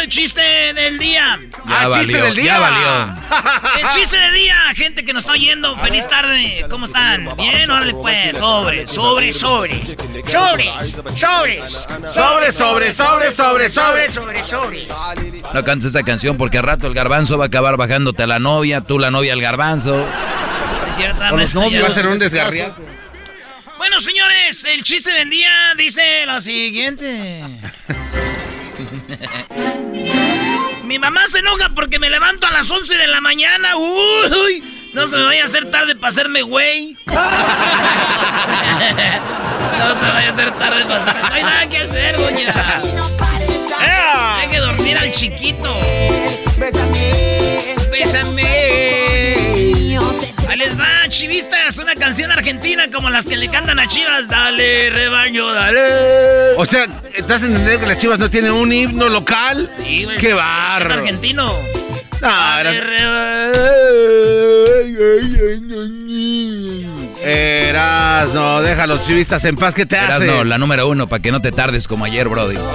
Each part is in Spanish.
El chiste del día. Ya valió, ya valió. El chiste del día, gente que nos está oyendo. Feliz tarde. ¿Cómo están? Bien, órale pues. Sobre, sobre, sobre. Sobres, sobres. Sobre, sobre, sobre, sobre, sobre. sobre, sobre. No cantes esa canción porque al rato el garbanzo va a acabar bajándote a la novia, tú la novia al garbanzo. Es cierto, Con los maestro, novios ya. va a ser un desgarriado. Bueno, señores, el chiste del día dice lo siguiente. Mi mamá se enoja porque me levanto a las 11 de la mañana. Uy, no se me vaya a hacer tarde para hacerme güey. no se vaya a hacer tarde para hacerme. No hay nada que hacer, doña. Hay que dormir al chiquito. Bésame. Bésame. Ahí les va, chivistas, una canción argentina como las que le cantan a Chivas. Dale, rebaño, dale. O sea, ¿estás entendiendo que las chivas no tienen un himno local? Sí, güey. ¡Qué Es barro! argentino. No, Dale, era- reba- Eras, no, deja a los chivistas en paz, ¿qué te Eras hace? la número uno, para que no te tardes como ayer, Brody.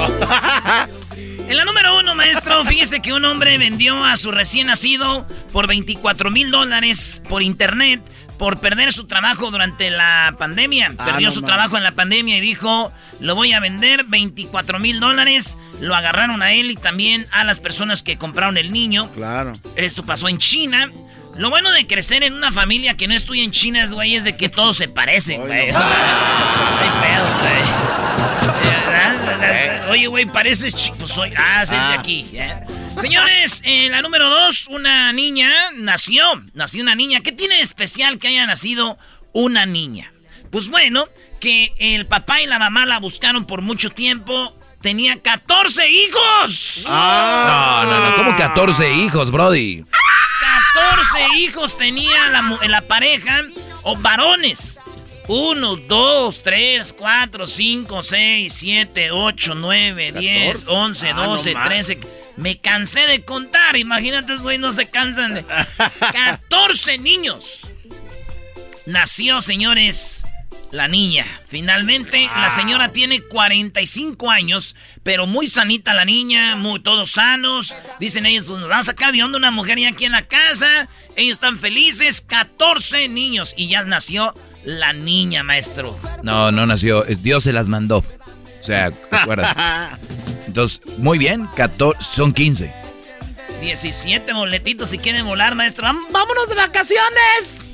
En la número uno, maestro, fíjese que un hombre vendió a su recién nacido por 24 mil dólares por internet por perder su trabajo durante la pandemia. Ah, Perdió no su trabajo en la pandemia y dijo, lo voy a vender 24 mil dólares. Lo agarraron a él y también a las personas que compraron el niño. Claro. Esto pasó en China. Lo bueno de crecer en una familia que no estudia en China, es, güey, es de que todos se parecen, güey. No hay pedo, güey. Oye, güey, pareces chi- Pues soy. Ah, sí, es de Ah. aquí. ¿eh? Señores, en la número dos, una niña nació. Nació una niña. ¿Qué tiene de especial que haya nacido una niña? Pues bueno, que el papá y la mamá la buscaron por mucho tiempo. Tenía 14 hijos. No, no, no, ¿cómo 14 hijos, Brody? 14 hijos tenía la, la pareja, o varones. 1, 2, 3, 4, 5, 6, 7, 8, 9, 10, 11, Ah, no 12, más. 13. Me cansé de contar, imagínate, güeyes no se cansan de... 14 niños. Nació, señores, la niña. Finalmente, la señora tiene 45 años, pero muy sanita la niña, muy todos sanos. Dicen ellos, pues nos vamos a sacar de onda una mujer ya aquí en la casa. Ellos están felices, 14 niños. Y ya nació la niña, maestro. No, no nació, eh, Dios se las mandó. O sea, ¿te acuerdas? Entonces, muy bien, 14, son 15. 17 boletitos si quieren volar, maestro. ¡Vámonos de vacaciones!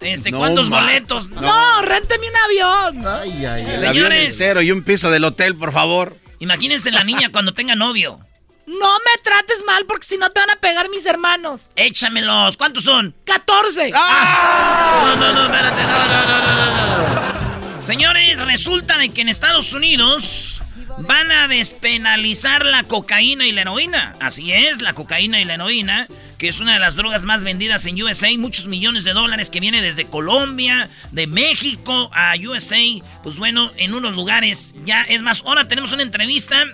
Este, No, ¿cuántos ma- boletos? no. No, rénteme un avión. Ay, ay, el Señores. avión entero y un piso del hotel, por favor. Imagínense la niña cuando tenga novio. No me trates mal porque si no te van a pegar mis hermanos. Échamelos. ¿Cuántos son? 14. ¡Ah! No, no, no, espérate. No, no, no, no, Señores, resulta de que en Estados Unidos van a despenalizar la cocaína y la heroína. Así es, la cocaína y la heroína, que es una de las drogas más vendidas en USA, muchos millones de dólares que viene desde Colombia, de México a USA. Pues bueno, en unos lugares ya es más. Ahora tenemos una entrevista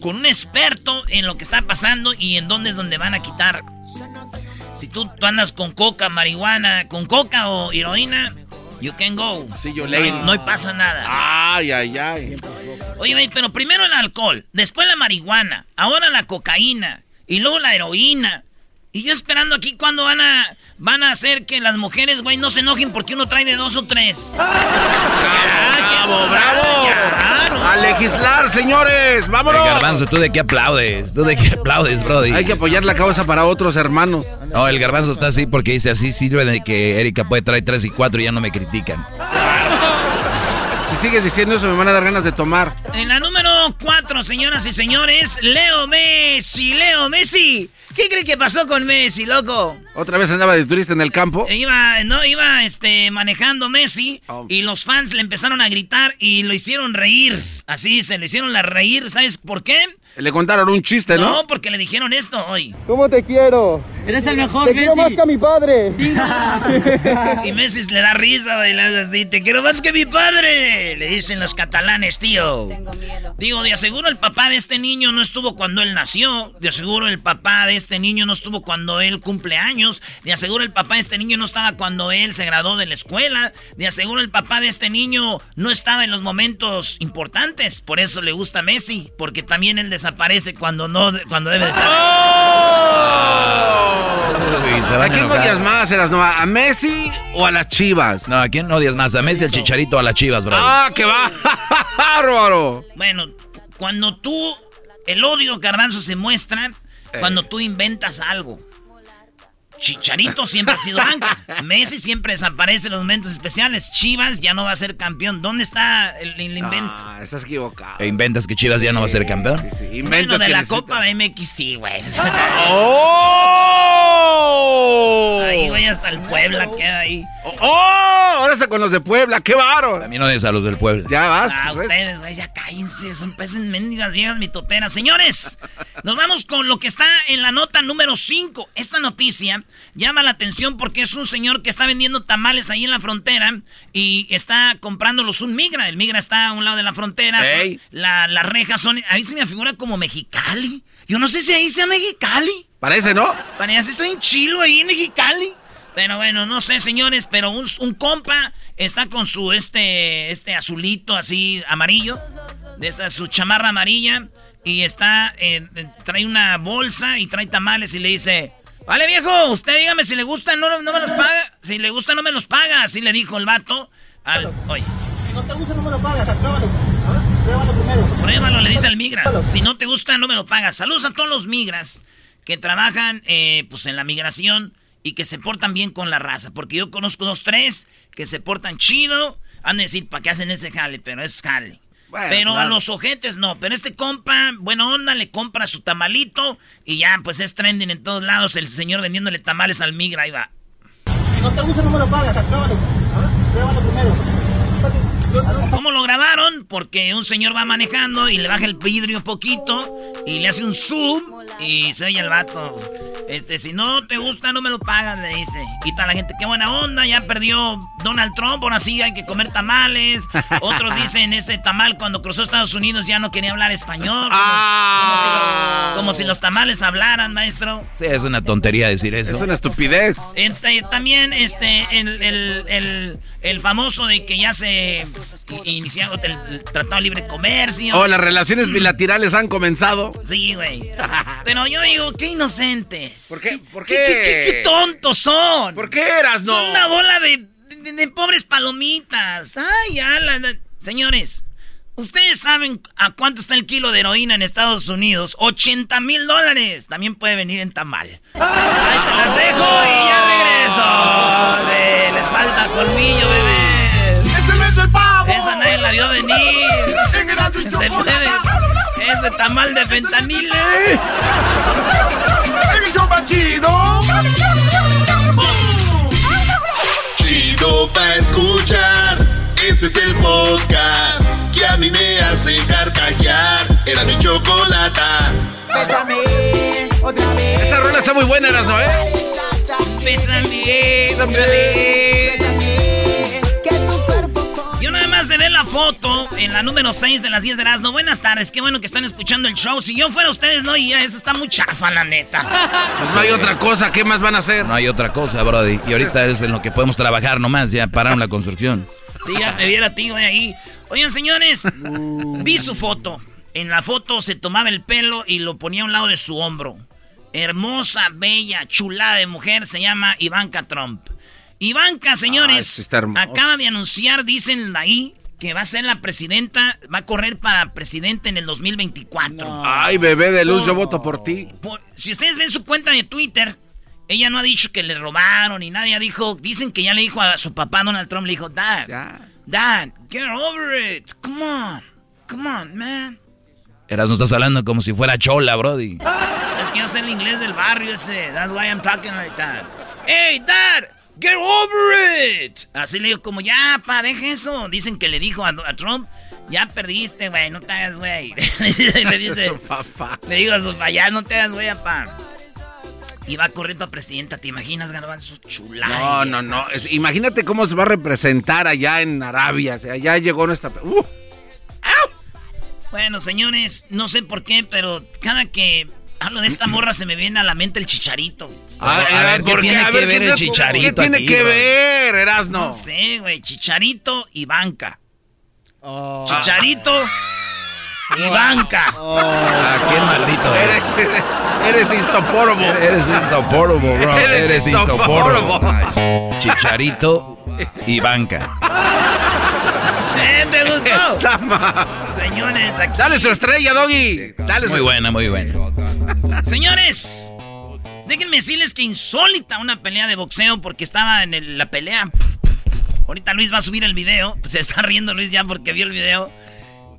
con un experto en lo que está pasando y en dónde es donde van a quitar. Si tú, andas con coca, marihuana, con coca o heroína, you can go. Sí, yo no, no pasa nada. Ay, ay, ay. Oye, pero primero el alcohol, después la marihuana, ahora la cocaína y luego la heroína. Y yo esperando aquí cuando van a van a hacer que las mujeres, güey, no se enojen porque uno trae de dos o tres. ¡Bravo, bravo! ¡A legislar, señores! ¡Vámonos! El garbanzo, ¿tú de qué aplaudes? ¿Tú de qué aplaudes, brody? Hay que apoyar la causa para otros hermanos. No, el garbanzo está así porque dice así sirve de que Erika puede traer tres y cuatro y ya no me critican. Si sigues diciendo eso, me van a dar ganas de tomar. En la número cuatro, señoras y señores, Leo Messi, Leo Messi. ¿Qué cree que pasó con Messi, loco? ¿Otra vez andaba de turista en el campo? Iba, no, iba este, manejando Messi oh. y los fans le empezaron a gritar y lo hicieron reír. Así se le hicieron la reír. ¿Sabes por qué? Le contaron un chiste, ¿no? No, porque le dijeron esto hoy. ¿Cómo te quiero? Eres el mejor, Te quiero más que a mi padre. y Messi le da risa y le hace así, te quiero más que mi padre. Le dicen los catalanes, tío. Tengo miedo. Digo, de aseguro el papá de este niño no estuvo cuando él nació. De aseguro el papá de este niño no estuvo cuando él cumple años. De aseguro el papá de este niño no estaba cuando él se graduó de la escuela. De aseguro el papá de este niño no estaba en los momentos importantes. Por eso le gusta Messi, porque también él desaparece cuando no cuando debe estar. ¿A quién odias más, ¿A Messi o a las Chivas? No, ¿a quién odias más? ¿A Messi, al Chicharito o a las Chivas, bro? ¡Ah, que va! ¡Bárbaro! Bueno, cuando tú... El odio, Garbanzo, se muestra cuando tú inventas algo. Chicharito siempre ha sido banca. Messi siempre desaparece en los momentos especiales. Chivas ya no va a ser campeón. ¿Dónde está el, invento? Ah, estás equivocado. ¿E inventas que Chivas ya no va a ser campeón? Sí, sí. Bueno, de la Copa MX sí, güey. ¡Oh! Ahí, güey, hasta el Puebla queda ahí. ¡Oh! Ahora está con los de Puebla, qué baro. También odias a los del Puebla. Ya vas. Ah, ustedes, güey, ya cállense. Son peces mendigas viejas mitoteras. Señores, nos vamos con lo que está en la nota número 5. Esta noticia llama la atención porque es un señor que está vendiendo tamales ahí en la frontera y está comprándolos un migra. El migra está a un lado de la frontera. las rejas son. A mí se me figura como Mexicali. Yo no sé si ahí sea Mexicali. Parece, ¿no? Parece, estoy en Chilo ahí en Mexicali. Pero bueno, no sé, señores, pero un, compa está con su este, este azulito así amarillo, de esa, su chamarra amarilla, y está, eh, trae una bolsa y trae tamales y le dice, vale viejo, usted dígame si le gusta, no, no me los paga, si le gusta no me los paga, así le dijo el vato al, oye. Si no te gusta no me lo pagas, pruébalo. Pruébalo primero. Pruébalo, le dice al migra. Si no te gusta no me lo pagas. Saludos a todos los migras que trabajan eh, pues en la migración y que se portan bien con la raza. Porque yo conozco dos, tres que se portan chido. Han de decir, ¿para qué hacen ese jale? Pero es jale. Pero a los ojetes no. Pero este compa, buena onda, le compra su tamalito y ya, pues es trending en todos lados. El señor vendiéndole tamales al migra, ahí va. Si no te gusta, no me lo pagas, pruébalo. Pruébalo primero. ¿Cómo lo grabaron? Porque un señor va manejando y le baja el vidrio un poquito y le hace un zoom y se oye el vato. Este, si no te gusta, no me lo pagas, le dice. Quita la gente, qué buena onda, ya perdió Donald Trump, ahora sí hay que comer tamales. Otros dicen, ese tamal cuando cruzó Estados Unidos ya no quería hablar español. Como, si, los, tamales hablaran, maestro. Sí, es una tontería decir eso. Es una estupidez. Este, también, este, el, el famoso de que ya se inició el, Tratado de Libre Comercio. Oh, las relaciones bilaterales han comenzado. Sí, güey. Pero yo digo, qué inocentes. ¿Por qué? ¿Por qué? ¿Qué, tontos son? ¿Por qué eras, no? Son una bola de, de, pobres palomitas. Ay, ya, señores. Ustedes saben a cuánto está el kilo de heroína en Estados Unidos. 80 mil dólares. También puede venir en tamal. Ahí se las dejo y ya regreso. les falta colmillo, bebé. Esa nadie la vio venir. Se puede. Ese tamal de fentanil. El show más chido. Chido pa' escuchar. Este es el podcast que a mí me hace carcajear. Era mi chocolata. Bésame otra vez. Esa rola está muy buena, las ¿eh? Bésame otra vez. Yo nada más de ver la foto en la número 6 de las 10 de Erasmo. Buenas tardes, qué bueno que están escuchando el show. Si yo fuera ustedes, no, y eso está muy chafa, la neta. Pues no hay otra cosa, ¿qué más van a hacer? No hay otra cosa, Brody. Y ahorita es en lo que podemos trabajar nomás, ya pararon la construcción. Sí, ya te viera a ti, güey, ahí. Oigan, señores, vi su foto. En la foto se tomaba el pelo y lo ponía a un lado de su hombro. Hermosa, bella, chulada de mujer, se llama Ivanka Trump. Ivanka, señores, acaba de anunciar, dicen ahí, que va a ser la presidenta, va a correr para presidente en el 2024. Ay, bebé de luz, yo voto por ti. si ustedes ven su cuenta de Twitter, ella no ha dicho que le robaron y nadie dijo, dicen que ya le dijo a su papá Donald Trump, le dijo, Dad, Dad, get over it, come on, come on, man. Eras, no estás hablando como si fuera chola, Brody. Es que yo sé el inglés del barrio ese. That's why I'm talking like that. Hey, Dad, get over it. Así le digo, como ya, pa, deje eso. Dicen que le dijo a, Trump, ya perdiste, güey, no te hagas, güey. le dice, papá. Le digo a su papá, ya no te hagas, güey, papá. Y va a correr para presidenta, ¿te imaginas, Garbanzo? Chulada. No, no, no. imagínate cómo se va a representar allá en Arabia. O sea, ya llegó nuestra. ¡Uh! Bueno, señores, no sé por qué, pero cada que hablo de esta morra se me viene a la mente el chicharito. A, ver, ¿qué tiene que ver el chicharito? ¿Qué tiene que ver, Erasno? No sé, güey. Chicharito y banca. Oh. Chicharito y banca. Oh. Ah, qué maldito. Eres, eres insoportable. Eres insoportable, bro. Eres, insoportable. Chicharito y banca. ¿Eh? ¿Te gustó? Señores, aquí... Dale su estrella, Doggy. Dale muy buena, muy buena. Señores, déjenme decirles que insólita una pelea de boxeo porque estaba en la pelea. Ahorita Luis va a subir el video. Pues se está riendo Luis ya porque vio el video.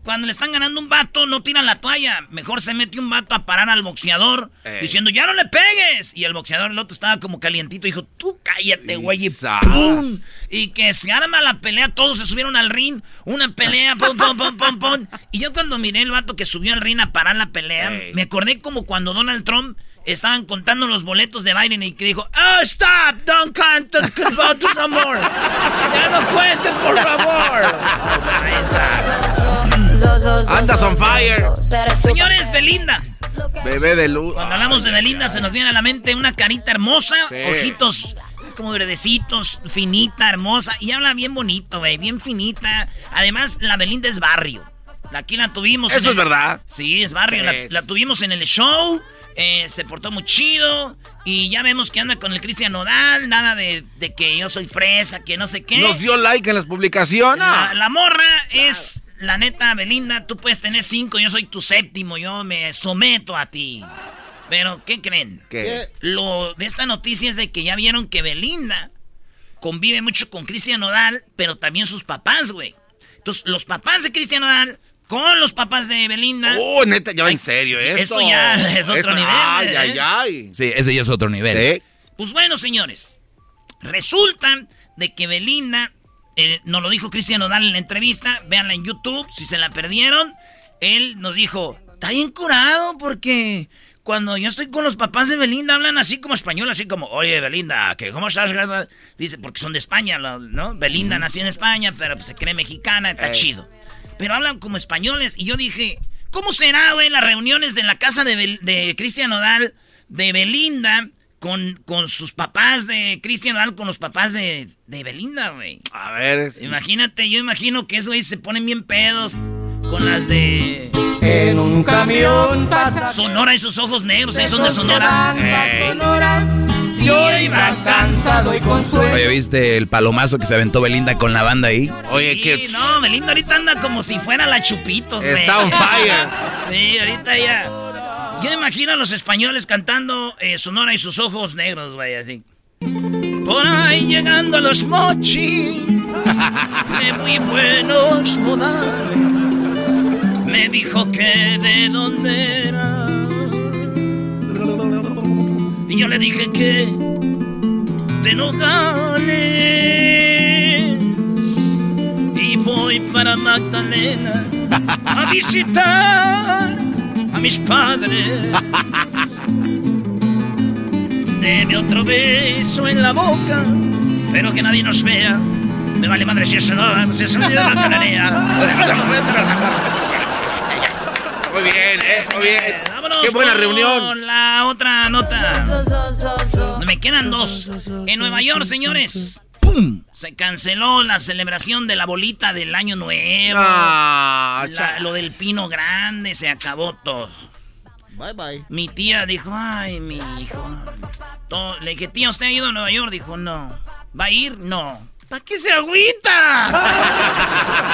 Cuando le están ganando un vato, no tiran la toalla. Mejor se mete un vato a parar al boxeador diciendo, ya no le pegues. Y el boxeador, el otro estaba como calientito. Dijo, tú cállate, güey. Y ¡pum! Y que se arma la pelea, todos se subieron al ring. Una pelea, pum, pum, pum, pum, pum. Y yo cuando miré el vato que subió al ring a parar la pelea, me acordé como cuando Donald Trump estaban contando los boletos de Biden y que dijo, oh, stop, don't count the votes no more. Ya no cuenten, por favor. Andas on fire. Señores, Belinda. Bebé de luz. Cuando hablamos de Belinda se nos viene a la mente una carita hermosa, ojitos como verdecitos, finita, hermosa. Y habla bien bonito, güey, bien finita. Además, la Belinda es barrio. Aquí la tuvimos. Eso es verdad. Sí, es barrio. La, tuvimos en el show. Eh, se portó muy chido. Y ya vemos que anda con el Cristian Nodal. Nada de, que yo soy fresa, que no sé qué. Nos dio like en las publicaciones. La, morra es la neta, Belinda, tú puedes tener cinco, yo soy tu séptimo, yo me someto a ti. Pero, ¿qué creen? ¿Qué? Lo de esta noticia es de que ya vieron que Belinda convive mucho con Cristian Nodal, pero también sus papás, güey. Entonces, los papás de Cristian Nodal con los papás de Belinda. Oh, neta, ya va en serio esto. Esto ya es otro nivel. Ay, ¿eh? ay, ay. Sí, ese ya es otro nivel. Pues bueno, señores. Resulta de que Belinda eh, nos lo dijo Cristian Nodal en la entrevista, véanla en YouTube, si se la perdieron. Él nos dijo, está bien curado porque cuando yo estoy con los papás de Belinda hablan así como español, así como, oye Belinda, ¿qué, ¿cómo estás? Dice, porque son de España, ¿no? Belinda nació en España, pero pues, se cree mexicana, está chido. Pero hablan como españoles y yo dije, ¿cómo será, güey, las reuniones de la casa de, de Cristian Nodal, de Belinda? Con, con sus papás de Cristian Nodal, con los papás de, de Belinda, güey. A ver. Imagínate, yo imagino que esos güey se ponen bien pedos con las de. En un camión pasa. Sonora y sus ojos negros, ahí son de Sonora. Sonora. Yo iba cansado y con sueño. Oye, ¿viste el palomazo que se aventó Belinda con la banda ahí? Oye, qué. No, Belinda ahorita anda como si fuera la Chupitos, güey. Está on fire. sí, ahorita ya. Yo imagino a los españoles cantando eh, Sonora y sus ojos negros, güey, así. Por ahí llegando a los mochis de muy buenos modales. Me dijo que de dónde era. Y yo le dije que de Nogales. Y voy para Magdalena a visitar a mis padres. Deme otro beso en la boca, pero que nadie nos vea. Me vale madre si eso no, si eso no la Muy bien, eh, muy bien. Vámonos Qué buena con reunión. La otra nota. Me quedan dos. En Nueva York, señores. ¡Pum! Se canceló la celebración de la bolita del año nuevo. Ah, La- lo del pino grande, se acabó todo. Bye bye. Mi tía dijo, ay, mi hijo. Todo- le dije, tía, ¿usted ha ido a Nueva York? Dijo, no. ¿Va a ir? No. ¿Para qué se agüita?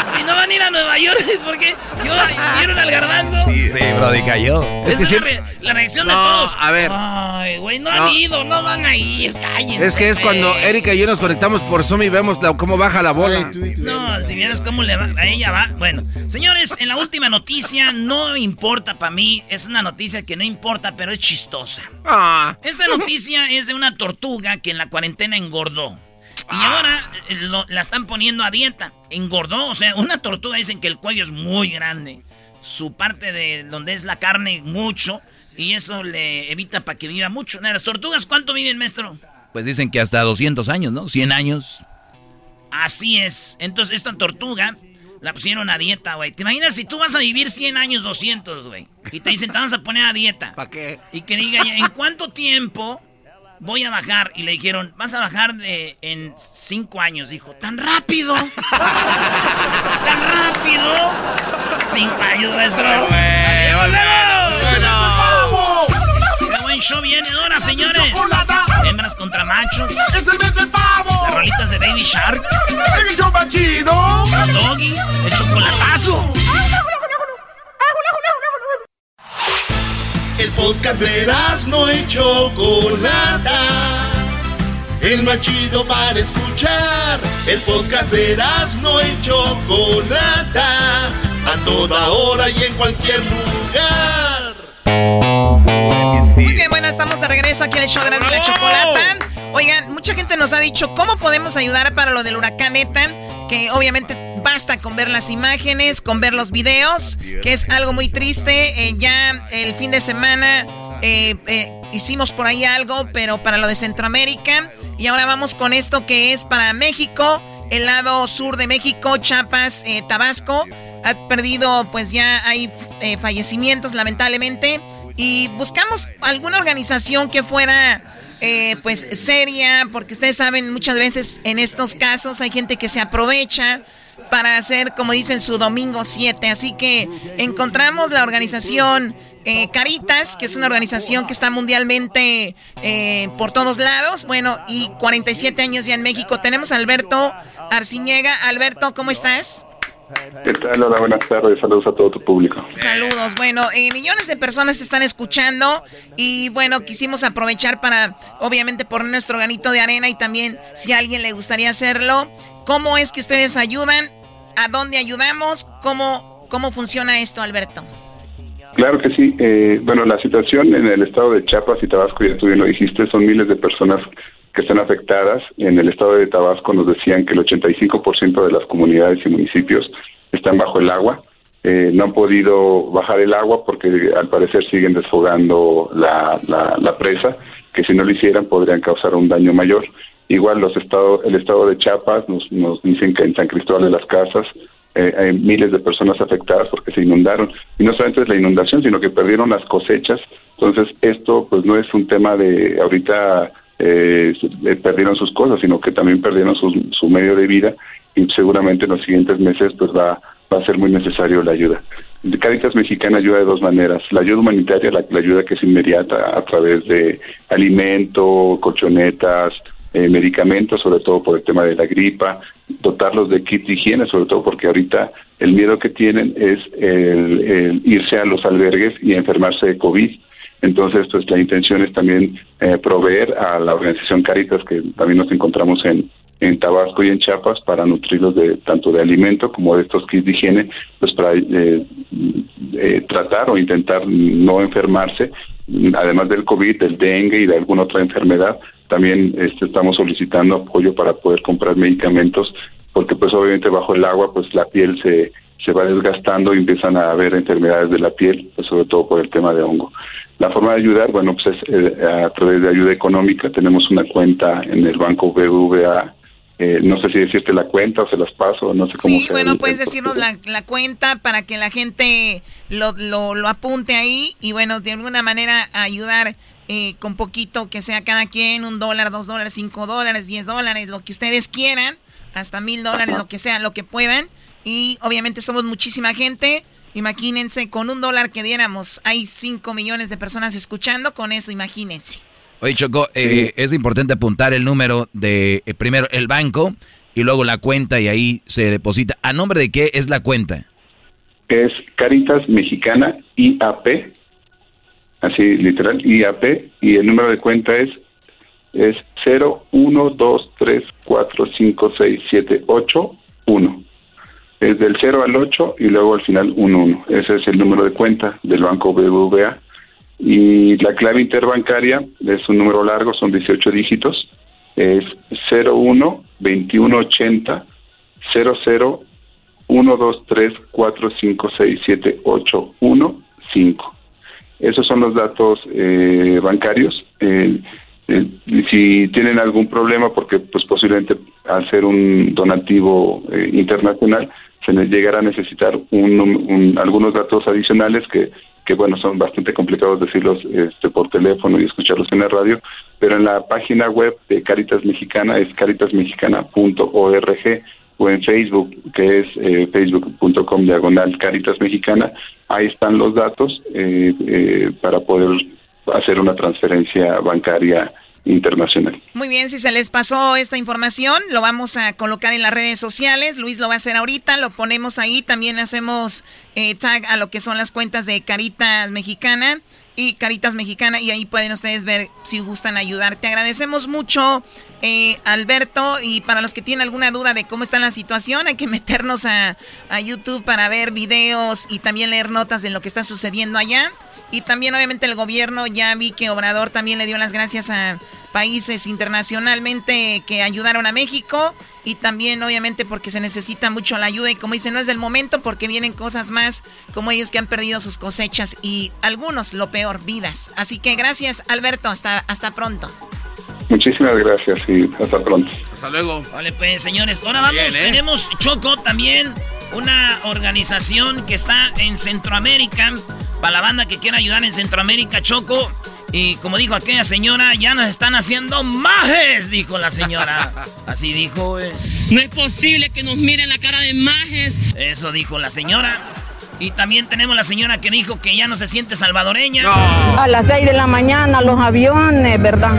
si no van a ir a Nueva York es porque yo, vieron al garbanzo. Sí, Brody, cayó. Esa Es que es la, siempre- re- la reacción de No, todos. a ver. Ay, güey, no, No. han ido, no van a ir, cállense. Es que es cuando. Erika y yo nos conectamos por Zoom y vemos la- cómo baja la bola. No, si vieras cómo le va, a ella va. Bueno, señores, en la última noticia, no importa para mí, es una noticia que no importa, pero es chistosa. Ah, Esta noticia es de una tortuga que en la cuarentena engordó. Y ahora eh, lo- la están poniendo a dieta. Engordó, o sea, una tortuga dicen que el cuello es muy grande. Su parte de donde es la carne mucho. Y eso le evita para que viva mucho. Nada, Las tortugas, ¿cuánto viven, maestro? Pues dicen que hasta 200 años, ¿no? 100 años. Así es. Entonces, esta tortuga la pusieron a dieta, güey. ¿Te imaginas si tú vas a vivir 100 años, 200, güey? Y te dicen, te vas a poner a dieta. ¿para qué? Y que diga, ¿en cuánto tiempo voy a bajar? Y le dijeron, vas a bajar de en 5 años. Dijo, ¿tan rápido? ¿Tan rápido? 5 años, maestro. ¡Adiós! ¡Qué buen show viene ahora, señores! Hembras contra machos. ¡Es el mes del pavo! Las rolitas de Baby Shark. ¡El show más chido! Doggy, el chocolatazo. El podcast de no y Chocolata. El más chido para escuchar. El podcast de no y Chocolata. A toda hora y en cualquier lugar. Muy bien, bueno, estamos de regreso aquí en el show de y la Chocolata. Oigan, mucha gente nos ha dicho cómo podemos ayudar para lo del huracán ETA, que obviamente basta con ver las imágenes, con ver los videos, que es algo muy triste. Eh, ya el fin de semana eh, eh, hicimos por ahí algo, pero para lo de Centroamérica. Y ahora vamos con esto que es para México, el lado sur de México, Chiapas, Tabasco. Ha perdido, pues ya hay fallecimientos, lamentablemente. Y buscamos alguna organización que fuera, pues, seria, porque ustedes saben, muchas veces en estos casos hay gente que se aprovecha para hacer, como dicen, su domingo 7. Así que encontramos la organización eh, Caritas, que es una organización que está mundialmente eh, por todos lados. Bueno, y 47 años ya en México. Tenemos a Alberto Arciñega. Alberto, ¿cómo estás? ¿Qué tal? Hola, buenas tardes. Saludos a todo tu público. Saludos. Bueno, eh, millones de personas están escuchando y bueno, quisimos aprovechar para, obviamente, poner nuestro granito de arena y también, si a alguien le gustaría hacerlo, ¿cómo es que ustedes ayudan? ¿A dónde ayudamos? ¿Cómo, cómo funciona esto, Alberto? Claro que sí. Eh, bueno, la situación en el estado de Chiapas y Tabasco, ya tú bien lo dijiste, son miles de personas que están afectadas. En el estado de Tabasco nos decían que el 85% de las comunidades y municipios están bajo el agua. Eh, no han podido bajar el agua porque al parecer siguen desfogando la, la, la presa, que si no lo hicieran podrían causar un daño mayor. Igual los estados, el estado de Chiapas nos, nos dicen que en San Cristóbal de las Casas eh, hay miles de personas afectadas porque se inundaron. Y no solamente es la inundación, sino que perdieron las cosechas. Entonces, esto pues no es un tema de ahorita eh, eh, perdieron sus cosas, sino que también perdieron su, su medio de vida y seguramente en los siguientes meses pues va, va a ser muy necesario la ayuda. Caritas Mexicana ayuda de dos maneras. La ayuda humanitaria, la ayuda que es inmediata a través de alimento, colchonetas, eh, medicamentos, sobre todo por el tema de la gripa, dotarlos de kits de higiene, sobre todo porque ahorita el miedo que tienen es el irse a los albergues y enfermarse de COVID. Entonces, pues la intención es también eh, proveer a la organización Caritas, que también nos encontramos en, en Tabasco y en Chiapas para nutrirlos de tanto de alimento como de estos kits de higiene, pues para eh, eh, tratar o intentar no enfermarse, además del COVID, del dengue y de alguna otra enfermedad, también este, estamos solicitando apoyo para poder comprar medicamentos, porque pues obviamente bajo el agua pues la piel se, se va desgastando y empiezan a haber enfermedades de la piel, pues sobre todo por el tema de hongo. La forma de ayudar, bueno, pues es eh, a través de ayuda económica. Tenemos una cuenta en el banco BBVA eh, no sé si decirte la cuenta o se las paso, no sé cómo. Sí, bueno, puedes decirnos la, la, cuenta para que la gente lo, lo, lo, apunte ahí y bueno, de alguna manera ayudar eh, con poquito que sea cada quien, un dólar, dos dólares, cinco dólares, diez dólares, lo que ustedes quieran, hasta mil dólares, lo que sea, lo que puedan. Y obviamente somos muchísima gente. Imagínense, con un dólar que diéramos, hay cinco millones de personas escuchando, con eso imagínense. Oye, Choco, eh, es importante apuntar el número de, eh, primero, el banco y luego la cuenta y ahí se deposita. ¿A nombre de qué es la cuenta? Es Caritas Mexicana IAP, así literal, IAP, y el número de cuenta es es 0123456781. Es del 0 al 8 y luego al final 11. Ese es el número de cuenta del banco BBVA y la clave interbancaria es un número largo, son 18 dígitos, es 01 2180 00 123 5 Esos son los datos eh, bancarios. Eh, eh, si tienen algún problema, porque pues posiblemente al ser un donativo internacional se llegará a necesitar un, algunos datos adicionales que que bueno, son bastante complicados decirlos este, por teléfono y escucharlos en la radio, pero en la página web de Caritas Mexicana es caritasmexicana.org o en Facebook, que es eh, facebook.com diagonal Caritas Mexicana, ahí están los datos eh, eh, para poder hacer una transferencia bancaria internacional. Muy bien, si se les pasó esta información, lo vamos a colocar en las redes sociales. Luis lo va a hacer ahorita, lo ponemos ahí. También hacemos eh, tag a lo que son las cuentas de Caritas Mexicana y Caritas Mexicana y ahí pueden ustedes ver si gustan ayudar. Te agradecemos mucho, eh, Alberto, y para los que tienen alguna duda de cómo está la situación, hay que meternos a, a YouTube para ver videos y también leer notas de lo que está sucediendo allá. Y también obviamente el gobierno, ya vi que Obrador también le dio las gracias a países internacionalmente que ayudaron a México. Y también obviamente porque se necesita mucho la ayuda. Y como dice no es del momento porque vienen cosas más como ellos que han perdido sus cosechas y algunos lo peor vidas. Así que gracias Alberto. Hasta hasta pronto. Muchísimas gracias y hasta pronto. Hasta luego. Vale pues señores. Ahora vamos ¿eh? tenemos Choco también una organización que está en Centroamérica para la banda que quiera ayudar en Centroamérica, Choco. Y como dijo aquella señora, ya nos están haciendo majes, dijo la señora. Así dijo, No es posible que nos miren la cara de majes. Eso dijo la señora. Y también tenemos la señora que dijo que ya no se siente salvadoreña. A las 6 de la mañana los aviones, ¿verdad?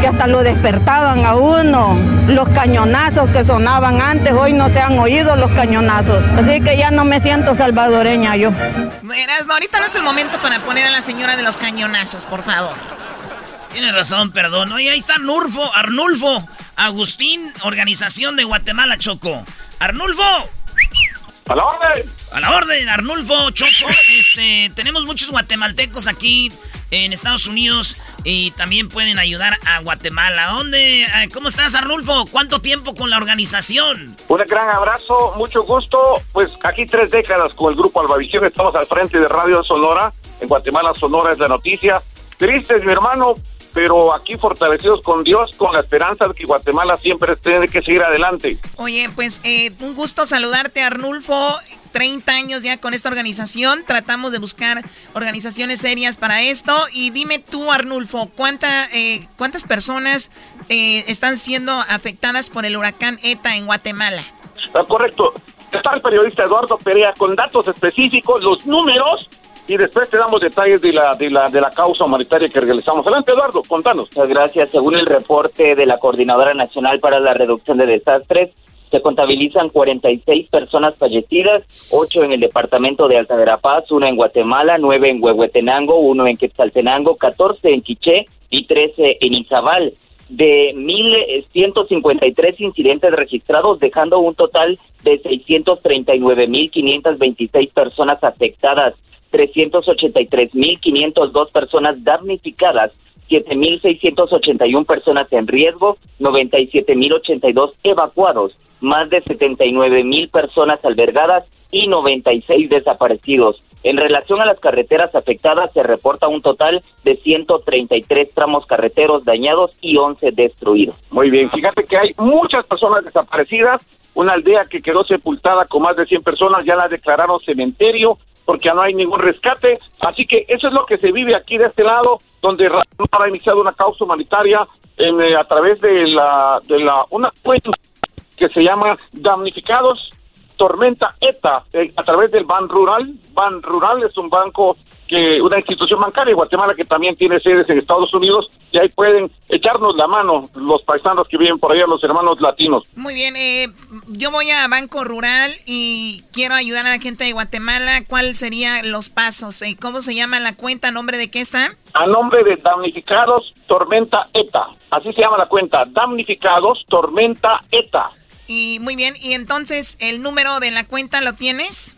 Que hasta lo despertaban a uno. Los cañonazos que sonaban antes, hoy no se han oído los cañonazos. Así que ya no me siento salvadoreña yo. Verás, ahorita no es el momento para poner a la señora de los cañonazos, por favor. Tiene razón, perdón. Oye, ahí está Arnulfo, Arnulfo, Agustín, Organización de Guatemala Choco. Arnulfo, a la orden. A la orden, Arnulfo, Choco. Este, tenemos muchos guatemaltecos aquí en Estados Unidos y también pueden ayudar a Guatemala. ¿Dónde? Eh, ¿Cómo estás, Arnulfo? ¿Cuánto tiempo con la organización? Un gran abrazo, mucho gusto. Pues aquí tres décadas con el grupo Albavisión. Estamos al frente de Radio Sonora. En Guatemala, Sonora es la noticia. Tristes, mi hermano, pero aquí fortalecidos con Dios, con la esperanza de que Guatemala siempre tiene que seguir adelante. Oye, pues eh, un gusto saludarte, Arnulfo. 30 años ya con esta organización. Tratamos de buscar organizaciones serias para esto. Y dime tú, Arnulfo, ¿cuánta, eh, ¿cuántas personas eh, están siendo afectadas por el huracán ETA en Guatemala? Está correcto. Está el periodista Eduardo Perea con datos específicos, los números y después te damos detalles de la, de la, de la causa humanitaria que realizamos. Adelante, Eduardo, contanos. Muchas gracias. Según el reporte de la Coordinadora Nacional para la Reducción de Desastres, se contabilizan 46 personas fallecidas, 8 en el departamento de Alta Verapaz, 1 en Guatemala, 9 en Huehuetenango, 1 en Quetzaltenango, 14 en Quiché y 13 en Izabal. de 1.153 incidentes registrados, dejando un total de 639.526 personas afectadas, 383.502 personas damnificadas, 7.681 personas en riesgo, 97.082 evacuados, más de 79.000 personas albergadas y 96 desaparecidos. En relación a las carreteras afectadas, se reporta un total de 133 tramos carreteros dañados y 11 destruidos. Muy bien, fíjate que hay muchas personas desaparecidas, una aldea que quedó sepultada con más de 100 personas, ya la declararon cementerio porque ya no hay ningún rescate, así que eso es lo que se vive aquí de este lado, donde ha iniciado una causa humanitaria en, eh, a través de la, de la, una cuenta que se llama Damnificados Tormenta ETA eh, a través del Ban Rural. Ban Rural es un banco que una institución bancaria de Guatemala que también tiene sedes en Estados Unidos y ahí pueden echarnos la mano los paisanos que viven por allá, los hermanos latinos. Muy bien, eh, yo voy a Banco Rural y quiero ayudar a la gente de Guatemala. ¿Cuáles serían los pasos? Eh, ¿Cómo se llama la cuenta? ¿A nombre de qué está? A nombre de Damnificados Tormenta ETA. Así se llama la cuenta, Damnificados Tormenta ETA. Y muy bien, y entonces el número de la cuenta lo tienes?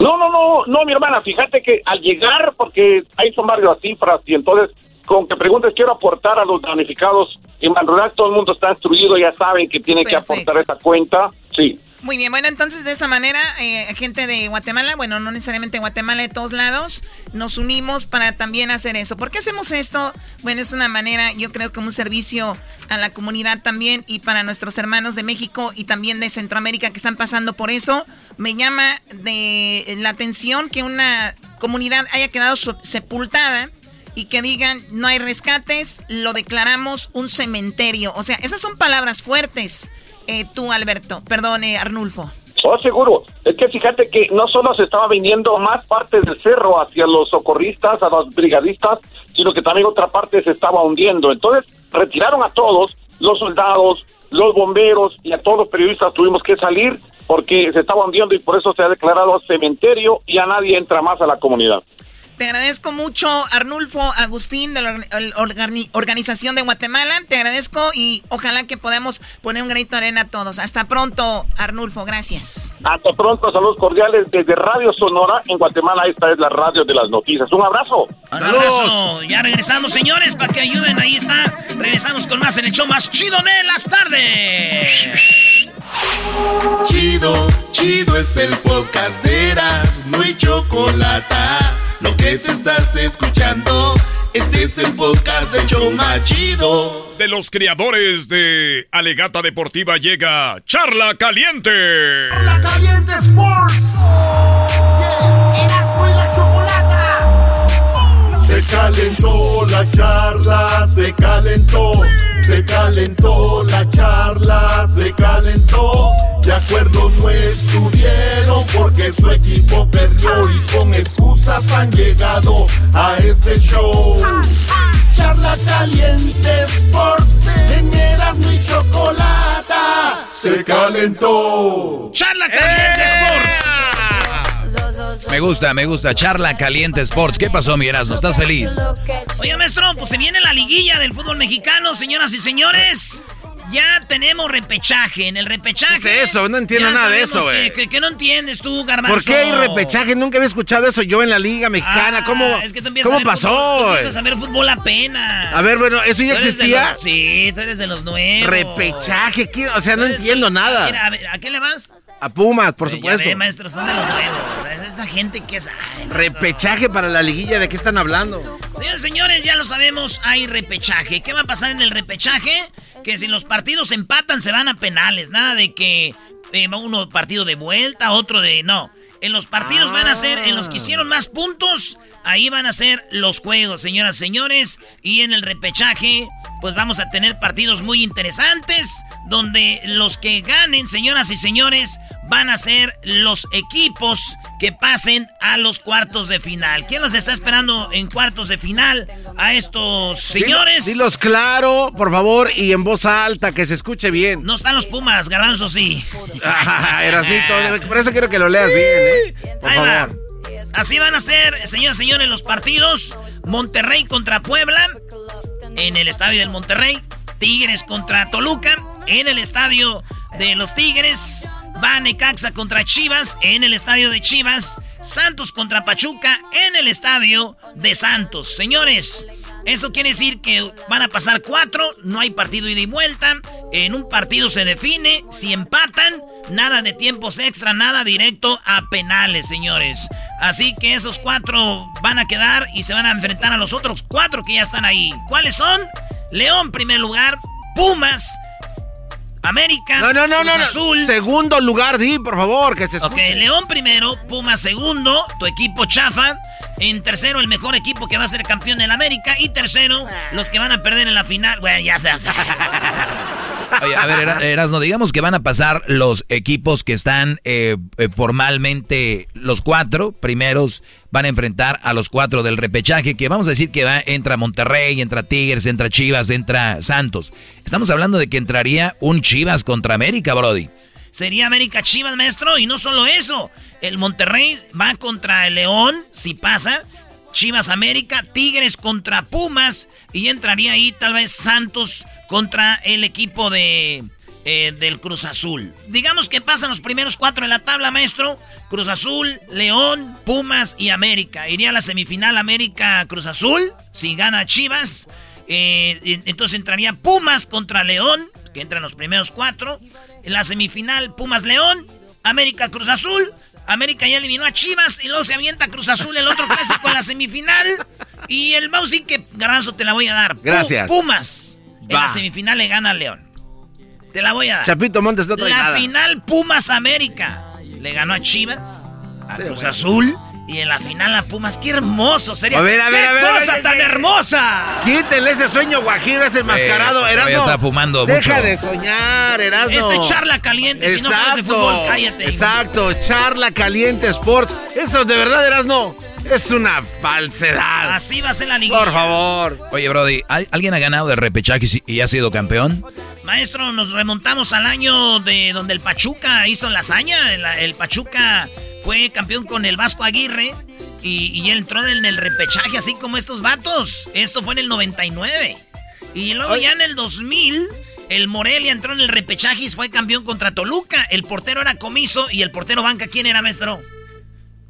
No, no, no, no, mi hermana, fíjate que al llegar, porque ahí son varias cifras, y entonces con que preguntes, quiero aportar a los damnificados en Rural, todo el mundo está instruido, ya saben que tiene que aportar esa cuenta, sí. Muy bien, bueno, entonces de esa manera, eh, gente de Guatemala, bueno, no necesariamente Guatemala, de todos lados, nos unimos para también hacer eso. ¿Por qué hacemos esto? Bueno, es una manera, yo creo, como un servicio a la comunidad también y para nuestros hermanos de México y también de Centroamérica que están pasando por eso. Me llama de la atención que una comunidad haya quedado sepultada y que digan no hay rescates, lo declaramos un cementerio. O sea, esas son palabras fuertes eh, tú, Alberto. Perdón, eh, Arnulfo. Oh, seguro. Es que fíjate que no solo se estaba viniendo más parte del cerro hacia los socorristas, a los brigadistas, sino que también otra parte se estaba hundiendo. Entonces, retiraron a todos, los soldados, los bomberos y a todos los periodistas tuvimos que salir porque se estaba hundiendo y por eso se ha declarado cementerio y a nadie entra más a la comunidad. Te agradezco mucho, Arnulfo Agustín, de la Organización de Guatemala. Te agradezco y ojalá que podamos poner un granito de arena a todos. Hasta pronto, Arnulfo. Gracias. Hasta pronto. Saludos cordiales desde Radio Sonora en Guatemala. Esta es la radio de las noticias. Un abrazo. Un abrazo. Ya regresamos, señores, para que ayuden. Ahí está. Regresamos con más en el show más chido de las tardes. Chido, chido es el podcast de Eras. No hay chocolate lo que te estás escuchando, este es el podcast de Choma Chido. De los creadores de Alegata Deportiva llega Charla Caliente. Charla Caliente Sports. Erasmo calentó la charla, se calentó se calentó la charla, se calentó. De acuerdo no estuvieron porque su equipo perdió y con excusas han llegado a este show. Charla caliente Sports en Erasmo y Chocolata se calentó. Charla caliente Sports. Me gusta, me gusta. Charla Caliente Sports. ¿Qué pasó, mi ¿No estás feliz? Oye, maestro, pues se viene la liguilla del fútbol mexicano, señoras y señores. Ya tenemos repechaje. En el repechaje. ¿Qué es eso? No entiendo nada de eso, güey. Que, no entiendes tú, Garbanzo. ¿Por qué hay repechaje? Nunca había escuchado eso yo en la Liga Mexicana. Ah, ¿Cómo, es que ¿cómo pasó? empiezas a ver fútbol apenas. A ver, bueno, ¿eso ya existía? sí, tú eres de los nuevos. Repechaje, o sea, no entiendo nada. Mira, a, ver, ¿a qué le vas? A Pumas, por supuesto. Ya maestro, son de los nuevos. Es esta gente que es. repechaje para la liguilla, ¿de qué están hablando? Señores, señores, ya lo sabemos, hay repechaje. ¿Qué va a pasar en el repechaje? Que si los partidos empatan, se van a penales. Nada de que eh, uno partido de vuelta, otro de. No. En los partidos van a ser, en los que hicieron más puntos, ahí van a ser los juegos, señoras y señores. Y en el repechaje, pues vamos a tener partidos muy interesantes, donde los que ganen, señoras y señores, van a ser los equipos que pasen a los cuartos de final. ¿Quién los está esperando en cuartos de final a estos señores? Dilos claro, por favor, y en voz alta, que se escuche bien. No están los Pumas, Garbanzo sí. Erasnito, por eso quiero que lo leas bien, ¿eh? Por favor. Así van a ser, señoras y señores, los partidos. Monterrey contra Puebla en el estadio del Monterrey. Tigres contra Toluca en el estadio de los Tigres. Va Necaxa contra Chivas en el estadio de Chivas. Santos contra Pachuca en el estadio de Santos. Señores, eso quiere decir que van a pasar cuatro, no hay partido ida y vuelta. En un partido se define, si empatan, nada de tiempos extra, nada directo a penales, señores. Así que esos cuatro van a quedar y se van a enfrentar a los otros cuatro que ya están ahí. ¿Cuáles son? León, primer lugar, Pumas, América, no, no, no, no, Azul. Segundo lugar, di, por favor, que se escuche. Ok, León primero, Pumas segundo, tu equipo chafa. En tercero, el mejor equipo que va a ser campeón en América. Y tercero, los que van a perder en la final. Bueno, ya se hace. Oye, a ver, Erasno, digamos que van a pasar los equipos que están eh, eh, formalmente los cuatro primeros van a enfrentar a los cuatro del repechaje, que vamos a decir que va, entra Monterrey, entra Tigres, entra Chivas, entra Santos. Estamos hablando de que entraría un Chivas contra América, Brody. Sería América Chivas, maestro, y no solo eso. El Monterrey va contra el León, si pasa. Chivas América, Tigres contra Pumas y entraría ahí tal vez Santos contra el equipo de eh, del Cruz Azul. Digamos que pasan los primeros cuatro en la tabla, maestro. Cruz Azul, León, Pumas y América. Iría a la semifinal América Cruz Azul si gana Chivas. Eh, entonces entraría Pumas contra León, que entran los primeros cuatro. En la semifinal Pumas León, América Cruz Azul, América ya eliminó a Chivas y luego se avienta Cruz Azul el otro clásico en la semifinal. Y el Bausi que Garanzo te la voy a dar. Gracias. Pumas. En la semifinal le gana a León. Te la voy a dar. Chapito Montes no trae La final Pumas América. Le ganó a Chivas, a Cruz Azul y en la final a Pumas, qué hermoso sería. A ver, a ver, ¡Qué a ver. cosa tan hermosa! Quítenle ese sueño guajiro, ese enmascarado. Sí, Erasmo. está fumando Deja mucho. de soñar, Erasmo. Este charla caliente, si no sabes de fútbol, cállate. Exacto, charla caliente sports. Eso de verdad, Erasmo, es una falsedad. Así va a ser la liga. Por favor. Oye, Brody, ¿al- ¿alguien ha ganado de repechaje y- ha sido campeón? Maestro, nos remontamos al año de donde el Pachuca hizo la hazaña. El, el Pachuca fue campeón con el Vasco Aguirre y, y entró en el repechaje, así como estos vatos. Esto fue en el 99. Y luego ya en el 2000, el Morelia entró en el repechaje y fue campeón contra Toluca. El portero era comiso y el portero banca, ¿quién era, maestro?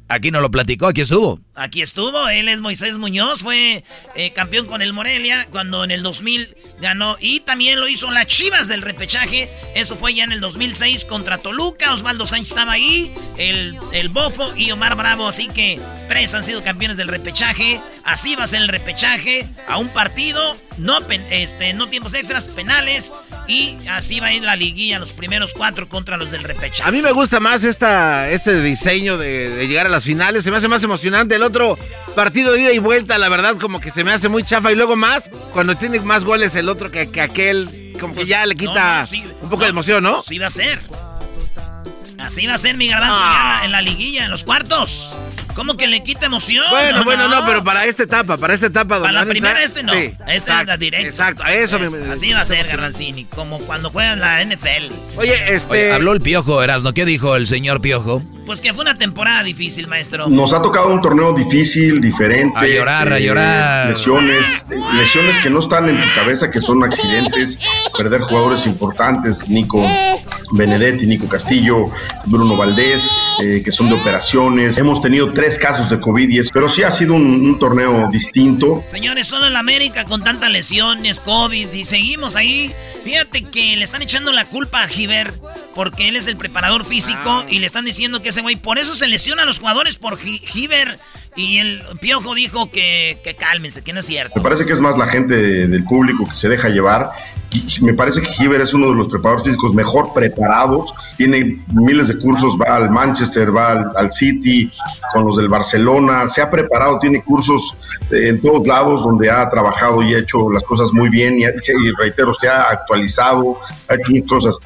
Aquí no lo platicó, aquí estuvo. Aquí estuvo, él es Moisés Muñoz, fue eh, campeón con el Morelia cuando en el 2000 ganó y también lo hizo las Chivas del repechaje, eso fue ya en el 2006 contra Toluca, Osvaldo Sánchez estaba ahí, el, el Bofo y Omar Bravo, así que tres han sido campeones del repechaje, así va a ser el repechaje, a un partido, no, este, no tiempos extras, penales y así va a ir la liguilla, los primeros cuatro contra los del repechaje. A mí me gusta más esta, este diseño de, de llegar a las finales. Se me hace más emocionante. El otro partido de ida y vuelta, la verdad, como que se me hace muy chafa. Y luego más, cuando tiene más goles el otro que, que aquel, como que ya le quita Pues, no, sí, un poco no, de emoción, ¿no? Así va a ser. Así va a ser mi garbanzo Ah. ya en la, liguilla, en los cuartos. ¿Cómo que le quita emoción? Bueno, bueno, no, pero para esta etapa, para esta etapa. Para la primera este no. Sí, este es exacto, la directa. Exacto, a eso Es- me- Así va a ser, Garbanzini, como cuando juegan la NFL. Oye, este... Oye, habló el Piojo, Erasno. ¿Qué dijo el señor Piojo? Pues que fue una temporada difícil, maestro. Nos ha tocado un torneo difícil, diferente. A llorar, a llorar. Lesiones, lesiones que no están en tu cabeza, que son accidentes. Perder jugadores importantes, Nico Benedetti, Nico Castillo, Bruno Valdés, eh, que son de operaciones. Hemos tenido tres casos de COVID, pero sí ha sido un, un torneo distinto. Señores, solo en la América con tantas lesiones, COVID y seguimos ahí. Fíjate que le están echando la culpa a Giver porque él es el preparador físico y le están diciendo que ese güey, por eso se lesiona a los jugadores por Gi- Giver. Y el Piojo dijo que, que cálmense, que no es cierto. Me parece que es más la gente de- del público que se deja llevar. Me parece que Giver es uno de los preparadores físicos mejor preparados. Tiene miles de cursos, va al Manchester, va al, City, con los del Barcelona. Se ha preparado, tiene cursos eh, en todos lados donde ha trabajado y ha hecho las cosas muy bien. Y reitero, se ha actualizado, ha hecho muchas cosas.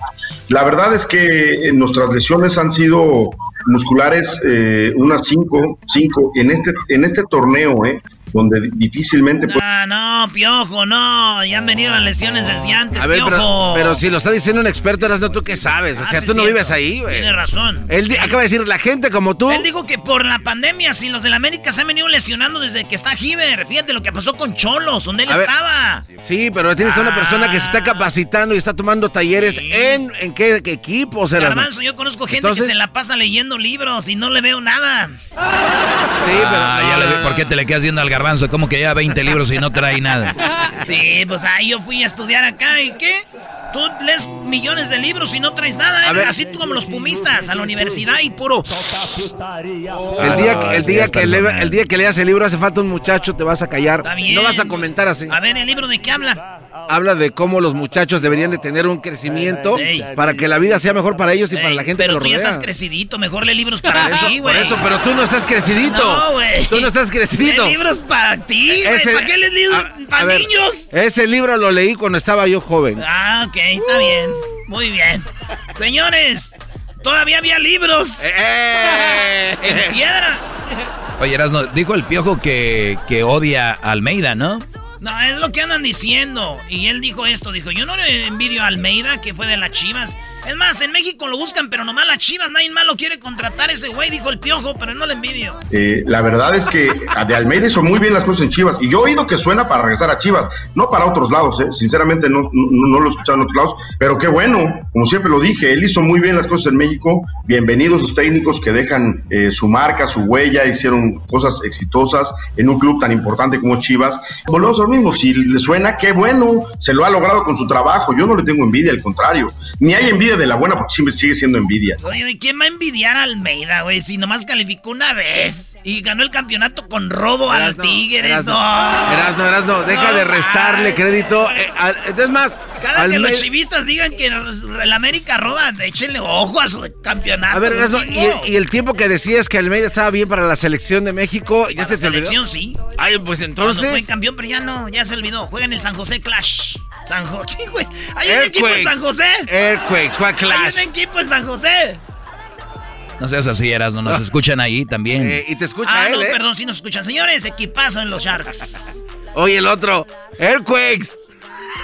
La verdad es que eh, nuestras lesiones han sido musculares, eh, unas cinco, cinco en este, en este torneo, ¿eh? Donde difícilmente... Ah, no, Piojo, no. Ya han venido las lesiones desde antes, A ver, Piojo. pero, pero si lo está diciendo un experto, eras no tú qué sabes. O Ah, sea, sí, tú no cierto. vives ahí, güey. Tiene razón. Él acaba de decir, la gente como tú. Él dijo que por la pandemia, si los del América se han venido lesionando desde que está Giver. Fíjate lo que pasó con Cholos, donde él A ver, estaba. Sí, pero tienes a una persona que se está capacitando y está tomando talleres en, en qué, qué equipo, o sea, las- Garbanzo, yo conozco gente Entonces- que se la pasa leyendo libros y no le veo nada. Sí, Ah, ya le vi. ¿Por qué te le quedas viendo al garbanzo? Como que lleva 20 libros y no trae nada. Sí, pues ahí yo fui a estudiar acá y ¿qué? Tú lees millones de libros y no traes nada, A ¿eh? ver. así tú como los pumistas a la universidad y puro. El día, que, el, es que día es que le- personal. el día que leas el libro hace falta un muchacho, te vas a callar. Está bien. No vas a comentar así. A ver, ¿el libro de qué habla? Habla de cómo los muchachos deberían de tener un crecimiento Ey. para que la vida sea mejor para ellos y para la gente Pero que tú los ya estás crecidito, mejor lee libros para ti, Por güey. eso, pero tú no estás crecidito. No, güey. Tú no estás crecidito. Lee libros para ti, güey. Ese- ¿Para qué lees libros para ver, niños? Ese libro lo leí cuando estaba yo joven. Ah, ok, está bien. Muy bien. Señores, todavía había libros. Eh. En piedra. Oye, Erasno, dijo el piojo que, que odia a Almeida, ¿no? No, es lo que andan diciendo. Y él dijo esto, dijo, yo no le envidio a Almeida, que fue de las Chivas. Es más, en México lo buscan, pero nomás las Chivas, nadie más lo quiere contratar ese güey, dijo el piojo, pero no le envidio. Eh, la verdad es que de Almeida hizo muy bien las cosas en Chivas. Y yo he oído que suena para regresar a Chivas, no para otros lados, ¿eh? sinceramente no, no, no lo he escuchado en otros lados, pero qué bueno, como siempre lo dije, él hizo muy bien las cosas en México. Bienvenidos los técnicos que dejan eh, su marca, su huella, hicieron cosas exitosas en un club tan importante como Chivas. Volvemos a lo mismo, si le suena, qué bueno, se lo ha logrado con su trabajo. Yo no le tengo envidia, al contrario, ni hay envidia de la buena porque siempre sigue siendo envidia. Oye, ¿y ¿quién va a envidiar a Almeida, güey? Si nomás calificó una vez y ganó el campeonato con robo al Tigres, Erasno, no. Erasno, Erasno, deja No, de restarle crédito. Eh, es más, Cada que Almeida- los chivistas digan que el América roba, échenle ojo a su campeonato. A ver, Erasno, y, y el tiempo que decías que Almeida estaba bien para la selección de México, ¿ya se te olvidó? selección sí. Ay, pues Cuando fue entonces. campeón, pero ya no, ya se olvidó. Juega en el San José Clash. San José, ¿qué, güey? Hay un equipo en San José. Earthquakes, ¿cuál Hay Clash? un equipo en San José. No seas así, Erasno, nos escuchan ahí también. Eh, y te escucha ah, él, no, ¿eh? perdón, si nos escuchan. Señores, equipazo en los Sharks. Oye, el otro, Earthquakes.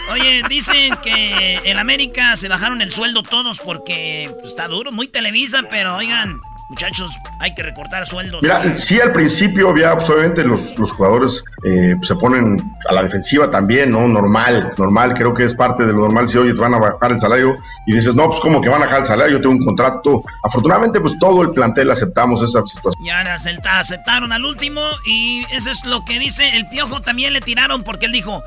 Oye, dicen que en América se bajaron el sueldo todos porque pues, está duro, muy Televisa, pero oigan, muchachos, hay que recortar sueldos. Mira, sí, al principio había, pues, obviamente los, los jugadores eh, se ponen a la defensiva también, ¿no? Normal, normal, creo que es parte de lo normal. Si, oye, te van a bajar el salario y dices, no, pues, ¿cómo que van a bajar el salario? Yo tengo un contrato. Afortunadamente, pues, todo el plantel aceptamos esa situación. Ya acepta- aceptaron al último y eso es lo que dice el Piojo. También le tiraron porque él dijo,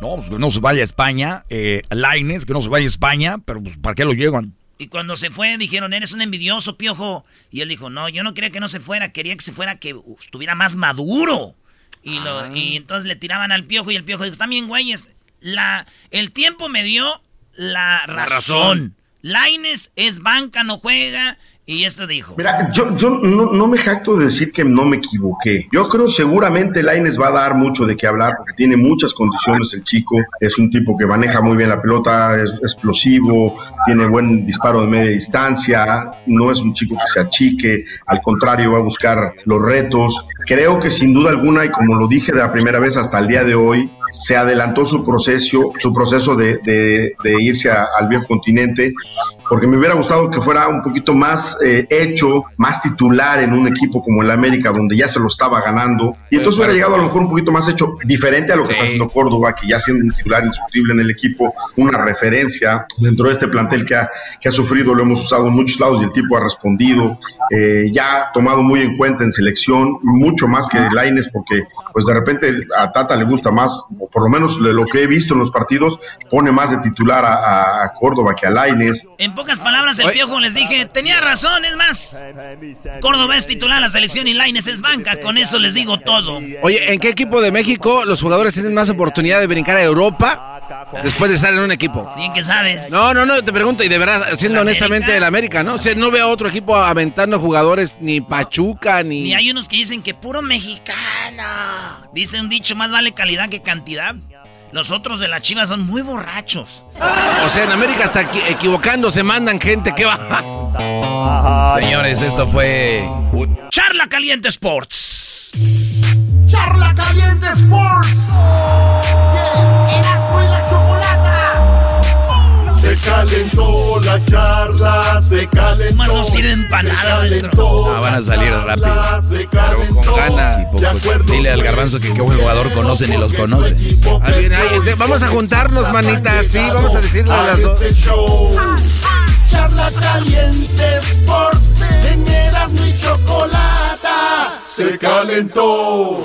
No, pues que no se vaya a España. Eh, Laines, que no se vaya a España, pero pues ¿para qué lo llevan? Y cuando se fue dijeron, eres un envidioso, Piojo. Y él dijo, no, yo no quería que no se fuera, quería que se fuera que estuviera más maduro. Y, lo, y entonces le tiraban al Piojo y el Piojo dijo, están bien, güeyes. La, el tiempo me dio la razón. razón. Laines es banca, no juega. Y esto dijo. Mira, yo, yo no, me jacto de decir que no me equivoqué. Yo creo seguramente Laines va a dar mucho de qué hablar porque tiene muchas condiciones el chico. Es un tipo que maneja muy bien la pelota, es explosivo, tiene buen disparo de media distancia, no es un chico que se achique, al contrario va a buscar los retos. Creo que sin duda alguna, y como lo dije de la primera vez hasta el día de hoy, se adelantó su proceso, su proceso de, de- de irse a- al viejo continente, porque me hubiera gustado que fuera un poquito más eh, hecho, más titular en un equipo como el América, donde ya se lo estaba ganando, y entonces hubiera llegado a lo mejor un poquito más hecho, diferente a lo que está haciendo Córdoba, que ya siendo un titular indiscutible en el equipo, una referencia dentro de este plantel que ha, que ha sufrido, lo hemos usado en muchos lados y el tipo ha respondido, eh, ya tomado muy en cuenta en selección, mucho más que Laines, porque pues de repente a Tata le gusta más, o por lo menos de lo que he visto en los partidos, pone más de titular a, a- a Córdoba que a Laines. En pocas palabras, el Piojo les dije, tenía razón, es más. Córdoba es titular en la selección y Laines es banca, con eso les digo todo. Oye, ¿en qué equipo de México los jugadores tienen más oportunidad de brincar a Europa después de estar en un equipo? Bien que sabes. No, no, no, te pregunto, y de verdad, siendo ¿La honestamente el América, ¿no? O sea, no veo a otro equipo aventando jugadores, ni Pachuca, ni... Y hay unos que dicen que puro mexicano. Dice un dicho, más vale calidad que cantidad. Los otros de la Chivas son muy borrachos. O sea, en América hasta equi- equivocándose mandan gente que va... Señores, esto fue... Charla Caliente Sports. Charla Caliente Sports. Yeah. Se calentó la charla, se calentó. Manos ir empanada se calentó Ah, van a salir rápido. Pero con calentó. ganas. De Dile al garbanzo que qué buen jugador conoce ni los conoce. Bien, ahí, este, vamos a juntarnos, manita. Sí, vamos a decirle a las dos. Este show. Charla Caliente Sports. En Erasmo y Chocolata. Se calentó.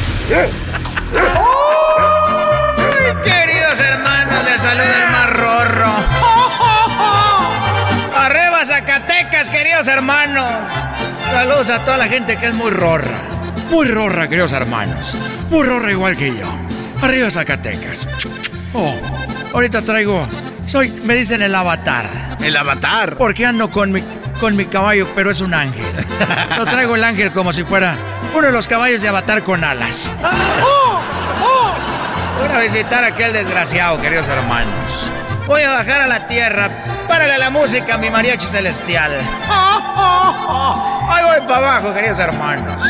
Queridos hermanos, les saluda el más rorro. Arriba Zacatecas, queridos hermanos. Saludos a toda la gente que es muy rorra. Muy rorra, queridos hermanos. Muy rorra igual que yo. Arriba Zacatecas. Oh, ahorita traigo. Soy, me dicen el avatar. El avatar. Porque ando con mi, con mi caballo, pero es un ángel. Lo traigo el ángel como si fuera uno de los caballos de avatar con alas. ¡Oh! ¡Oh! Voy a visitar a aquel desgraciado, queridos hermanos. Voy a bajar a la tierra. Párale a la música, mi mariachi celestial. Ahí voy para abajo, queridos hermanos.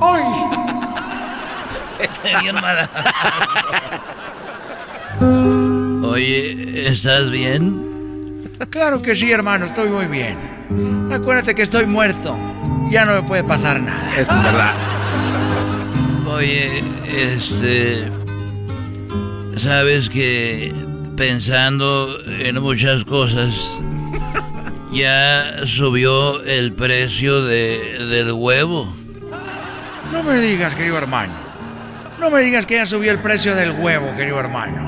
¡Ay! Bien mala. Oye, ¿estás bien? Claro que sí, hermano, estoy muy bien. Acuérdate que estoy muerto. Ya no me puede pasar nada. Es verdad. Oye, este. Sabes que pensando en muchas cosas, ya subió el precio de, del huevo. No me digas, querido hermano. No me digas que ya subió el precio del huevo, querido hermano.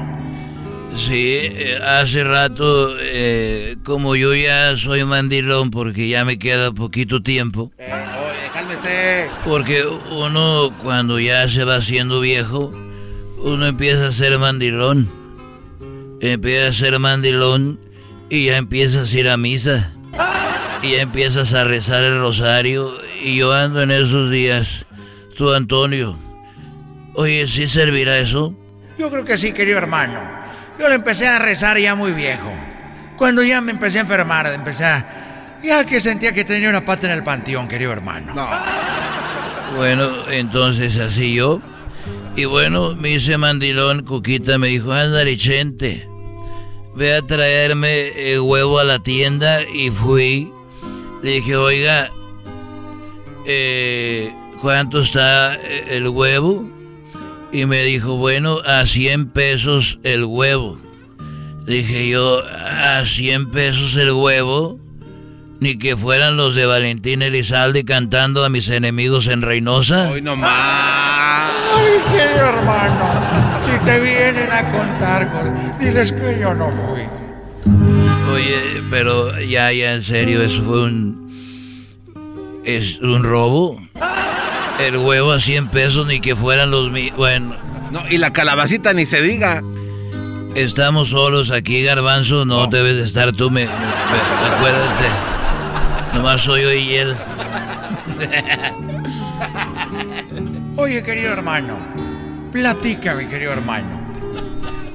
Sí, eh, hace rato, eh, como yo ya soy mandilón porque ya me queda poquito tiempo, Oye, cálmese. porque uno cuando ya se va haciendo viejo, uno empieza a ser mandilón. Empieza a ser mandilón y ya empiezas a ir a misa. Y ya empiezas a rezar el rosario. Y yo ando en esos días. Tú, Antonio. Oye, ¿sí servirá eso? Yo creo que sí, querido hermano. Yo le empecé a rezar ya muy viejo. Cuando ya me empecé a enfermar, empecé a... Ya que sentía que tenía una pata en el panteón, querido hermano. Bueno, entonces así yo. Y bueno, me hice mandilón, Cuquita me dijo, ándale, Chente, ve a traerme eh, huevo a la tienda y fui. Le dije, oiga, eh, ¿cuánto está eh, el huevo? Y me dijo, bueno, a 100 pesos el huevo. Dije yo, a 100 pesos el huevo. Ni que fueran los de Valentín Elizalde cantando a mis enemigos en Reynosa. Hoy nomás. Ay, querido hermano. Si te vienen a contar cosas, diles que yo no fui. Oye, pero ya, ya, en serio, eso fue un. ¿Es un robo? El huevo a 100 pesos, ni que fueran los míos. Bueno. No, y la calabacita ni se diga. Estamos solos aquí, Garbanzo. No, debes de estar tú, me, me- me- acuérdate. Nomás soy yo y él. Oye, querido hermano, platícame, querido hermano.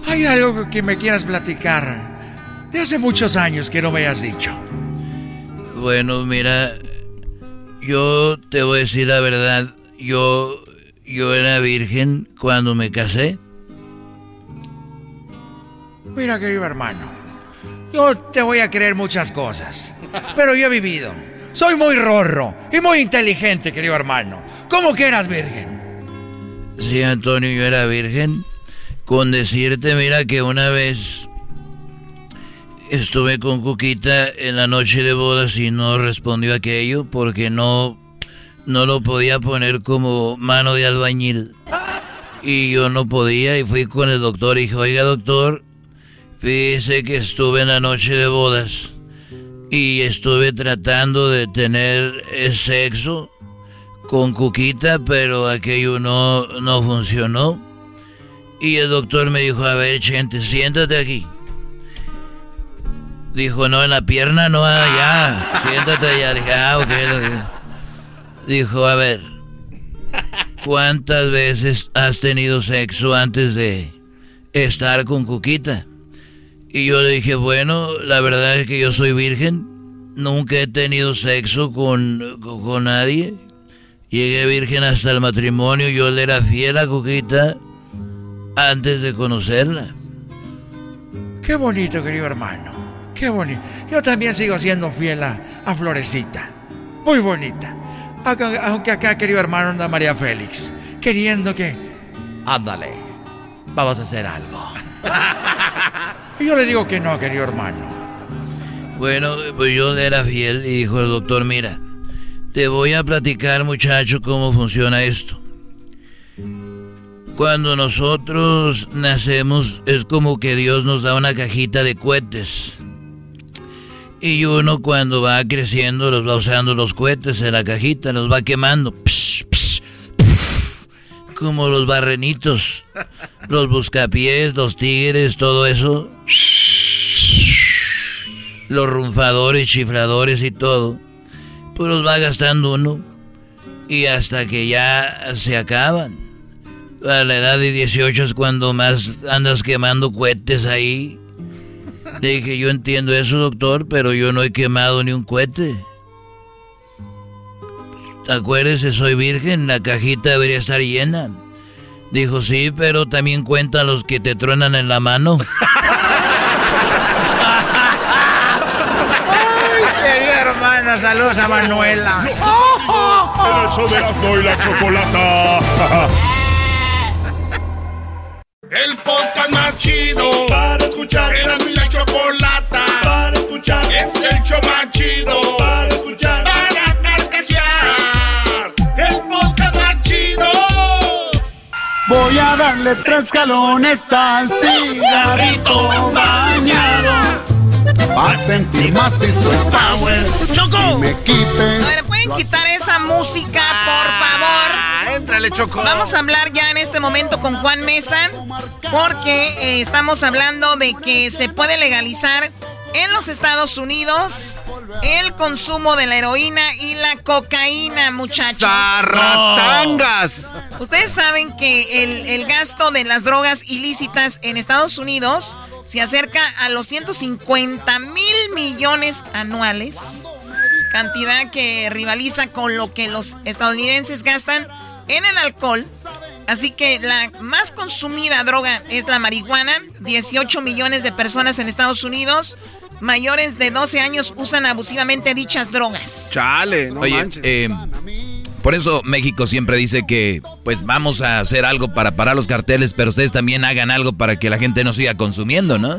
¿Hay algo que me quieras platicar de hace muchos años que no me hayas dicho? Bueno, mira, yo te voy a decir la verdad. Yo, yo era virgen cuando me casé. Mira, querido hermano, yo te voy a creer muchas cosas, pero yo he vivido. Soy muy rorro y muy inteligente, querido hermano. ¿Cómo que eras virgen? Sí, Antonio, yo era virgen. Con decirte, mira que una vez estuve con Cuquita en la noche de bodas y no respondió aquello porque no, no lo podía poner como mano de albañil. Y yo no podía y fui con el doctor y dije, oiga doctor, fíjese que estuve en la noche de bodas. y estuve tratando de tener sexo con Cuquita, pero aquello no, no funcionó. Y el doctor me dijo, a ver, gente, siéntate aquí. Dijo, no, en la pierna, no, allá. Siéntate allá. Dije, ah, ok. Dijo, a ver, ¿cuántas veces has tenido sexo antes de estar con Cuquita? Y yo le dije, bueno, la verdad es que yo soy virgen. Nunca he tenido sexo con, con, nadie. Llegué virgen hasta el matrimonio. Yo le era fiel a Cuquita antes de conocerla. Qué bonito, querido hermano. Qué bonito. Yo también sigo siendo fiel a, Florecita. Muy bonita. Aunque acá, querido hermano, anda María Félix. Queriendo que... Ándale. Vamos a hacer algo. y yo le digo que no, querido hermano. Bueno, pues yo le era fiel y dijo el doctor, mira, te voy a platicar muchacho cómo funciona esto. Cuando nosotros nacemos es como que Dios nos da una cajita de cohetes. Y uno cuando va creciendo los va usando los cohetes en la cajita, los va quemando. como los barrenitos, los buscapiés, los tigres, todo eso. Los rumfadores, chifladores y todo. Pues los va gastando uno. Y hasta que ya se acaban. A la edad de 18 es cuando más andas quemando cohetes ahí dije, yo entiendo eso, doctor, pero yo no he quemado ni un cohete. Acuérdese, soy virgen, la cajita debería estar llena. Dijo, sí, pero también cuenta los que te truenan en la mano. Ay, querida hermana, saludos a Manuela. El de y la chocolata. El podcast más chido para escuchar. Era mi la chocolata para escuchar. Es el show más chido para escuchar. Para carcajear. El podcast más chido. Voy a darle tres galones al cigarrito bañado. A sentir más el power. ¡Choco! me quiten. A ver, ¿pueden quitar esa música, por favor? Choco. Vamos a hablar ya en este momento con Juan Mesa, porque eh, estamos hablando de que se puede legalizar en los Estados Unidos el consumo de la heroína y la cocaína, muchachos. ¡Zarratangas! Ustedes saben que el, el, gasto de las drogas ilícitas en Estados Unidos se acerca a los 150 mil millones anuales, cantidad que rivaliza con lo que los estadounidenses gastan en el alcohol. Así que la más consumida droga es la marihuana. 18 millones de personas en Estados Unidos mayores de 12 años usan abusivamente dichas drogas. Chale, no Oye, eh, por eso México siempre dice que pues vamos a hacer algo para parar los carteles, pero ustedes también hagan algo para que la gente no siga consumiendo, ¿no?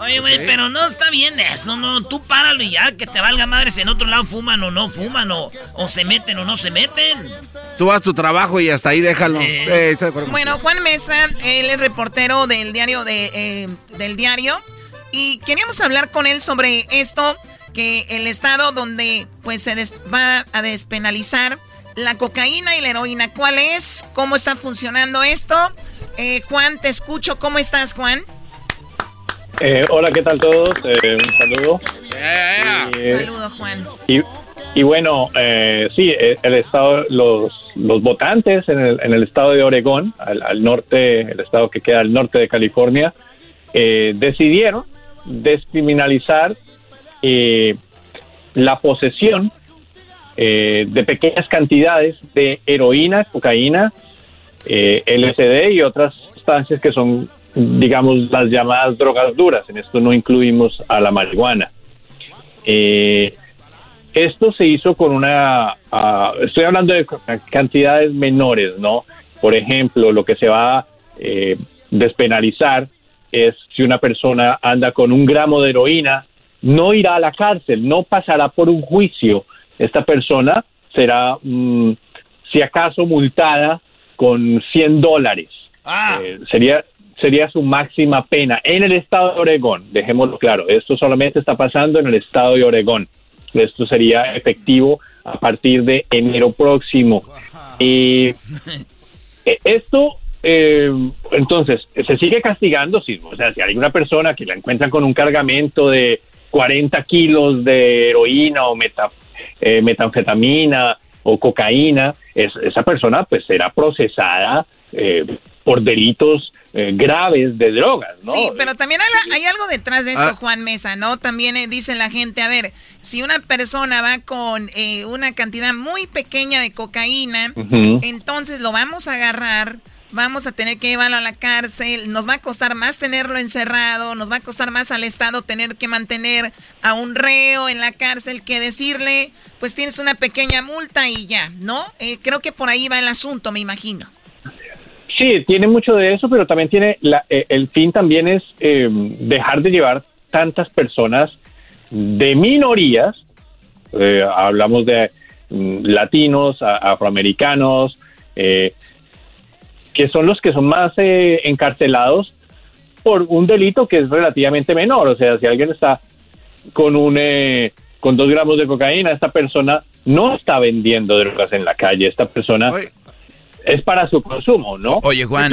Oye, güey, pero no está bien eso, no. Tú páralo y ya, que te valga madre si en otro lado fuman o no fuman, o, o se meten o no se meten. Tú vas tu trabajo y hasta ahí déjalo. Eh, bueno, Juan Mesa, él es reportero del diario de, eh, del diario. Y queríamos hablar con él sobre esto, que el estado donde pues se va a despenalizar la cocaína y la heroína. ¿Cuál es? ¿Cómo está funcionando esto? Eh, Juan, te escucho. ¿Cómo estás, Juan? Eh, hola, ¿qué tal todos? Eh, un saludo. Eh, saludo, Juan. Y, y bueno, sí, el estado, los, los votantes en el, en el estado de Oregón, al, norte, el estado que queda al norte de California, decidieron descriminalizar la posesión de pequeñas cantidades de heroína, cocaína, LSD y otras sustancias que son digamos, las llamadas drogas duras. En esto no incluimos a la marihuana. Eh, esto se hizo con una, ah, estoy hablando de cantidades menores, ¿no? Por ejemplo, lo que se va a eh, despenalizar es si una persona anda con un gramo de heroína, no irá a la cárcel, no pasará por un juicio. Esta persona será, mm, si acaso, multada con 100 dólares. Ah. Eh, sería sería su máxima pena en el estado de Oregón. Dejémoslo claro, esto solamente está pasando en el estado de Oregón. Esto sería efectivo a partir de enero próximo. Y eh, esto, eh, entonces, se sigue castigando, si, o sea, si hay una persona que la encuentran con un cargamento de 40 kilos de heroína o meta, eh, metanfetamina o cocaína, esa persona pues será procesada por delitos graves de drogas, ¿no? Sí, pero también hay, algo detrás de esto, ah. Juan Mesa, ¿no? También dice la gente, a ver, si una persona va con una cantidad muy pequeña de cocaína, entonces lo vamos a agarrar vamos a tener que llevarlo a la cárcel, nos va a costar más tenerlo encerrado, nos va a costar más al Estado tener que mantener a un reo en la cárcel que decirle, pues tienes una pequeña multa y ya, ¿no? Eh, creo que por ahí va el asunto, me imagino. Sí, tiene mucho de eso, pero también tiene, la, eh, el fin también es eh, dejar de llevar tantas personas de minorías, hablamos de mm, latinos, afroamericanos, eh, que son los que son más eh, encarcelados por un delito que es relativamente menor. O sea, si alguien está con un eh, con dos gramos de cocaína, esta persona no está vendiendo drogas en la calle. Esta persona es para su consumo, ¿no? Oye Juan,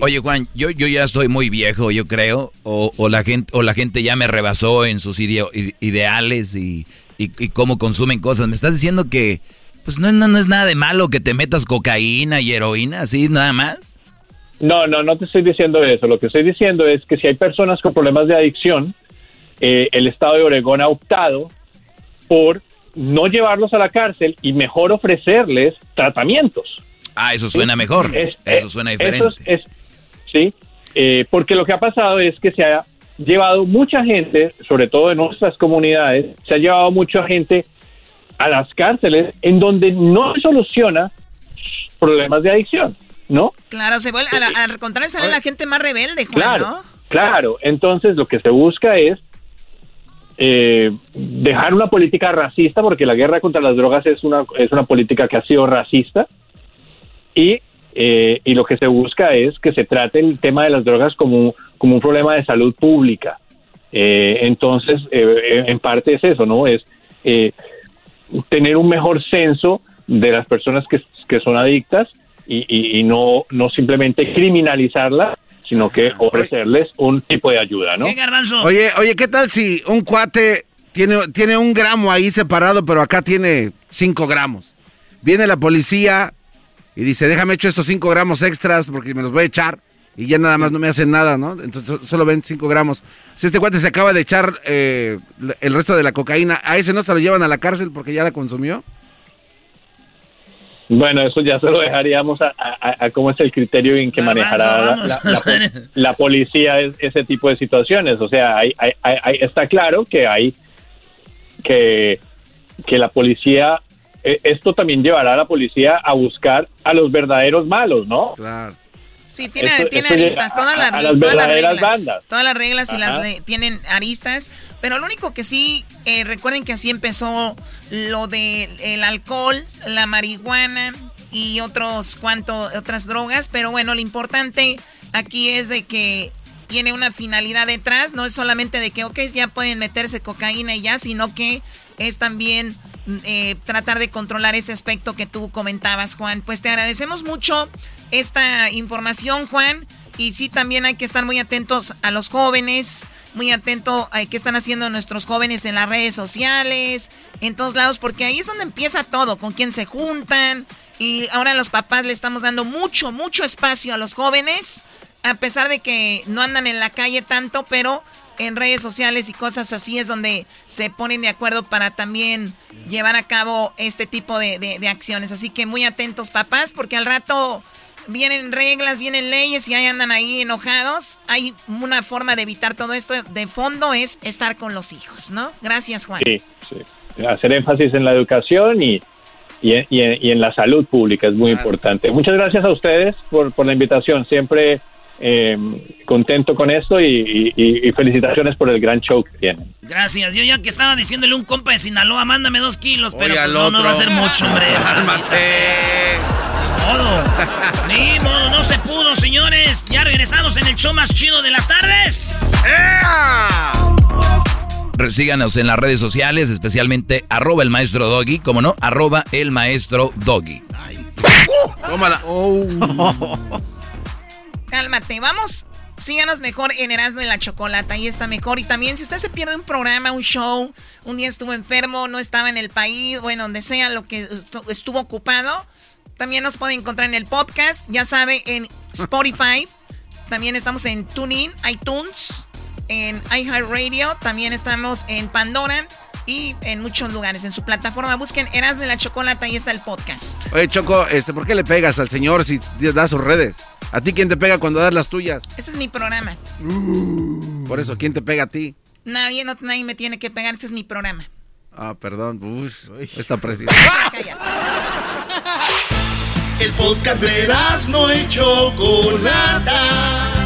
oye Juan, yo, yo ya estoy muy viejo, yo creo, o, o la gente o la gente ya me rebasó en sus ideales y, y, y cómo consumen cosas. Me estás diciendo que pues no, no, es nada de malo que te metas cocaína y heroína, así nada más. No, no, no te estoy diciendo eso. Lo que estoy diciendo es que si hay personas con problemas de adicción, eh, el Estado de Oregón ha optado por no llevarlos a la cárcel y mejor ofrecerles tratamientos. Ah, eso suena mejor. eso suena diferente. sí, eh, porque lo que ha pasado es que se ha llevado mucha gente, sobre todo en nuestras comunidades, se ha llevado mucha gente a las cárceles en donde no soluciona problemas de adicción, ¿no? Claro, se vuelve, al contrario sale la gente más rebelde, Juan, claro, ¿no? Claro, entonces lo que se busca es eh, dejar una política racista, porque la guerra contra las drogas es una, es una política que ha sido racista, y, eh, y lo que se busca es que se trate el tema de las drogas como, como un problema de salud pública. Eh, entonces, en parte es eso, ¿no? Es tener un mejor censo de las personas que, son adictas y, no, no simplemente criminalizarlas, sino que ofrecerles un tipo de ayuda, ¿no? Oye, oye, ¿qué tal si un cuate tiene, tiene un gramo ahí separado, pero acá tiene cinco gramos? Viene la policía y dice, déjame echar estos cinco gramos extras porque me los voy a echar y ya nada más no me hacen nada, ¿no? Entonces solo ven 5 gramos. Si este cuate se acaba de echar eh, el resto de la cocaína, ¿a ese no se lo llevan a la cárcel porque ya la consumió? Bueno, eso ya se lo dejaríamos a, cómo es el criterio en que manejará la, policía ese tipo de situaciones. O sea, hay, está claro que hay que, que la policía, esto también llevará a la policía a buscar a los verdaderos malos, ¿no? Claro. Sí, tiene, aristas, todas, las, reglas. Todas las reglas y las tienen aristas. Pero lo único que sí, eh, recuerden que así empezó lo del el alcohol, la marihuana y otros cuanto, otras drogas. Pero bueno, lo importante aquí es de que tiene una finalidad detrás. No es solamente de que, ok, ya pueden meterse cocaína y ya, sino que es también eh, tratar de controlar ese aspecto que tú comentabas, Juan. Pues te agradecemos mucho esta información, Juan. Y sí, también hay que estar muy atentos a los jóvenes, muy atento a qué están haciendo nuestros jóvenes en las redes sociales, en todos lados, porque ahí es donde empieza todo, con quién se juntan. Y ahora los papás le estamos dando mucho, mucho espacio a los jóvenes, a pesar de que no andan en la calle tanto, pero en redes sociales y cosas así es donde se ponen de acuerdo para también llevar a cabo este tipo de, de acciones. Así que muy atentos papás, porque al rato vienen reglas, vienen leyes y ahí andan ahí enojados. Hay una forma de evitar todo esto. De fondo es estar con los hijos, ¿no? Gracias, Juan. Sí, sí. Hacer énfasis en la educación y, y, en, la salud pública es muy importante. Muchas gracias a ustedes por, por la invitación. Siempre eh, contento con esto y, felicitaciones por el gran show que tienen. Gracias. Yo ya que estaba diciéndole un compa de Sinaloa, mándame dos kilos, pero pues no, no va a ser mucho, hombre. modo. Ni modo, no se pudo, señores. Ya regresamos en el show más chido de las tardes. Síganos en las redes sociales, especialmente arroba el maestro Doggy, como no, arroba el maestro Doggy. Tómala. Cálmate, vamos. Síganos mejor en Erasmo y la Chocolata, ahí está mejor. Y también si usted se pierde un programa, un show, un día estuvo enfermo, no estaba en el país, bueno, donde sea lo que estuvo ocupado, también nos puede encontrar en el podcast, ya sabe, en Spotify. También estamos en TuneIn, iTunes, en iHeartRadio, también estamos en Pandora y en muchos lugares. En su plataforma busquen Eras de la Chocolata y está el podcast. Oye, Choco, este, ¿por qué le pegas al señor si da sus redes? ¿A ti quién te pega cuando das las tuyas? Este es mi programa. por eso, ¿quién te pega a ti? Nadie, no, nadie me tiene que pegar, este es mi programa. Ah, perdón, Uy, está precioso. El podcast de Eras no hecho Chocolata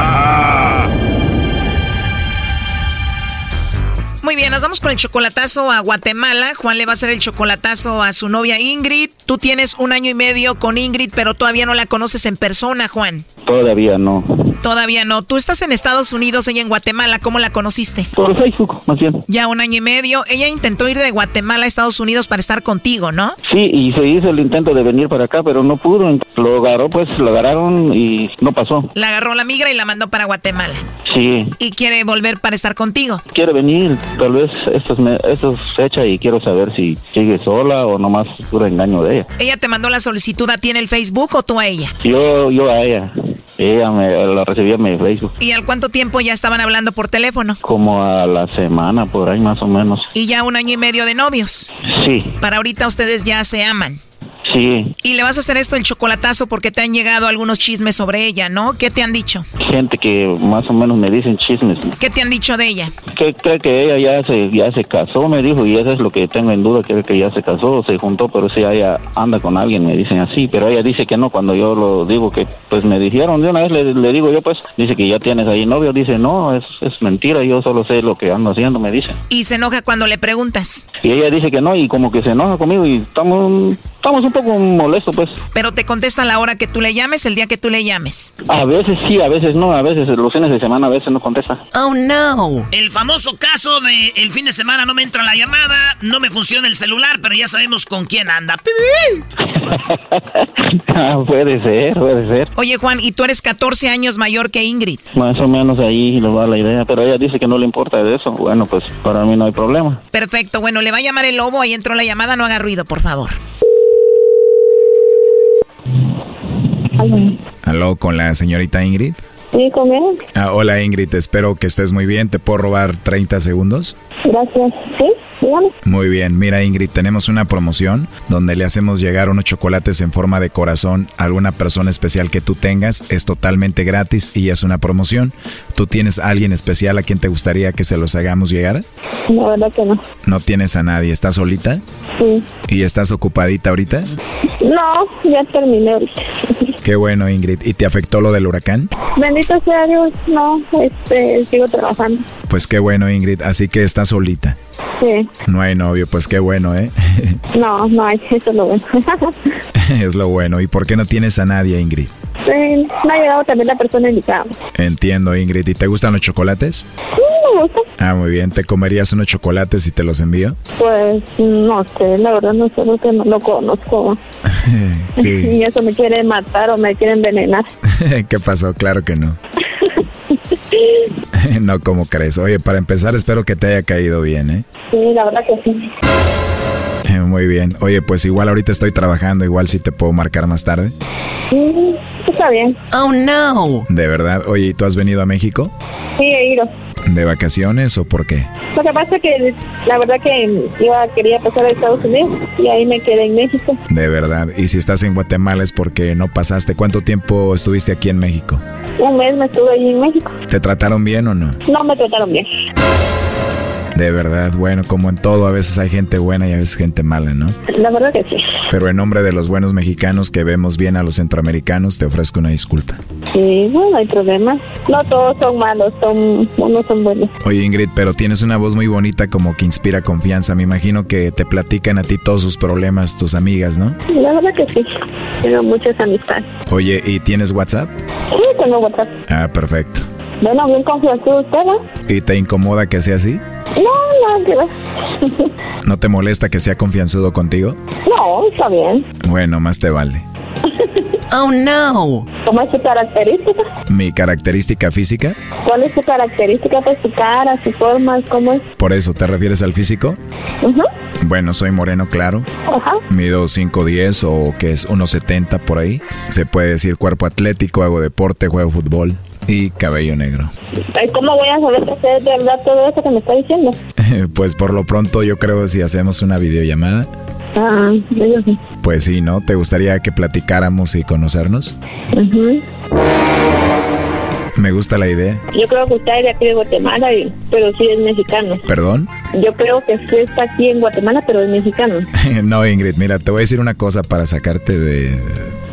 Muy bien, nos vamos con el chocolatazo a Guatemala. Juan le va a hacer el chocolatazo a su novia Ingrid. Tú tienes un año y medio con Ingrid, pero todavía no la conoces en persona, Juan. Todavía no. Todavía no. Tú estás en Estados Unidos, ella en Guatemala. ¿Cómo la conociste? Por Facebook, más bien. Ya un año y medio. Ella intentó ir de Guatemala a Estados Unidos para estar contigo, ¿no? Sí, y se hizo el intento de venir para acá, pero no pudo. Lo agarró, pues lo agarraron y no pasó. La agarró la migra y la mandó para Guatemala. Sí. ¿Y quiere volver para estar contigo? Quiere venir. Tal vez esto es, esto es fecha y quiero saber si sigue sola o nomás puro engaño de ella. ¿Ella te mandó la solicitud a ti en el Facebook o tú a ella? Yo, yo a ella. Ella me la recibía en mi Facebook. ¿Y al cuánto tiempo ya estaban hablando por teléfono? Como a la semana, por ahí más o menos. ¿Y ya un año y medio de novios? Sí. Para ahorita ustedes ya se aman. Sí. Y le vas a hacer esto el chocolatazo porque te han llegado algunos chismes sobre ella, ¿no? ¿Qué te han dicho? Gente que más o menos me dicen chismes. ¿Qué te han dicho de ella? Que cree que ella ya se, ya se casó, me dijo, y eso es lo que tengo en duda, cree que ya se casó, se juntó, pero si ella anda con alguien, me dicen así, pero ella dice que no, cuando yo lo digo que, pues me dijeron, de una vez le, digo yo, pues, dice que ya tienes ahí novio, dice, no, es, es mentira, yo solo sé lo que ando haciendo, me dice. ¿Y se enoja cuando le preguntas? Y ella dice que no, y como que se enoja conmigo, y estamos, estamos un poco molestos, pues. Pero te contesta a la hora que tú le llames, el día que tú le llames. A veces sí, a veces no, a veces los fines de semana a veces no contesta. Oh no. El famoso caso de el fin de semana no me entra la llamada, no me funciona el celular, pero ya sabemos con quién anda. Ah, puede ser, puede ser. Oye Juan, ¿y tú eres 14 años mayor que Ingrid? Más o menos ahí le va la idea, pero ella dice que no le importa de eso. Bueno, pues para mí no hay problema. Perfecto, bueno, le va a llamar el lobo, ahí entró la llamada, no haga ruido, por favor. Aló, con la señorita Ingrid. Sí, con él. Ah, hola Ingrid, espero que estés muy bien. ¿Te puedo robar 30 segundos? Gracias. Sí, dígame. Muy bien, mira Ingrid, tenemos una promoción donde le hacemos llegar unos chocolates en forma de corazón a alguna persona especial que tú tengas. Es totalmente gratis y es una promoción. ¿Tú tienes a alguien especial a quien te gustaría que se los hagamos llegar? La verdad que no. ¿No tienes a nadie? ¿Estás solita? Sí. ¿Y estás ocupadita ahorita? No, ya terminé ahorita. Qué bueno Ingrid. ¿Y te afectó lo del huracán? Bendito sea Dios, no, este, sigo trabajando. Pues qué bueno, Ingrid. Así que estás solita. Sí. No hay novio, pues qué bueno, ¿eh? no, no hay, eso es lo bueno. es lo bueno. ¿Y por qué no tienes a nadie, Ingrid? Sí, me ha llegado también la persona indicada. Entiendo, Ingrid. ¿Y te gustan los chocolates? Sí, me gustan. Ah, muy bien. ¿Te comerías unos chocolates si te los envío? Pues no sé, la verdad no sé porque no lo conozco. sí. Y eso me quiere matar o me quiere envenenar. ¿Qué pasó? Claro que no. no, como crees? Oye, para empezar, espero que te haya caído bien, ¿eh? Sí, la verdad que sí. Muy bien. Oye, pues igual ahorita estoy trabajando, igual si te puedo marcar más tarde. Está bien. Oh, no. De verdad. Oye, ¿y tú has venido a México? Sí, he ido. ¿De vacaciones o por qué? Lo que pasa es que la verdad que yo quería pasar a Estados Unidos y ahí me quedé en México. De verdad. Y si estás en Guatemala es porque no pasaste. ¿Cuánto tiempo estuviste aquí en México? Un mes me estuve ahí en México. ¿Te trataron bien o no? No me trataron bien. De verdad, bueno, como en todo, a veces hay gente buena y a veces gente mala, ¿no? La verdad que sí. Pero en nombre de los buenos mexicanos que vemos bien a los centroamericanos, te ofrezco una disculpa. Sí, no, hay problema. No todos son malos, son, unos son buenos. Oye, Ingrid, pero tienes una voz muy bonita como que inspira confianza. Me imagino que te platican a ti todos sus problemas, tus amigas, ¿no? La verdad que sí. Tengo muchas amistades. Oye, ¿y tienes WhatsApp? Sí, tengo WhatsApp. Ah, perfecto. Bueno, bien confianzudo usted, ¿no? ¿Y te incomoda que sea así? No, no, que ¿No te molesta que sea confianzudo contigo? No, está bien. Bueno, más te vale. Oh, no. ¿Cómo es su característica? ¿Mi característica física? ¿Cuál es su característica? Pues su cara, su forma, ¿cómo es? ¿Por eso te refieres al físico? Ajá. Bueno, soy moreno claro. Ajá. Mido 5'10 o que es 1'70 por ahí. Se puede decir cuerpo atlético, hago deporte, juego fútbol y cabello negro. ¿Cómo voy a saber que es de verdad todo eso que me está diciendo? pues por lo pronto yo creo si hacemos una videollamada. Ah, yo sí. Pues sí, ¿no? ¿Te gustaría que platicáramos y conocernos? Me gusta la idea. Yo creo que usted es de aquí de Guatemala, y, pero sí es mexicano. ¿Perdón? Yo creo que usted está aquí en Guatemala, pero es mexicano. no, Ingrid, mira, te voy a decir una cosa para sacarte de...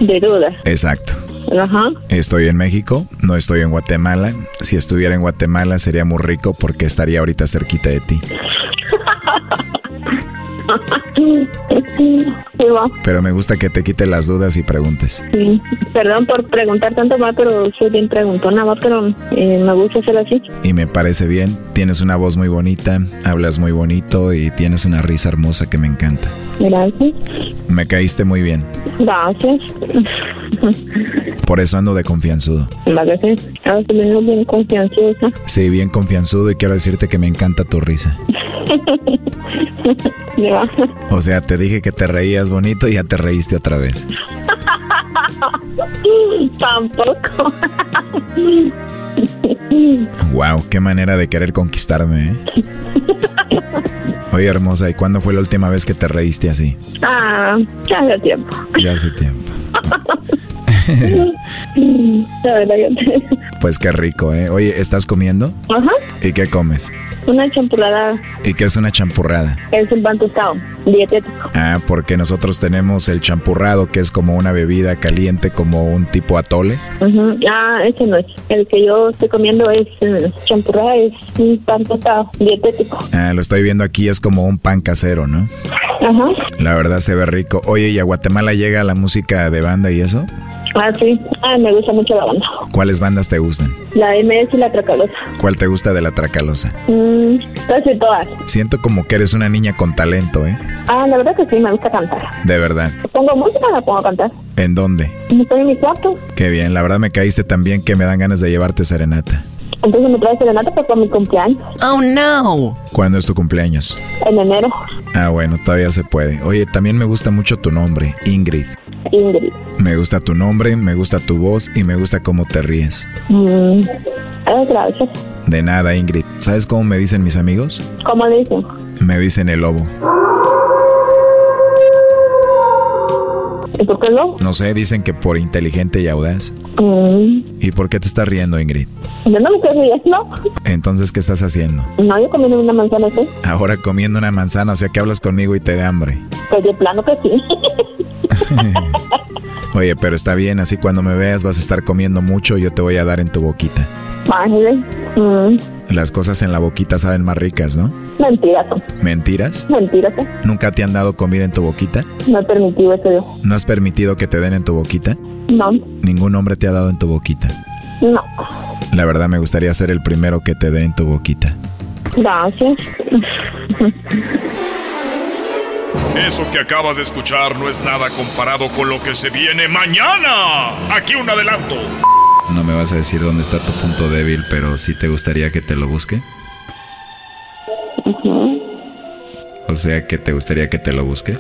De duda. Exacto. Ajá. Estoy en México, no estoy en Guatemala. Si estuviera en Guatemala sería muy rico porque estaría ahorita cerquita de ti. Pero me gusta que te quite las dudas y preguntes. Sí. Perdón por preguntar tanto más, pero soy bien preguntona, más, pero eh, me gusta hacer así. Y me parece bien. Tienes una voz muy bonita, hablas muy bonito y tienes una risa hermosa que me encanta. Gracias. Me caíste muy bien. Gracias. Por eso ando de confianzudo. Gracias. Ahora bien confianzuda. Sí, bien confianzudo y quiero decirte que me encanta tu risa. O sea, te dije que te reías bonito y ya te reíste otra vez. Tampoco. wow, qué manera de querer conquistarme, ¿eh? Oye, hermosa, ¿y cuándo fue la última vez que te reíste así? Ah, ya hace tiempo. Ya hace tiempo. pues qué rico, ¿eh? Oye, ¿estás comiendo? Ajá. ¿Y qué comes? Una champurrada. ¿Y qué es una champurrada? Es un pan tostado, dietético. Ah, porque nosotros tenemos el champurrado, que es como una bebida caliente, como un tipo atole. Ah, ese no es. El que yo estoy comiendo es uh, champurrada, es un pan tostado, dietético. Ah, lo estoy viendo aquí, es como un pan casero, ¿no? Ajá. La verdad se ve rico. Oye, ¿y a Guatemala llega la música de banda y eso? Ah, sí. Ah, me gusta mucho la banda. ¿Cuáles bandas te gustan? La MS y la Tracalosa. ¿Cuál te gusta de la Tracalosa? Mm, casi todas. Siento como que eres una niña con talento, ¿eh? Ah, la verdad que sí, me gusta cantar. De verdad. Pongo música, la pongo a cantar. ¿En dónde? Estoy en mi cuarto. Qué bien, la verdad me caíste tan bien que me dan ganas de llevarte serenata. Entonces me traes serenata para mi cumpleaños. Oh, no. ¿Cuándo es tu cumpleaños? En enero. Ah, bueno, todavía se puede. Oye, también me gusta mucho tu nombre, Ingrid. Ingrid. Me gusta tu nombre, me gusta tu voz y me gusta cómo te ríes. Mm. gracias. De nada, Ingrid. ¿Sabes cómo me dicen mis amigos? ¿Cómo dicen? Me dicen el lobo. ¿Y por qué no? No sé, dicen que por inteligente y audaz. Mm. ¿Y por qué te estás riendo, Ingrid? Yo no me estoy riendo. Entonces, ¿qué estás haciendo? No, yo comiendo una manzana, ¿sí? Ahora comiendo una manzana, o sea que hablas conmigo y te da hambre. Pues de plano que sí. Oye, pero está bien, así cuando me veas vas a estar comiendo mucho y yo te voy a dar en tu boquita. Mm. Las cosas en la boquita saben más ricas, ¿no? Mentiras. ¿Mentiras? Mentiras. ¿Nunca te han dado comida en tu boquita? No he permitido eso. ¿No has permitido que te den en tu boquita? No. ¿Ningún hombre te ha dado en tu boquita? No. La verdad me gustaría ser el primero que te dé en tu boquita. Gracias. Eso que acabas de escuchar no es nada comparado con lo que se viene mañana. Aquí un adelanto. No me vas a decir dónde está tu punto débil, pero sí te gustaría que te lo busque. O sea, que te gustaría que te lo busque.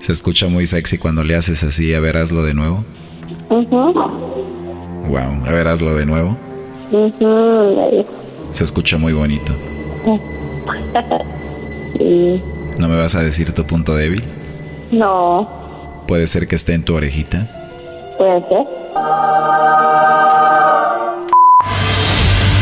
Se escucha muy sexy cuando le haces así. A ver, hazlo de nuevo. Wow, a ver, hazlo de nuevo. Se escucha muy bonito. ¿No me vas a decir tu punto débil? No. ¿Puede ser que esté en tu orejita? Puede ser.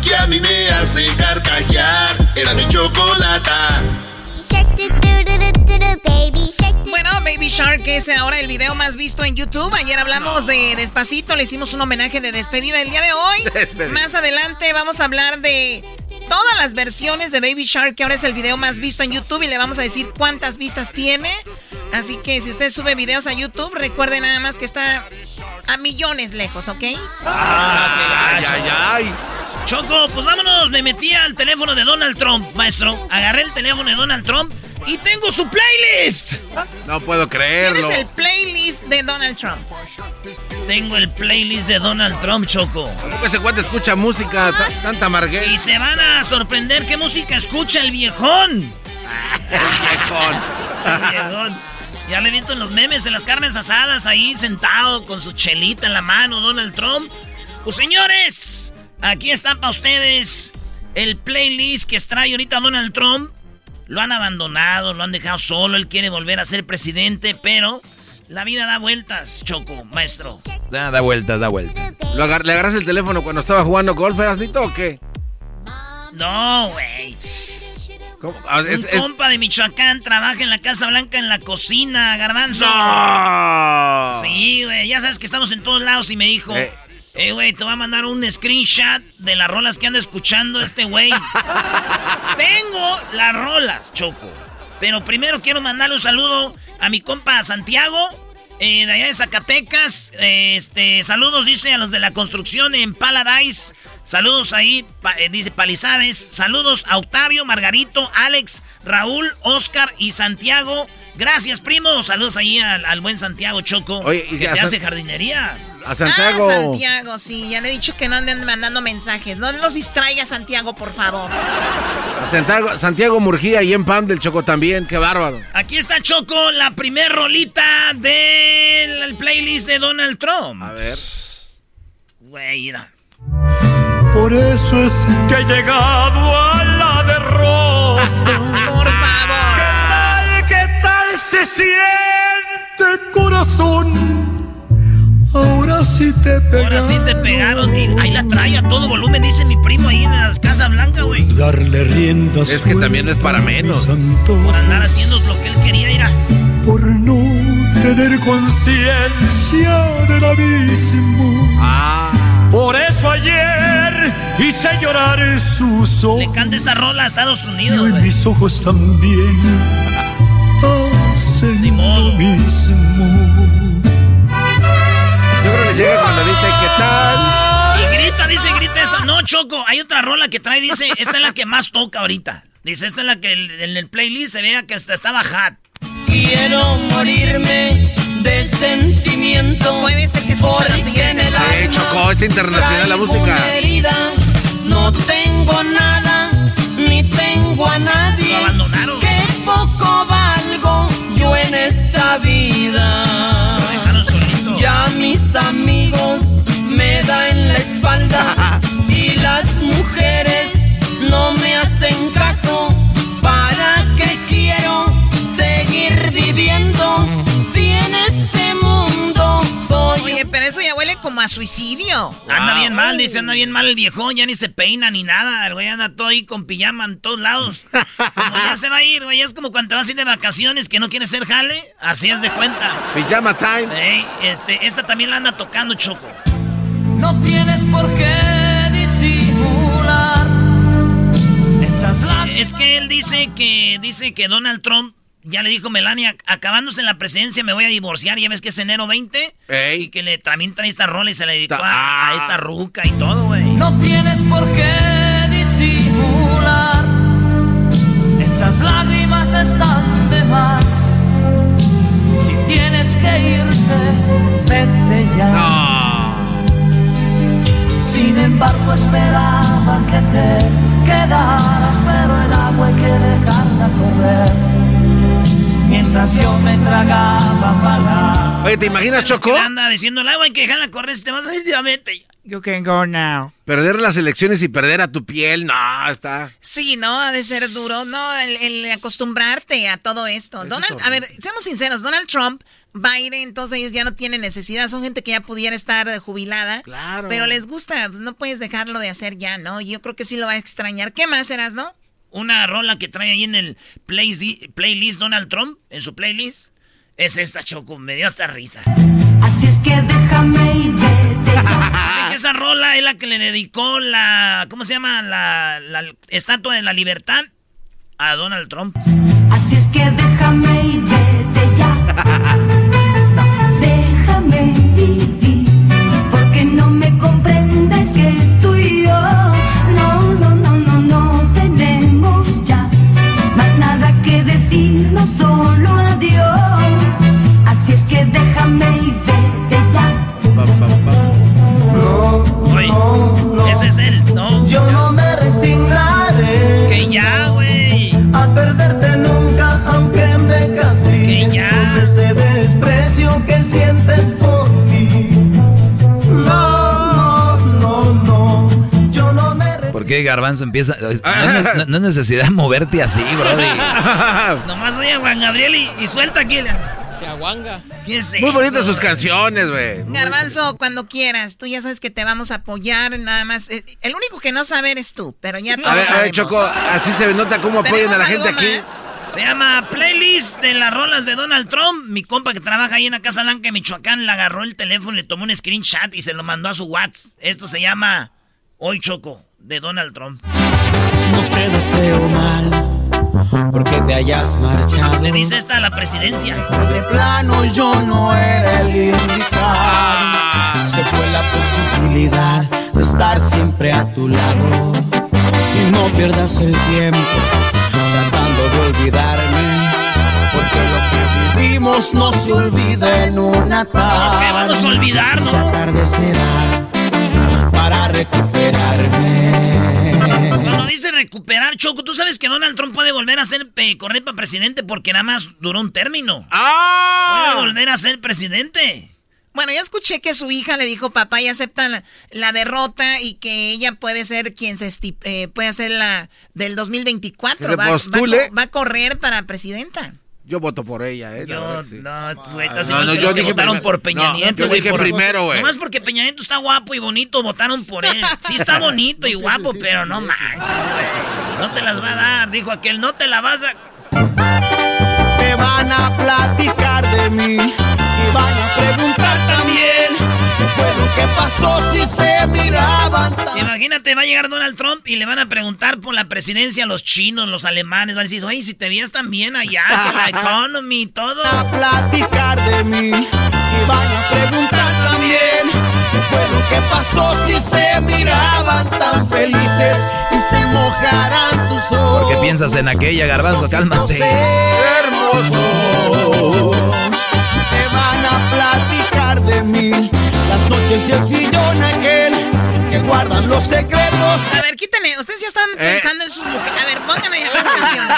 que a mí me hace carcajear. Era mi chocolata. Bueno, Baby Shark es ahora el video más visto en YouTube. Ayer hablamos de Despacito, le hicimos un homenaje de despedida el día de hoy. Más adelante vamos a hablar de todas las versiones de Baby Shark, que ahora es el video más visto en YouTube y le vamos a decir cuántas vistas tiene. Así que si usted sube videos a YouTube, recuerde nada más que está a millones lejos, ¿ok? Ah, ay, ay, ay. Choco, pues vámonos. Me metí al teléfono de Donald Trump, maestro. Agarré el teléfono de Donald Trump y tengo su playlist. No puedo creerlo. Tienes el playlist de Donald Trump. Tengo el playlist de Donald Trump, Choco. ¿Cómo ese cuate escucha música tanta amarguez? Y se van a sorprender qué música escucha el viejón. el viejón. el viejón. Ya le he visto en los memes, en las carnes asadas, ahí sentado con su chelita en la mano, Donald Trump. Pues señores, aquí está para ustedes el playlist que trae ahorita Donald Trump. Lo han abandonado, lo han dejado solo, él quiere volver a ser presidente, pero la vida da vueltas, Choco, maestro. Da, da vueltas, da vueltas. ¿Le agarras el teléfono cuando estaba jugando golf, Erasnito, o qué? No, güey. Ah, un compa de Michoacán trabaja en la Casa Blanca en la cocina, garbanzo. Sí, güey, ya sabes que estamos en todos lados y me dijo, eh, eh güey, te voy a mandar un screenshot de las rolas que anda escuchando este güey. Tengo las rolas, Choco. Pero primero quiero mandarle un saludo a mi compa Santiago, eh, de allá de Zacatecas. este, saludos, dice, a los de la construcción en Paladise. Saludos ahí, eh, dice Palizades. Saludos a Octavio, Margarito, Alex, Raúl, Oscar y Santiago. Gracias, primo. Saludos ahí al, buen Santiago Choco. Oye, que te hace jardinería. A Santiago. Ah, Santiago, sí. Ya le he dicho que no anden mandando mensajes. No los distraiga, Santiago, por favor. A Santiago, Santiago Murgía y en Pan del Choco también. Qué bárbaro. Aquí está Choco, la primer rolita del playlist de Donald Trump. A ver. Güey, mira. Por eso es que he llegado a se siente corazón? Ahora sí te pegaron. Ahora sí te pegaron. ahí la trae a todo volumen, dice mi primo ahí en las Casas Blanca, güey. Darle riendas. Es que también no es para menos. Por andar haciendo lo que él quería, ir a. Por no tener conciencia del abismo. Ah. Por eso ayer hice llorar sus ojos. Le canta esta rola a Estados Unidos. Y mis ojos también mismo. Yo creo que llega cuando dice ¿qué tal? Y grita, dice, grita esto. No, Choco, hay otra rola que trae, dice, esta es la que más toca ahorita. Dice, esta es la que en el playlist se vea que hasta estaba hot. Quiero morirme de sentimiento. Puede ser que porque en el alma Choco, es internacional la música. No tengo nada, ni tengo a nadie. Vida. Ya mis amigos me dan la espalda y las mujeres no me hacen caso. ¿Para qué quiero seguir viviendo Oye, pero eso ya huele como a suicidio. Anda bien mal, dice, anda bien mal el viejón, ya ni se peina ni nada. El güey anda todo ahí con pijama en todos lados. Como ya se va a ir, güey. Es como cuando te vas a ir de vacaciones que no quieres ser jale. Así es de cuenta. Pijama time. Ey, este, esta también la anda tocando Choco. No tienes por qué disimular esas lágrimas. Es que él dice que dice que Donald Trump ya le dijo Melania, acabándose en la presidencia me voy a divorciar. Ya ves que es enero 20. Ey. Y que le, también trae esta rola y se le dedicó a, a, esta ruca y todo, güey. No tienes por qué disimular. Esas lágrimas están de más. Si tienes que irte, vete ya. No. Sin embargo, esperaba que te quedaras, pero el agua hay que dejarla correr. Mientras yo me tragaba palabras. Oye, ¿te imaginas, Choco? Anda diciendo el agua hay que dejarla correr, si te vas vete. You can go now. Perder las elecciones y perder a tu piel, no, está. Sí, ¿no? Ha de ser duro, ¿no? El, el acostumbrarte a todo esto. Donald, a ver, seamos sinceros, Donald Trump, Biden, todos ellos ya no tienen necesidad. Son gente que ya pudiera estar eh, jubilada. Claro. Pero les gusta, pues no puedes dejarlo de hacer ya, ¿no? Yo creo que sí lo va a extrañar. ¿Qué más serás, no? Una rola que trae ahí en el play- playlist Donald Trump, en su playlist, es esta, Choco. Me dio hasta risa. Así es que déjame vete. Así que esa rola es la que le dedicó la. ¿Cómo se llama? La, la estatua de la libertad a Donald Trump. Así es que déjame vete Yo no me resignaré. Que ya, güey. A perderte nunca, aunque me castigue. Que ya. Por ese desprecio que sientes por mí. No, no, no, no. Yo no me ¿Por qué Garbanzo empieza? No es, no- no es necesidad de moverte así, brody. Nomás oye a Juan Gabriel y, y suelta aquí. la- Se aguanga. ¿Qué es Muy bonitas sus canciones, güey. Garbanzo, cuando quieras, tú ya sabes que te vamos a apoyar, nada más. eh, El único que no sabe eres tú, pero ya todos A ver, a ver. Choco, así se nota cómo apoyan a la ¿Tenemos gente aquí. más? Se llama Playlist de las rolas de Donald Trump. Mi compa que trabaja ahí en la Casa Blanca de Michoacán le agarró el teléfono, le tomó un screenshot y se lo mandó a su WhatsApp. Esto se llama Hoy Choco de Donald Trump. No te deseo mal, porque te hayas marchado. Le dice esta a la presidencia. De plano yo no era el indicado. Se fue la posibilidad de estar siempre a tu lado. Y no pierdas el tiempo tratando de olvidarme. Porque lo que vivimos no se olvida en una tarde. qué vamos a olvidarnos? Ya tarde será para recuperarme. Cuando dice recuperar, Choco, tú sabes que Donald Trump puede volver a ser eh, correr para presidente porque nada más duró un término. ¡Ah! Puede volver a ser presidente. Bueno, yo escuché que su hija le dijo, papá, y acepta la, la derrota y que ella puede ser quien se eh, puede hacer la del 2024. Que se va, va a correr para presidenta. Yo voto por ella, ¿eh? Yo, sí. no, güey, Ah, estás no, no, que yo dije votaron primero. por Peña No, Nieto, yo dije por- primero, güey. Nomás porque Peña Nieto está guapo y bonito, votaron por él. Sí está bonito y guapo, pero no manches, güey. No te las va a dar, dijo aquel, no te la vas a... Me van a platicar de mí y van a preguntar también fue lo que pasó si se miraban tan Imagínate, va a llegar Donald Trump y le van a preguntar por la presidencia a los chinos, los alemanes. Van a decir, oye, si te vías también allá, con la economy y todo. a platicar de mí y van a preguntar también qué fue lo que pasó si se miraban tan felices y se mojarán tus ojos. ¿Por qué piensas en aquella, Garbanzo? Cálmate. hermosos. Te van a platicar de mí noches y el sillón aquel que guardan los secretos. A ver, quítenle, ustedes ya están Eh. pensando en sus mujeres. A ver, pongan allá más canciones.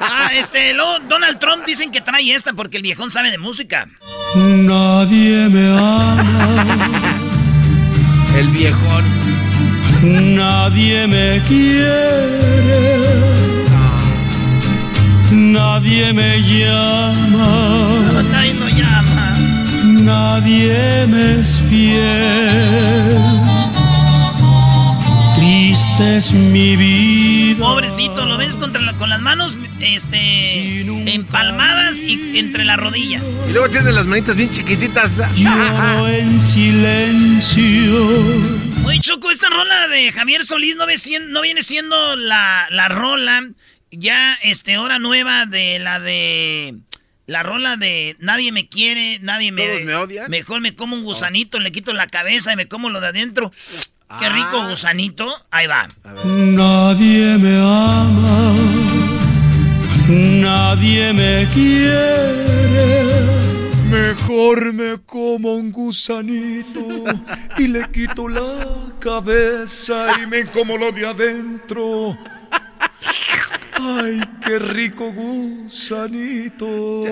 Ah, este, luego Donald Trump dicen que trae esta porque el viejón sabe de música. Nadie me ama, El viejón. nadie me quiere, nadie me llama, lo llama. Nadie me es fiel. Triste es mi vida. Pobrecito, lo ves contra la- con las manos este, empalmadas y entre las rodillas. Y luego tiene las manitas bien chiquititas. Yo en silencio. Oye, Choco, esta rola de Javier Solís no, ve sien- no viene siendo la, la rola ya, este, hora nueva de la de... La rola de nadie me quiere, nadie me... ¿Todos me odian? Mejor me como un gusanito, le quito la cabeza y me como lo de adentro. Qué Ah. rico gusanito. Ahí va. Nadie me ama, nadie me quiere, Mejor me como un gusanito y le quito la cabeza y me como lo de adentro. Ay, qué rico gusanito. Muy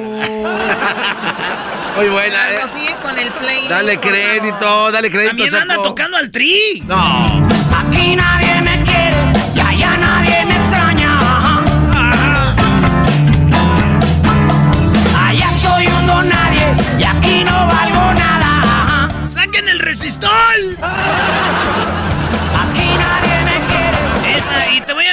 buena. eh. sigue con el play. Dale crédito, dale crédito. También anda tocando al tri. No. Aquí nadie me quiere y allá nadie me extraña. Allá soy un don nadie y aquí no valgo nada. ¡Saquen el resistol! Aquí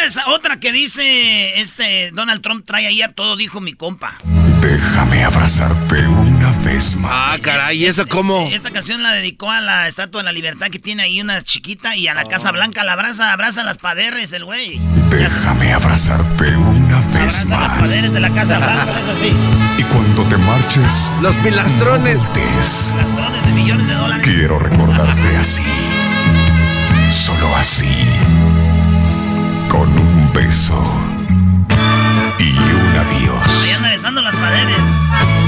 Esa, a decir otra que dice este Donald Trump trae ahí a todo, dijo mi compa. Déjame abrazarte una vez más. Ah, caray, ¿y eso cómo? Esta canción la dedicó a la Estatua de la Libertad que tiene ahí una chiquita y a la Casa Blanca la abraza, abraza las paderes el güey. Déjame abrazarte una vez Abraza las más. paderes de la Casa Blanca, es así. Y cuando te marches, Los pilastrones. voltees. Pilastrones de millones de dólares. Quiero recordarte así. Solo así. Beso. Y un adiós. Ahí anda besando las paderes.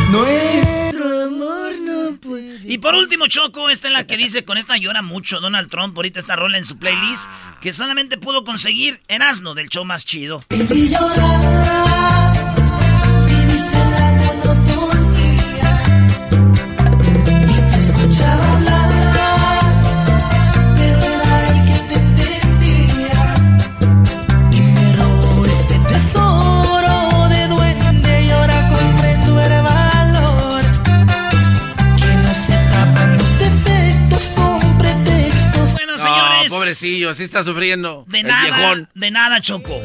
Nuestro amor no puede. Y por último, Choco, esta es la que dice, con esta llora mucho Donald Trump, ahorita esta rola en su playlist, que solamente pudo conseguir Erasmo del show más chido. Y llorar, así está sufriendo. De el nada, viejón. de nada, Choco.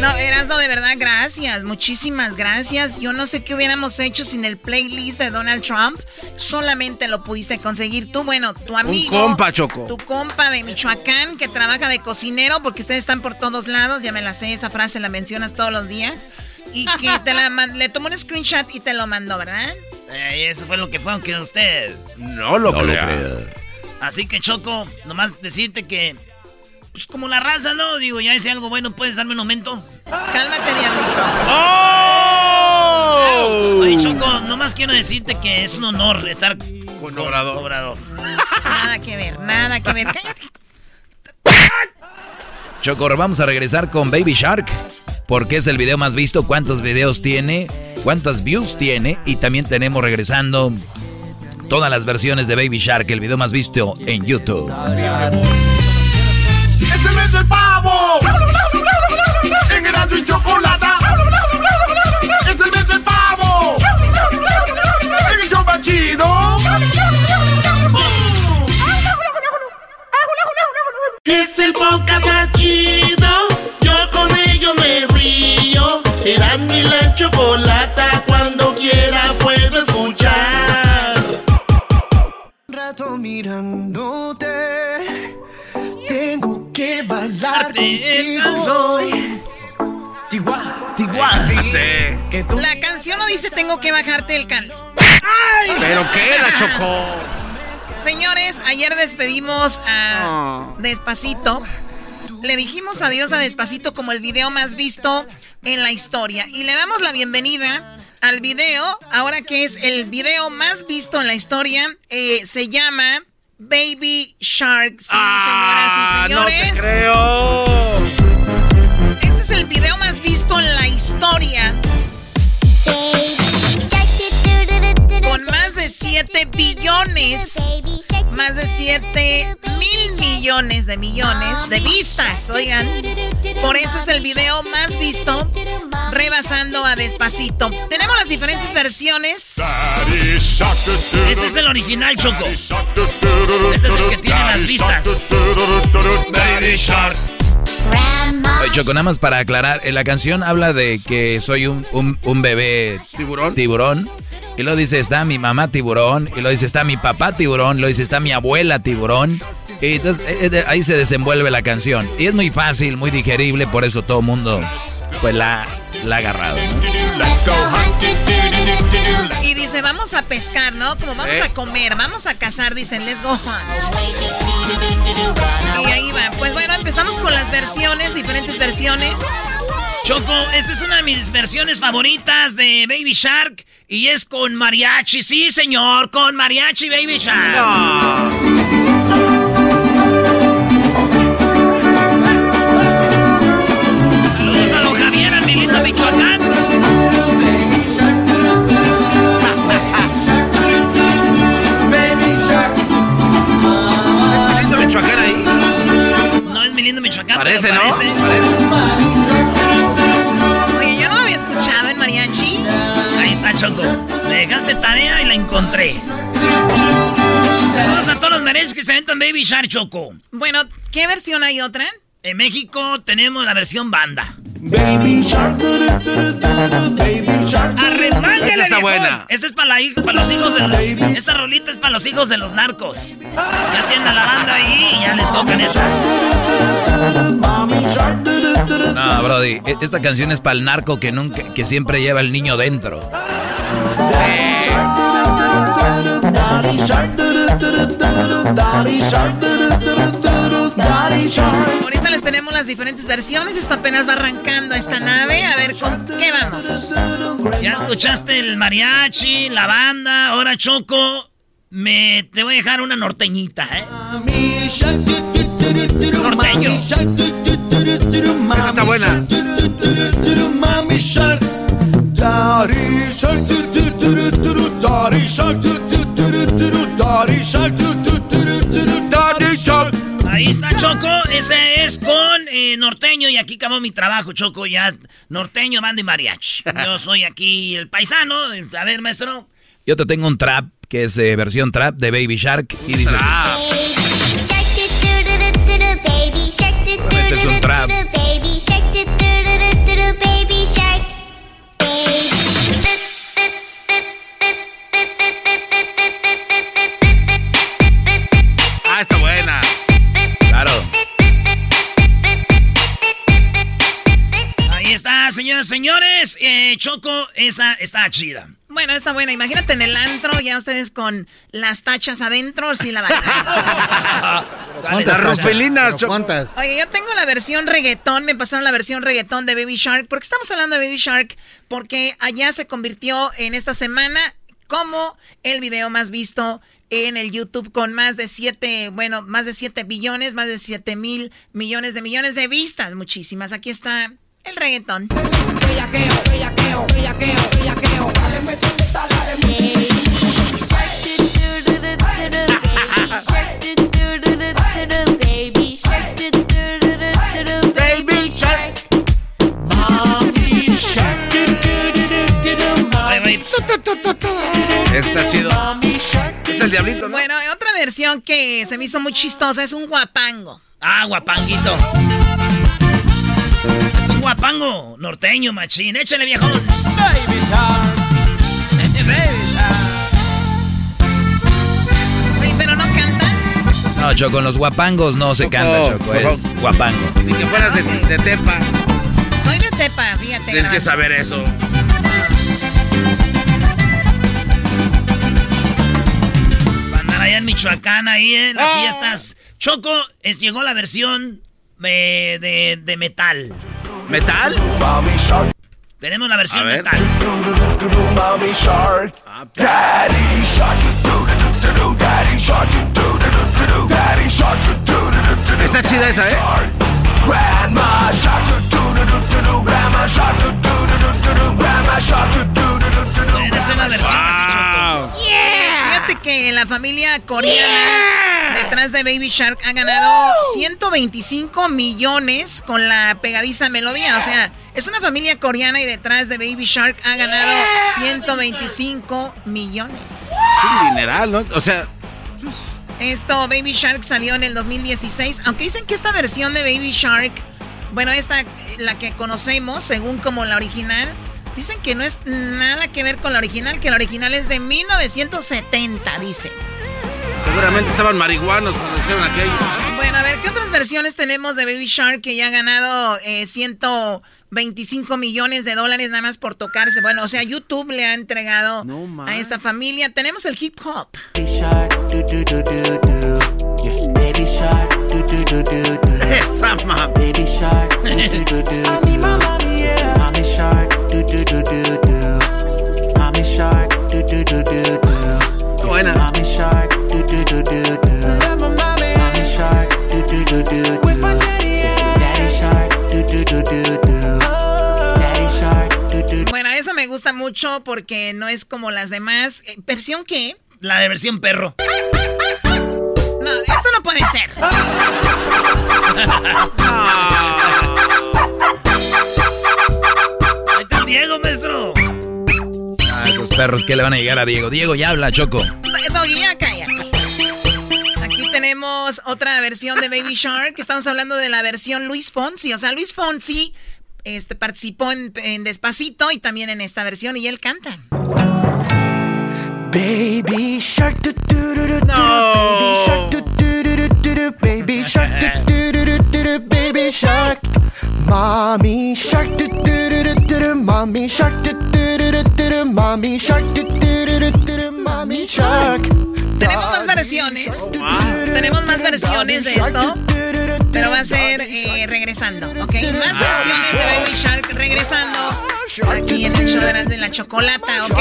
No, Erasno, de verdad, gracias. Muchísimas gracias. Yo no sé qué hubiéramos hecho sin el playlist de Donald Trump. Solamente lo pudiste conseguir tú. Bueno, tu amigo. compa, Choco. Tu compa de Michoacán que trabaja de cocinero porque ustedes están por todos lados. Ya me la sé, esa frase la mencionas todos los días. Y que te la man- le tomó un screenshot y te lo mandó, ¿verdad? Eh, eso fue lo que fue, aunque usted. No lo crea. Así que, Choco, nomás decirte que. Pues como la raza, ¿no? Digo, ya hice algo bueno, ¿puedes darme un aumento? Cálmate, diablito. ¡Oh! Oye, Choco, nomás quiero decirte que es un honor estar Con Obrador. Obrador. Nada que ver, nada que ver. Cállate. Choco, vamos a regresar con Baby Shark. Porque es el video más visto, cuántos videos tiene, cuántas views tiene. Y también tenemos regresando todas las versiones de Baby Shark, el video más visto en YouTube. ¡Es el mes del pavo! ¡En Erasmo y Chocolata! ¡Es el mes del pavo! ¡En el show más chido! Es el podcast más chido. Yo con ello me río. Erasmo y la Chocolata. Mirándote. Tengo que bailar contigo hoy. La canción no dice tengo que bajarte el calz. ¿Pero qué era, Choco? Señores, ayer despedimos a Despacito. Le dijimos adiós a Despacito como el video más visto en la historia. Y le damos la bienvenida al video, ahora que es el video más visto en la historia. eh, se llama Baby Shark. Sí, señoras y Ah, no señores. te creo. Este es el video más visto en la historia. De 7 billones, más de 7 mil millones de millones de vistas, oigan. Por eso es el video más visto, rebasando a Despacito. Tenemos las diferentes versiones. Este es el original, Choco. Este es el que tiene las vistas. Baby Shark. Oye, Choco, nada más para aclarar, en la canción habla de que soy un, un- un bebé ¿Tiburón? tiburón. Y luego dice, está mi mamá tiburón. Y luego dice, está mi papá tiburón. Luego dice, está mi abuela tiburón. Y entonces eh, eh, ahí se desenvuelve la canción. Y es muy fácil, muy digerible, por eso todo el mundo pues la, la ha agarrado. ¿no? Y dice, vamos a pescar, ¿no? Como vamos Eh. a comer, vamos a cazar, dicen, let's go hunt. Y ahí va. Pues bueno, empezamos con las versiones, diferentes versiones. Choco, esta es una de mis versiones favoritas de Baby Shark y es con mariachi. Sí, señor, con mariachi Baby Shark. Saludos a don Javier, a mi lindo Michoacán. ¿Es Michoacán ahí? No es mi lindo Michoacán. Parece, ¿no? parece. Choco. Me dejaste tarea y la encontré. Saludos a todos los mariachis que se aventan Baby Shark, Choco. Bueno, ¿qué versión hay otra? En México tenemos la versión banda. Baby Shark, Baby Shark. ¡Arremángale, Esa está viejón! buena. Esta es para, la para los hijos de los... Esta rolita es para los hijos de los narcos. Ya tienen a la banda ahí y ya les tocan eso. No, Brody, e- esta canción es para el narco que nunca, que siempre lleva el niño dentro. Ahorita les tenemos las diferentes versiones. Esto apenas va arrancando esta nave. A ver, ¿con qué vamos? Ya escuchaste el mariachi, la banda, ahora Choco. Me te voy a dejar una norteñita, ¿eh? Norteño. Esa está buena. Shark, Daddy Shark, Daddy Shark, Daddy Shark, Daddy Shark. Ahí está Choco, ese es con eh, norteño y aquí acabó mi trabajo, Choco, ya norteño, banda y mariachi. Yo soy aquí el paisano. A ver, maestro. Yo te tengo un trap, que es eh, versión trap de Baby Shark, y dices... Este es un trap. Está, señoras y señores. Eh, Choco, esa está chida. Bueno, está buena. Imagínate en el antro, ya ustedes con las tachas adentro, sí la bailan. Las ruspelinas, Choco. Oye, yo tengo la versión reggaetón, me pasaron la versión reggaetón de Baby Shark. ¿Por qué estamos hablando de Baby Shark? Porque allá se convirtió en esta semana como el video más visto en el YouTube con más de 7, bueno, más de 7 billones, más de 7 mil millones de millones de vistas, muchísimas. Aquí está el reggaetón. Ay, güey. Está chido. Es el diablito, ¿no? Bueno, otra versión que se me hizo muy chistosa es un guapango. Ah, guapanguito. Es un guapango norteño, machín. Échale, viejón. Baby Shark. Oye, pero no cantan. No, Choco, con los guapangos no se canta, Choco, es guapango. Ni que fueras de, de Tepa. Soy de Tepa, fíjate. Tienes que saber eso. Andar allá en Michoacán, ahí en las Ah. fiestas. Choco, es- llegó la versión eh, de, de metal. ¿Metal? Tenemos la versión metal. Shark. Está chida esa, ¿eh? Esa es la versión así, Choco. Fíjate que la familia coreana detrás de Baby Shark ha ganado 125 millones con la pegadiza melodía. O sea, es una familia coreana y detrás de Baby Shark ha ganado 125 millones. Es un dineral, ¿no? O sea, Esto, Baby Shark salió en el 2016. Aunque dicen que esta versión de Baby Shark, bueno, esta, la que conocemos, según como la original, dicen que no es nada que ver con la original, que la original es de 1970, dicen. seguramente estaban marihuanos cuando hicieron aquello. Bueno, a ver, ¿qué otras versiones tenemos de Baby Shark que ya ha ganado eh, 125 millones de dólares nada más por tocarse? Bueno, o sea, YouTube le ha entregado a esta familia. Tenemos el hip hop. Baby Shark. Do, do, do, do, do. Yeah. Baby Shark. Esa mamá. Baby shark, do do do do do. Mommy shark, do do do do do. Mommy shark, do do do do do. Buena. Mommy shark, do do do do do. Mommy shark, do do do do do. Daddy shark, do do do do do. Daddy shark, do do. Bueno, esa me gusta mucho porque no es como las demás. Eh, ¿Versión qué? La de versión perro. No, esto no puede ser. Perros que le van a llegar a Diego. Diego, ya habla, Choco. Ya cállate. Aquí tenemos otra versión de Baby Shark. Estamos hablando de la versión Luis Fonsi. O sea, Luis Fonsi este, participó en, en Despacito y también en esta versión y él canta. Baby shark, do do do do do. Baby shark. Baby shark. Baby shark. Mommy shark, do do do do do do. Mommy shark, do do do do do do. Mommy shark, do do do do do do. Mommy shark. Tenemos más versiones. Tenemos más versiones de esto. Pero va a ser eh, regresando, ¿ok? Más versiones de Baby Shark regresando aquí en el show de la, de la chocolata, ¿ok?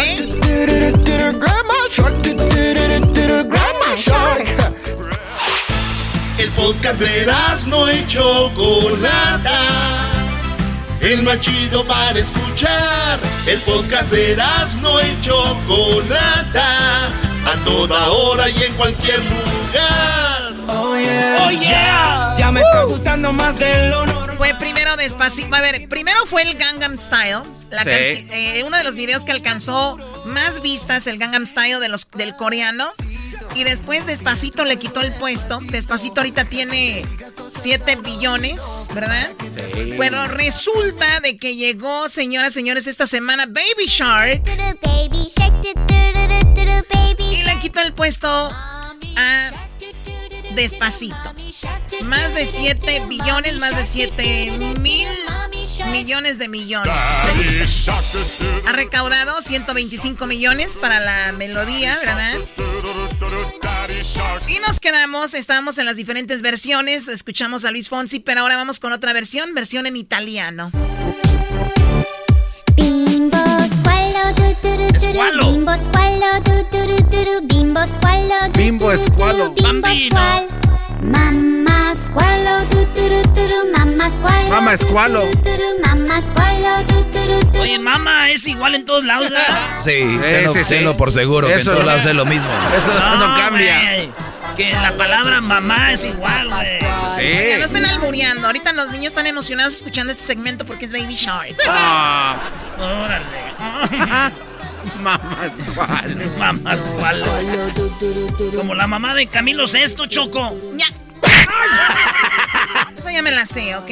Grandma shark, do do do do do. Grandma shark. El podcast de no y Chocolata. El más chido para escuchar. El podcast de no y Chocolata. A toda hora y en cualquier lugar. Oh yeah. Oh, yeah. Ya me está gustando más de lo normal. Fue primero despacito. A ver, primero fue el Gangnam Style. La Sí. eh, uno de los videos que alcanzó más vistas, el Gangnam Style de los, del coreano. Y después Despacito le quitó el puesto. Despacito ahorita tiene 7 billones, ¿verdad? Pero resulta de que llegó, señoras, señores, esta semana Baby Shark. Y le quitó el puesto a Despacito. Más de 7 billones, más de 7 mil millones de millones de. Ha recaudado 125 millones para la melodía, ¿verdad? Y nos quedamos, estábamos en las diferentes versiones, escuchamos a Luis Fonsi, pero ahora vamos con otra versión, versión en italiano. Bimbo squallo du du du du Squalo. du Bimbo squallo du du du du du Bimbo squallo du Bimbo du du squalo. du Bimbo squalo. du du Mamma squallo du du du du Oye, mamá, es igual en todos lados, ¿verdad? Sí, tenlo, sí, sí. tenlo por seguro, que en Eso todos no- lados es lo mismo. Eso no, cambia. güey, Que la palabra mamá es igual, güey. Oiga, no estén albureando, ahorita los niños están emocionados escuchando este segmento porque es Baby Shark. Ah. Órale. Mamás cuál. Mamás. Como la mamá de Camilo Sesto, Choco. Ya. Esa ya me la sé, ¿ok?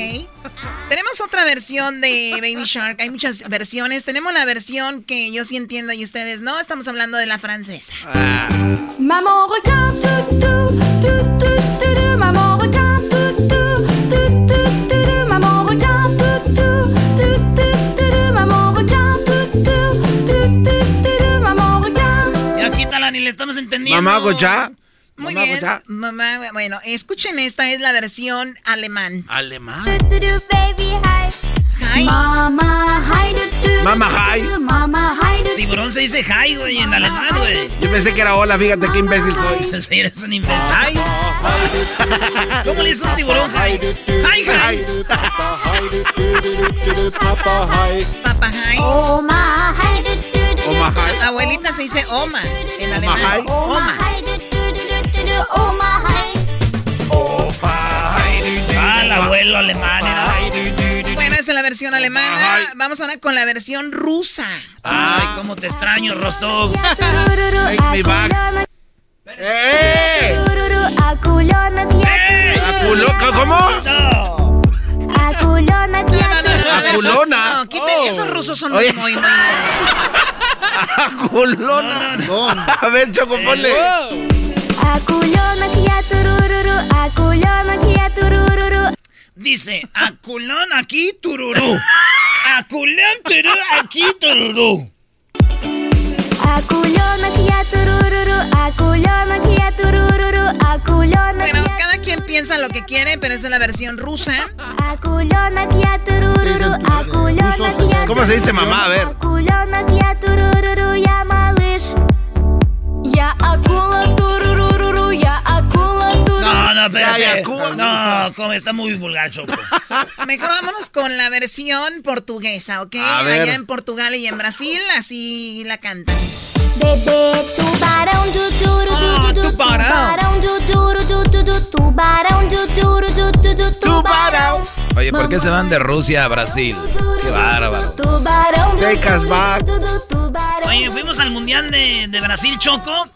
Tenemos otra versión de Baby Shark. Hay muchas versiones. Tenemos la versión que yo sí entiendo y ustedes no. Estamos hablando de la francesa. Maman regarde tout tout tout Maman regarde Maman regarde Maman regarde Maman regarde Ya quítala, ni le estamos entendiendo. Mamá Goya. Muy Mamá bien. Mamá, bueno, escuchen esta, es la versión alemán. Alemán. hi. Mama hi Mama hi. Mama hi du Tiburón se dice hi, güey, en alemán, güey. Yo pensé que era hola, fíjate qué imbécil soy. Sí, eres un imbécil. Hi. ¿Cómo le dice un tiburón hi? Hi, hi. Papa hi. Oma hi Oma hi. Abuelita se dice oma en alemán. Oma. hi Oma al abuelo alemán. Bueno, esa es la versión alemana. Vamos ahora con la versión rusa. Ah. Ay, cómo te extraño, Rostov. Take me back. ¡Eh! ¡Eh! ¿Cómo? No. Aculona, Aculona. No, quiten, oh. esos rusos son muy, muy, muy. Aculona. A ver, Choco, eh. ponle. Aculón, ya turururu, aculón, ya turururu. Dice, aculón aquí, tururú. Aculón, tururú, aquí, tururú. Bueno, cada quien piensa lo que quiere, pero esa es la versión rusa. ¿Cómo se dice mamá? A ver. Ya no, no, espérate. No, como está muy vulgar, Choco. Mejor vámonos con la versión portuguesa, ¿ok? Allá en Portugal y en Brasil, así la cantan. Bebê tubarão, du, du, tubarão, du, tubarão, du, tubarão. Oye, ¿por qué se van de Rusia a Brasil? Qué bárbaro. Tubarão, Take us back. Oye, fuimos al Mundial de, de Brasil, Choco.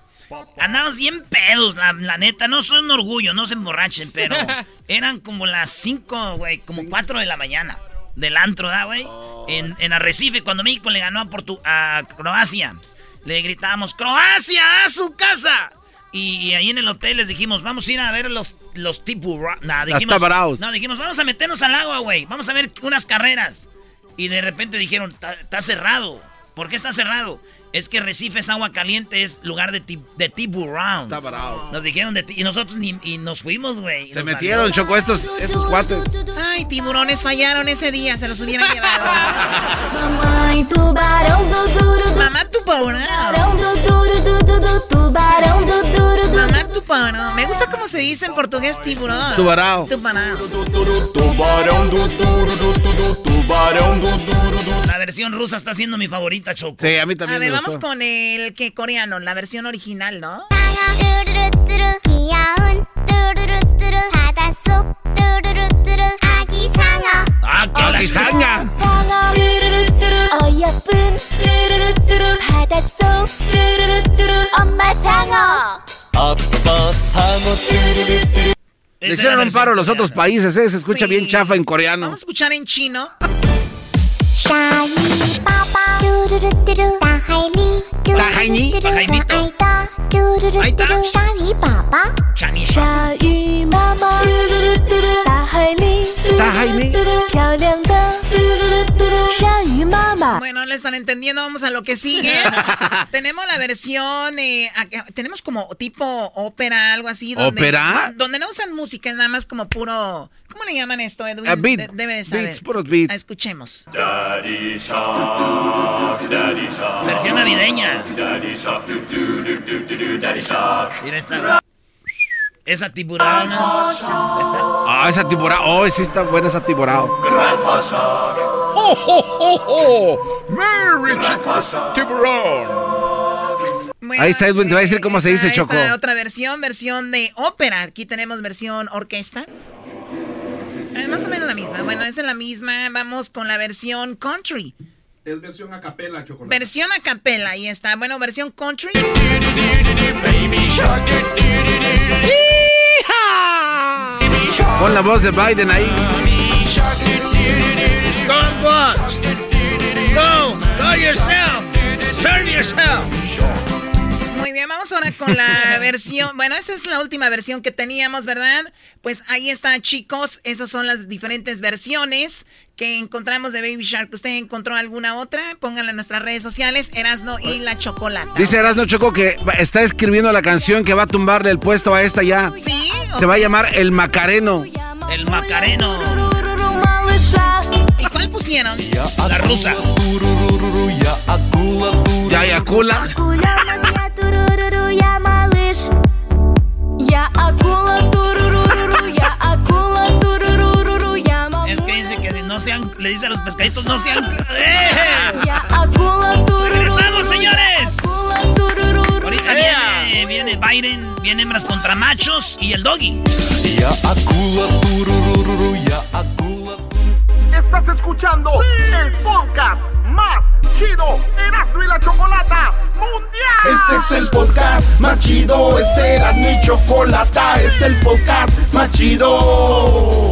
Andamos bien pedos, la, la neta. No son orgullo, no se emborrachen, pero eran como las 5, güey, como 4 de la mañana. Del antro, ¿da, güey? En, en Arrecife, cuando México le ganó a, Portu a Croacia. Le gritábamos, ¡Croacia, a su casa! Y, y ahí en el hotel les dijimos, vamos a ir a ver los, los tipos... Nah, dijimos, no, dijimos, vamos a meternos al agua, güey. Vamos a ver unas carreras. Y de repente dijeron, "Ta- está cerrado. ¿Por qué está cerrado? Es que Recife es agua caliente, es lugar de, ti- de tiburón. Nos dijeron de ti y nosotros ni, y nos fuimos, güey. Se metieron, Choco, estos, estos cuates. Ay, tiburones fallaron ese día, se los hubieran llevado. Mamá tubarão, du, du, du, du. Mamá tubarão. Me gusta cómo se dice en portugués tiburón. Tubarão. Tubarão. Tubarão do duro do tudo, tubarão do duro do. La versión rusa está siendo mi favorita, Choco. Sí, a mí A también ver, me vamos gustó. con el que coreano, la versión original, ¿no? 뚜루루뚜루 귀여운 뚜루루뚜루 바닷속 뚜루루뚜루 아기 상어 아, ¡A기 Sanga! 상어 뚜루루뚜루 어여쁜 뚜루루뚜루 바닷속 뚜루루뚜루 엄마 상어 Le hicieron un paro los otros países, ¿eh? Se escucha bien chafa en coreano. Vamos a escuchar en chino. Mama. Bueno, no le están entendiendo, vamos a lo que sigue. tenemos la versión, eh, tenemos como tipo ópera, algo así. Donde, Donde no usan música, es nada más como puro... ¿Cómo le llaman esto, Edwin? A beat, debe de saber. Beats. Ah, escuchemos. Versión navideña. Mira esta. Esa tiburona. Ah, esa tiburona. Oh, sí está buena esa tiburona. Grandpa Shark. ¡Oh, oh, oh, oh! ¡Merry tiburón! Bueno, Ahí está Edwin, te va a decir cómo se dice, Ahí Choco. otra versión, versión de ópera. Aquí tenemos versión orquesta. Eh, más o menos la misma. Bueno, esa es la misma. Vamos con la versión country. Es versión a capela, chocolate. Versión a capela, ahí está. Bueno, versión country. Pon la voz de Biden ahí. Go, watch. Go, go yourself. Serve yourself. Muy bien, vamos ahora con la versión. Bueno, esa es la última versión que teníamos, ¿verdad? Pues ahí está, chicos. Esas son las diferentes versiones que encontramos de Baby Shark. ¿Usted encontró alguna otra? Pónganla en nuestras redes sociales, Erasno y la Chocolata. Dice Erasno Choco que está escribiendo la canción que va a tumbarle el puesto a esta ya. Sí. Se va a llamar El Macareno. El Macareno. ¿Y cuál pusieron? La rusa. Ya ya. Es que dice que no sean, le dice a los pescaditos no sean. ¡Eh! ¡Regresamos, señores! Ahorita viene, viene Biden, viene hembras contra machos y el doggy. Ya. Estás escuchando el podcast más chido Erasmo y la Chocolata Mundial. Este es el podcast más chido, este era mi chocolata, este es el podcast más chido.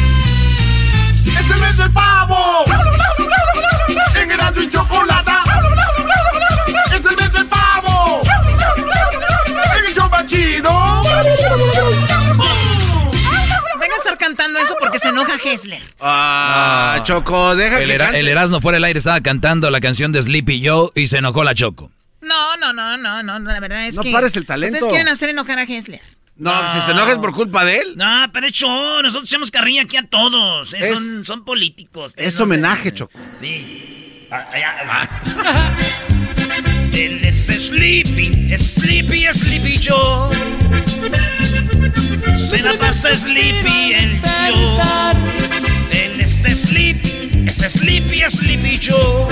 Es el mes del pavo. En Erasmo y Chocolata. Es el mes del pavo. En el show chido. Venga a estar cantando eso porque se enoja Hessler. Ah, Choco, deja el, que Era- cante. el Erasmo fuera del aire estaba cantando la canción de Sleepy Joe y se enojó la Choco. No, no, no, no, no, la verdad es No que... pares el talento. Ustedes quieren hacer enojar a Hessler. No, si se enoja es por culpa de él. No, pero hecho, nosotros echamos carrilla aquí a todos. Es- son, son políticos. Es no sé. homenaje, Choco. Sí. Ah, ah, ah. Él es Sleepy, es Sleepy, es Sleepy Joe. Se la pasa Sleepy el yo. Él es Sleepy, es Sleepy, es Sleepy Joe.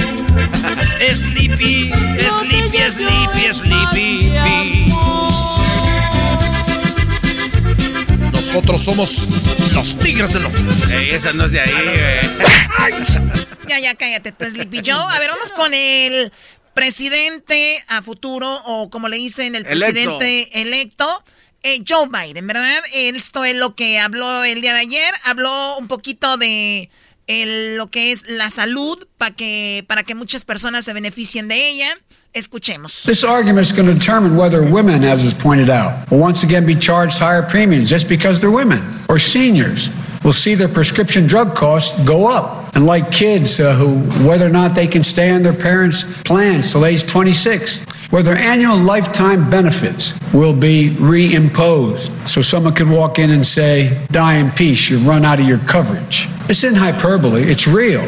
Sleepy, Sleepy, Sleepy, Sleepy. Nosotros somos los tigres del Ey, esa no es de ahí, Ya, ya, cállate, tú, Sleepy Joe. A ver, vamos con el presidente a futuro, o como le dicen, el Electo. presidente electo, eh, Joe Biden, ¿verdad? Esto es lo que habló el día de ayer. Habló un poquito de el- lo que es la salud para que, para que muchas personas se beneficien de ella. Escuchemos. This argument is going to determine whether women, as is pointed out, will once again be charged higher premiums just because they're women, or seniors will see their prescription drug costs go up. And like kids uh, who, whether or not they can stay on their parents' plans till age 26, where their annual lifetime benefits will be reimposed. So someone could walk in and say, die in peace, you run out of your coverage. It's in hyperbole, it's real.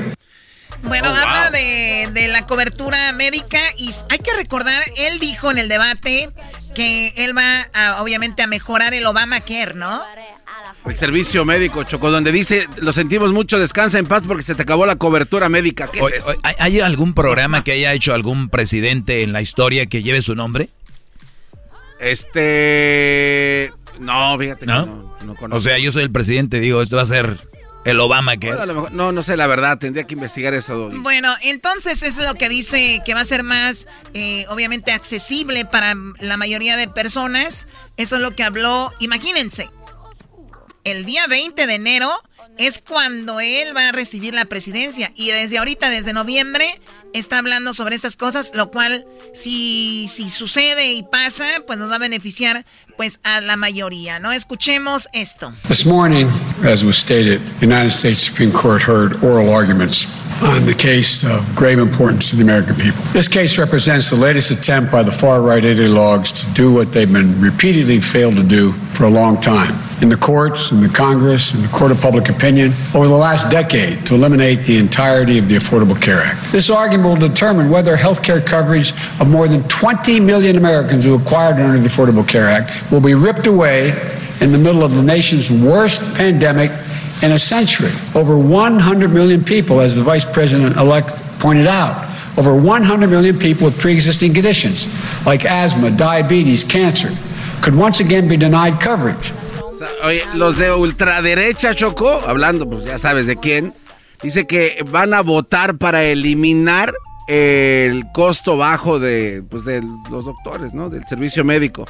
Bueno, Oh, habla wow. de, de la cobertura médica y hay que recordar, él dijo en el debate que él va a, obviamente a mejorar el Obamacare, ¿no? El servicio médico, Choco, donde dice, lo sentimos mucho, descansa en paz porque se te acabó la cobertura médica. ¿Qué Oye, es eso? oye, ¿hay- ¿Hay algún programa que haya hecho algún presidente en la historia que lleve su nombre? Este... No, fíjate que ¿No? no, no conozco. O sea, yo soy el presidente, digo, esto va a ser el Obama que... Bueno, no, no sé la verdad, tendría que investigar eso. Doggy. Bueno, entonces es lo que dice que va a ser más, eh, obviamente, accesible para la mayoría de personas. Eso es lo que habló. Imagínense, el día 20 de enero es cuando él va a recibir la presidencia. Y desde ahorita, desde noviembre, está hablando sobre esas cosas, lo cual, si, si sucede y pasa, pues nos va a beneficiar pues a la mayoría, ¿no? Escuchemos esto. This morning, as was stated, the United States Supreme Court heard oral arguments on the case of grave importance to the American people. This case represents the latest attempt by the far right ideologues to do what they've been repeatedly failed to do for a long time in the courts, in the Congress, in the court of public opinion over the last decade to eliminate the entirety of the Affordable Care Act. This argument will determine whether health care coverage of more than 20 million Americans who acquired it under the Affordable Care Act will be ripped away in the middle of the nation's worst pandemic in a century. Over 100 million people, as the vice president elect pointed out, over 100 million people with pre existing conditions like asthma, diabetes, cancer, could once again be denied coverage. Oye, los de ultraderecha, Choco, hablando, pues ya sabes de quién, dice que van a votar para eliminar el costo bajo de, pues, de los doctores, ¿no? Del servicio médico.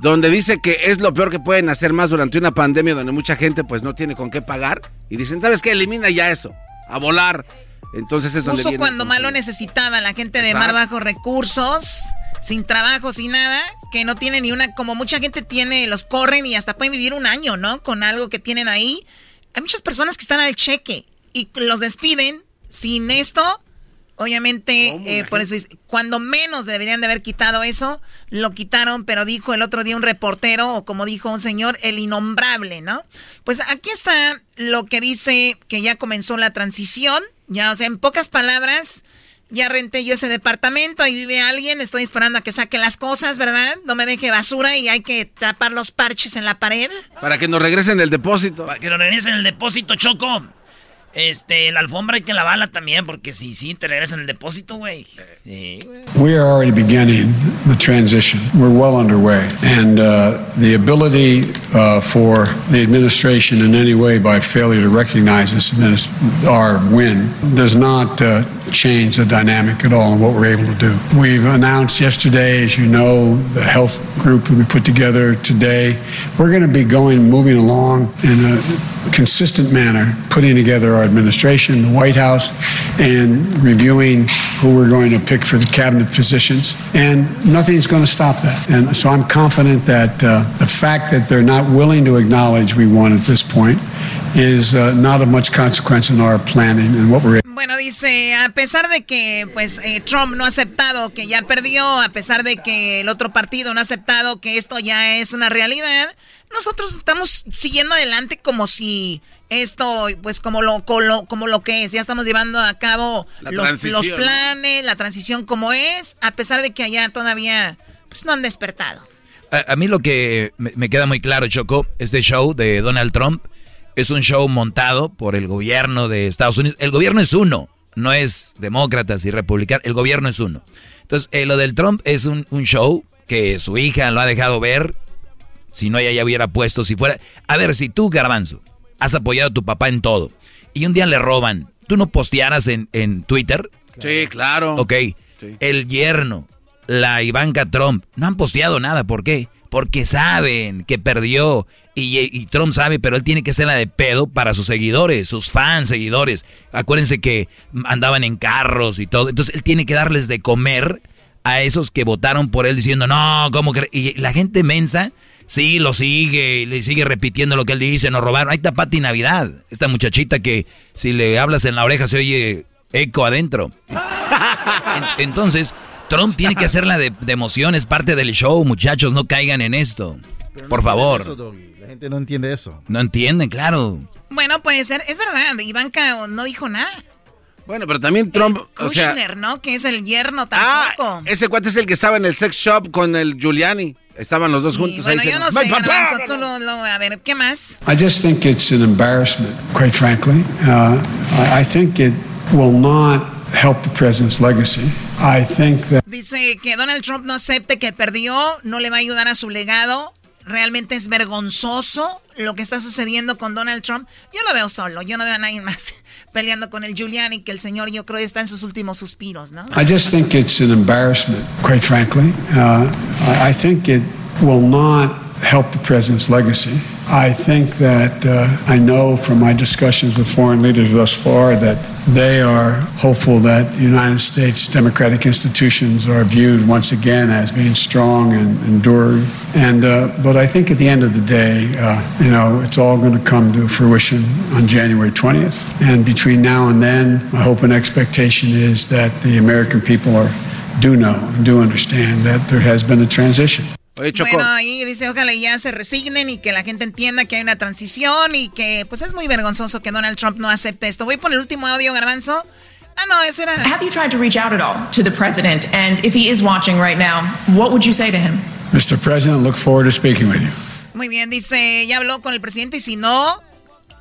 Donde dice que es lo peor que pueden hacer más durante una pandemia donde mucha gente pues no tiene con qué pagar. Y dicen, ¿sabes qué? Elimina ya eso. A volar. Entonces es donde cuando más lo necesitaba, la gente de más bajos recursos, sin trabajo, sin nada, que no tiene ni una, como mucha gente tiene, los corren y hasta pueden vivir un año, ¿no? Con algo que tienen ahí. Hay muchas personas que están al cheque y los despiden sin esto. Obviamente, eh, por eso es, cuando menos deberían de haber quitado eso, lo quitaron, pero dijo el otro día un reportero, o como dijo un señor, el innombrable, ¿no? Pues aquí está lo que dice que ya comenzó la transición, ya, o sea, en pocas palabras, ya renté yo ese departamento, ahí vive alguien, estoy esperando a que saque las cosas, ¿verdad? No me deje basura y hay que tapar los parches en la pared. Para que nos regresen el depósito. Para que nos regresen el depósito, Choco. Este, la alfombra hay que lavarla también, porque si sí, te regresan el depósito, güey. We are already beginning the transition. We're well underway. And uh, the ability uh, for the administration in any way by failure to recognize this our win does not uh, change the dynamic at all in what we're able to do. We've announced yesterday, as you know, the health group that we put together today. We're going to be going, moving along in a consistent manner, putting together our administration, the White House, and reviewing who we're going to pick for the cabinet positions. And nothing's going to stop that. And so I'm confident that uh, the fact that they're not willing to acknowledge we won at this point is uh, not of much consequence in our planning and what we're Bueno, dice, a pesar de que pues eh, Trump no ha aceptado que ya perdió, a pesar de que el otro partido no ha aceptado que esto ya es una realidad, nosotros estamos siguiendo adelante como si esto, pues como lo, como lo, como lo que es, ya estamos llevando a cabo los, planes, la transición como es, a pesar de que allá todavía pues no han despertado. A, a mí lo que me, me queda muy claro, Choco, este show de Donald Trump es un show montado por el gobierno de Estados Unidos. El gobierno es uno, no es demócratas y republicanos, el gobierno es uno. Entonces, eh, lo del Trump es un, un show que su hija lo ha dejado ver, si no ella ya hubiera puesto, si fuera... A ver, si tú, Garbanzo, has apoyado a tu papá en todo, y un día le roban, ¿tú no postearas en, en Twitter? Sí, claro. Ok. El yerno, la Ivanka Trump, no han posteado nada. ¿Por qué? Porque saben que perdió. Y, y Trump sabe, pero él tiene que ser la de pedo para sus seguidores, sus fans, seguidores. Acuérdense que andaban en carros y todo. Entonces él tiene que darles de comer a esos que votaron por él diciendo, no, ¿cómo que? Y la gente mensa, sí, lo sigue, y le sigue repitiendo lo que él dice, nos robaron. Ahí está Pati Navidad, esta muchachita que si le hablas en la oreja se oye eco adentro. En- entonces, Trump tiene que hacerla de, de emoción, es parte del show, muchachos, no caigan en esto. Por favor. La gente no entiende eso. No entienden, claro. Bueno, puede ser, es verdad, Ivanka no dijo nada. Bueno, pero también Trump, o sea, Kushner, ¿no? Que es el yerno ah, tampoco. ese cuate es el que estaba en el sex shop con el Giuliani. Estaban los dos Sí, juntos bueno, ahí. yo no sé, Garbanzo, tú lo, lo- a ver, ¿qué más? I just think it's an embarrassment, quite frankly. Uh, I, I think it will not help the president's legacy. I think that. Dice que Donald Trump no acepte que perdió, no le va a ayudar a su legado. Realmente es vergonzoso lo que está sucediendo con Donald Trump. Yo lo veo solo, yo no veo a nadie más peleando con el Giuliani, que el señor yo creo está en sus últimos suspiros, ¿no? I just think it's an embarrassment, quite frankly. Uh, I, think it will not help the president's legacy. I think that uh, I know from my discussions with foreign leaders thus far that they are hopeful that the United States democratic institutions are viewed once again as being strong and enduring. And uh, but I think at the end of the day, uh, you know, it's all going to come to fruition on January 20th. And between now and then, my hope and expectation is that the American people are do know and do understand that there has been a transition. Oye, Choco. Bueno, ahí dice, ojalá ya se resignen y que la gente entienda que hay una transición y que pues es muy vergonzoso que Donald Trump no acepte esto. Voy por el último audio, Garbanzo. Ah, no, ese era... Have you tried to reach out at all to the president? And if he is watching right now, what would you say to him? Mr. President, look forward to speaking with you. Muy bien, dice, ya habló con el presidente y si no,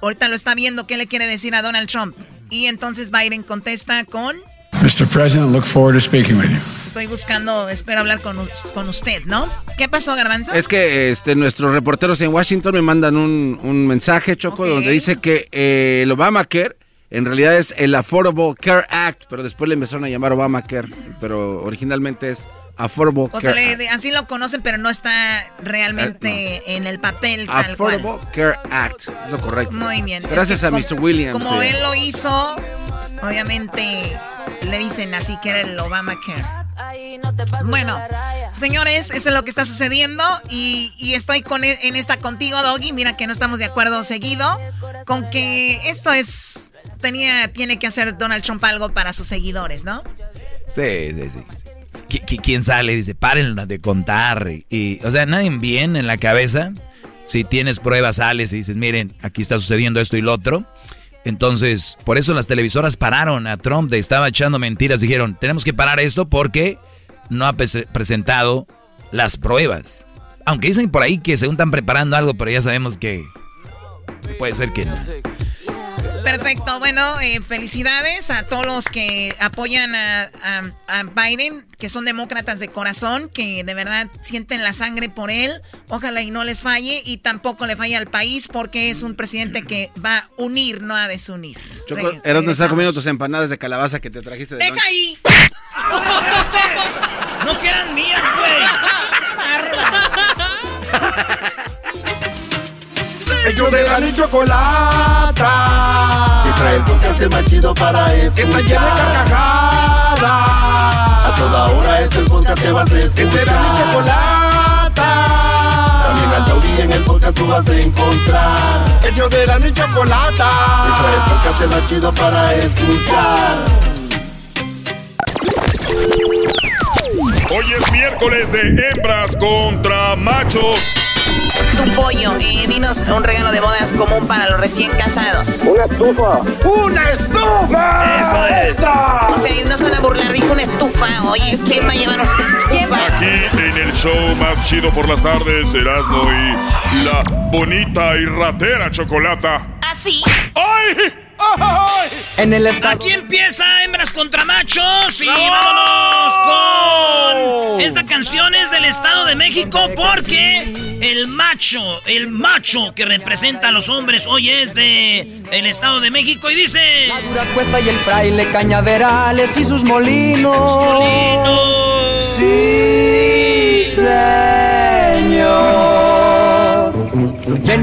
ahorita lo está viendo, ¿qué le quiere decir a Donald Trump? Y entonces Biden contesta con, Mr. President, look forward to speaking with you. estoy buscando, espero hablar con, con usted, ¿no? ¿Qué pasó, Garbanzo? Es que este, nuestros reporteros en Washington me mandan un, un mensaje, Choco, donde dice que eh, el Obamacare en realidad es el Affordable Care Act, pero después le empezaron a llamar Obamacare, pero originalmente es Affordable O sea, Care le- Act. de- así lo conocen, pero no está realmente en el papel tal cual. Affordable Care Act, es lo correcto. Muy bien. Gracias Es que a como- Mr. Williams. Como eh. él lo hizo, obviamente le dicen así que era el Obamacare. Bueno, señores, eso es lo que está sucediendo y, y estoy con, e- en esta contigo, Doggy. Mira que no estamos de acuerdo seguido con que esto es tenía tiene que hacer Donald Trump algo para sus seguidores, ¿no? Sí, sí, sí. Qui- qui- ¿Quién sale? Dice, paren de contar. Y, o sea, nadie bien en la cabeza. Si tienes pruebas, sales y dices, miren, aquí está sucediendo esto y lo otro. Entonces, por eso las televisoras pararon a Trump de estaba echando mentiras. Dijeron, tenemos que parar esto porque no ha pres- presentado las pruebas. Aunque dicen por ahí que según están preparando algo, pero ya sabemos que puede ser que no. Perfecto, bueno, eh, felicidades a todos los que apoyan a, a, Biden, que son demócratas de corazón, que de verdad sienten la sangre por él. Ojalá y no les falle y tampoco le falle al país porque es un presidente que va a unir, no a desunir. Choco, Eras no estás comiendo tus empanadas de calabaza que te trajiste de ¡Deja ahí! no quedan mías, güey. Ellos de la ni chocolata. Que trae el podcast más chido para escuchar. Que está llena de carcajadas. A toda hora es el podcast que vas a escuchar. Que será mi chocolata. También al taurí en el podcast tú vas a encontrar. Ellos de la ni chocolata. Que trae el podcast más chido para escuchar. Hoy es miércoles de hembras contra machos. Tu pollo, eh, dinos un regalo de bodas común para los recién casados. Una estufa. ¡Una estufa! Eso es. O sea, no se van a burlar, dijo una estufa. Oye, ¿quién va a llevar una estufa? Aquí en el show más chido por las tardes, Erasmo y la bonita y ratera chocolata. ¿Así? ¡Ay! En el Aquí empieza Hembras contra Machos y vámonos con esta canción es del Estado de México porque el macho, el macho que representa a los hombres hoy es de el Estado de México y dice La dura cuesta y el fraile cañaverales y sus molinos. molinos. Sí, señor.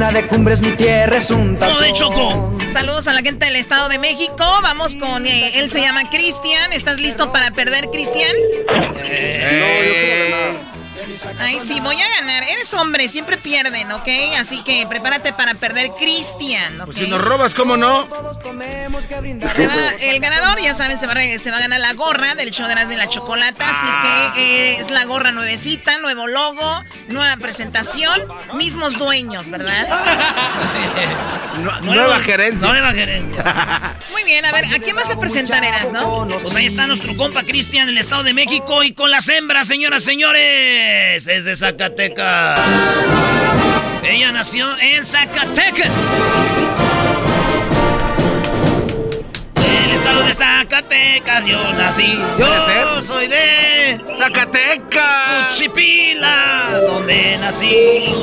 Llena de cumbres mi tierra es un tazón. Choco! Saludos a la gente del Estado de México. Vamos con eh, él se llama Cristian. ¿Estás listo para perder, Cristian? Ay, sí, voy a ganar. Eres hombre, siempre pierden, ¿ok? Así que prepárate para perder, Cristian, ¿ok? Pues si nos robas, ¿cómo no? Se va, el ganador, ya saben, se va, a- se va a ganar la gorra del show de la, de la chocolata. Así que eh, es la gorra nuevecita, nuevo logo, nueva presentación, mismos dueños, ¿verdad? nueva gerencia. Nueva gerencia. Muy bien, a ver, ¿a quién vas a presentar, Eras, no? Pues ahí está nuestro compa Cristian en el Estado de México y con las hembras, señoras, señores. Es de Zacatecas. Ella nació en Zacatecas. El estado de Zacatecas, yo nací. Yo ser. soy de Zacatecas. Chipila, donde nací.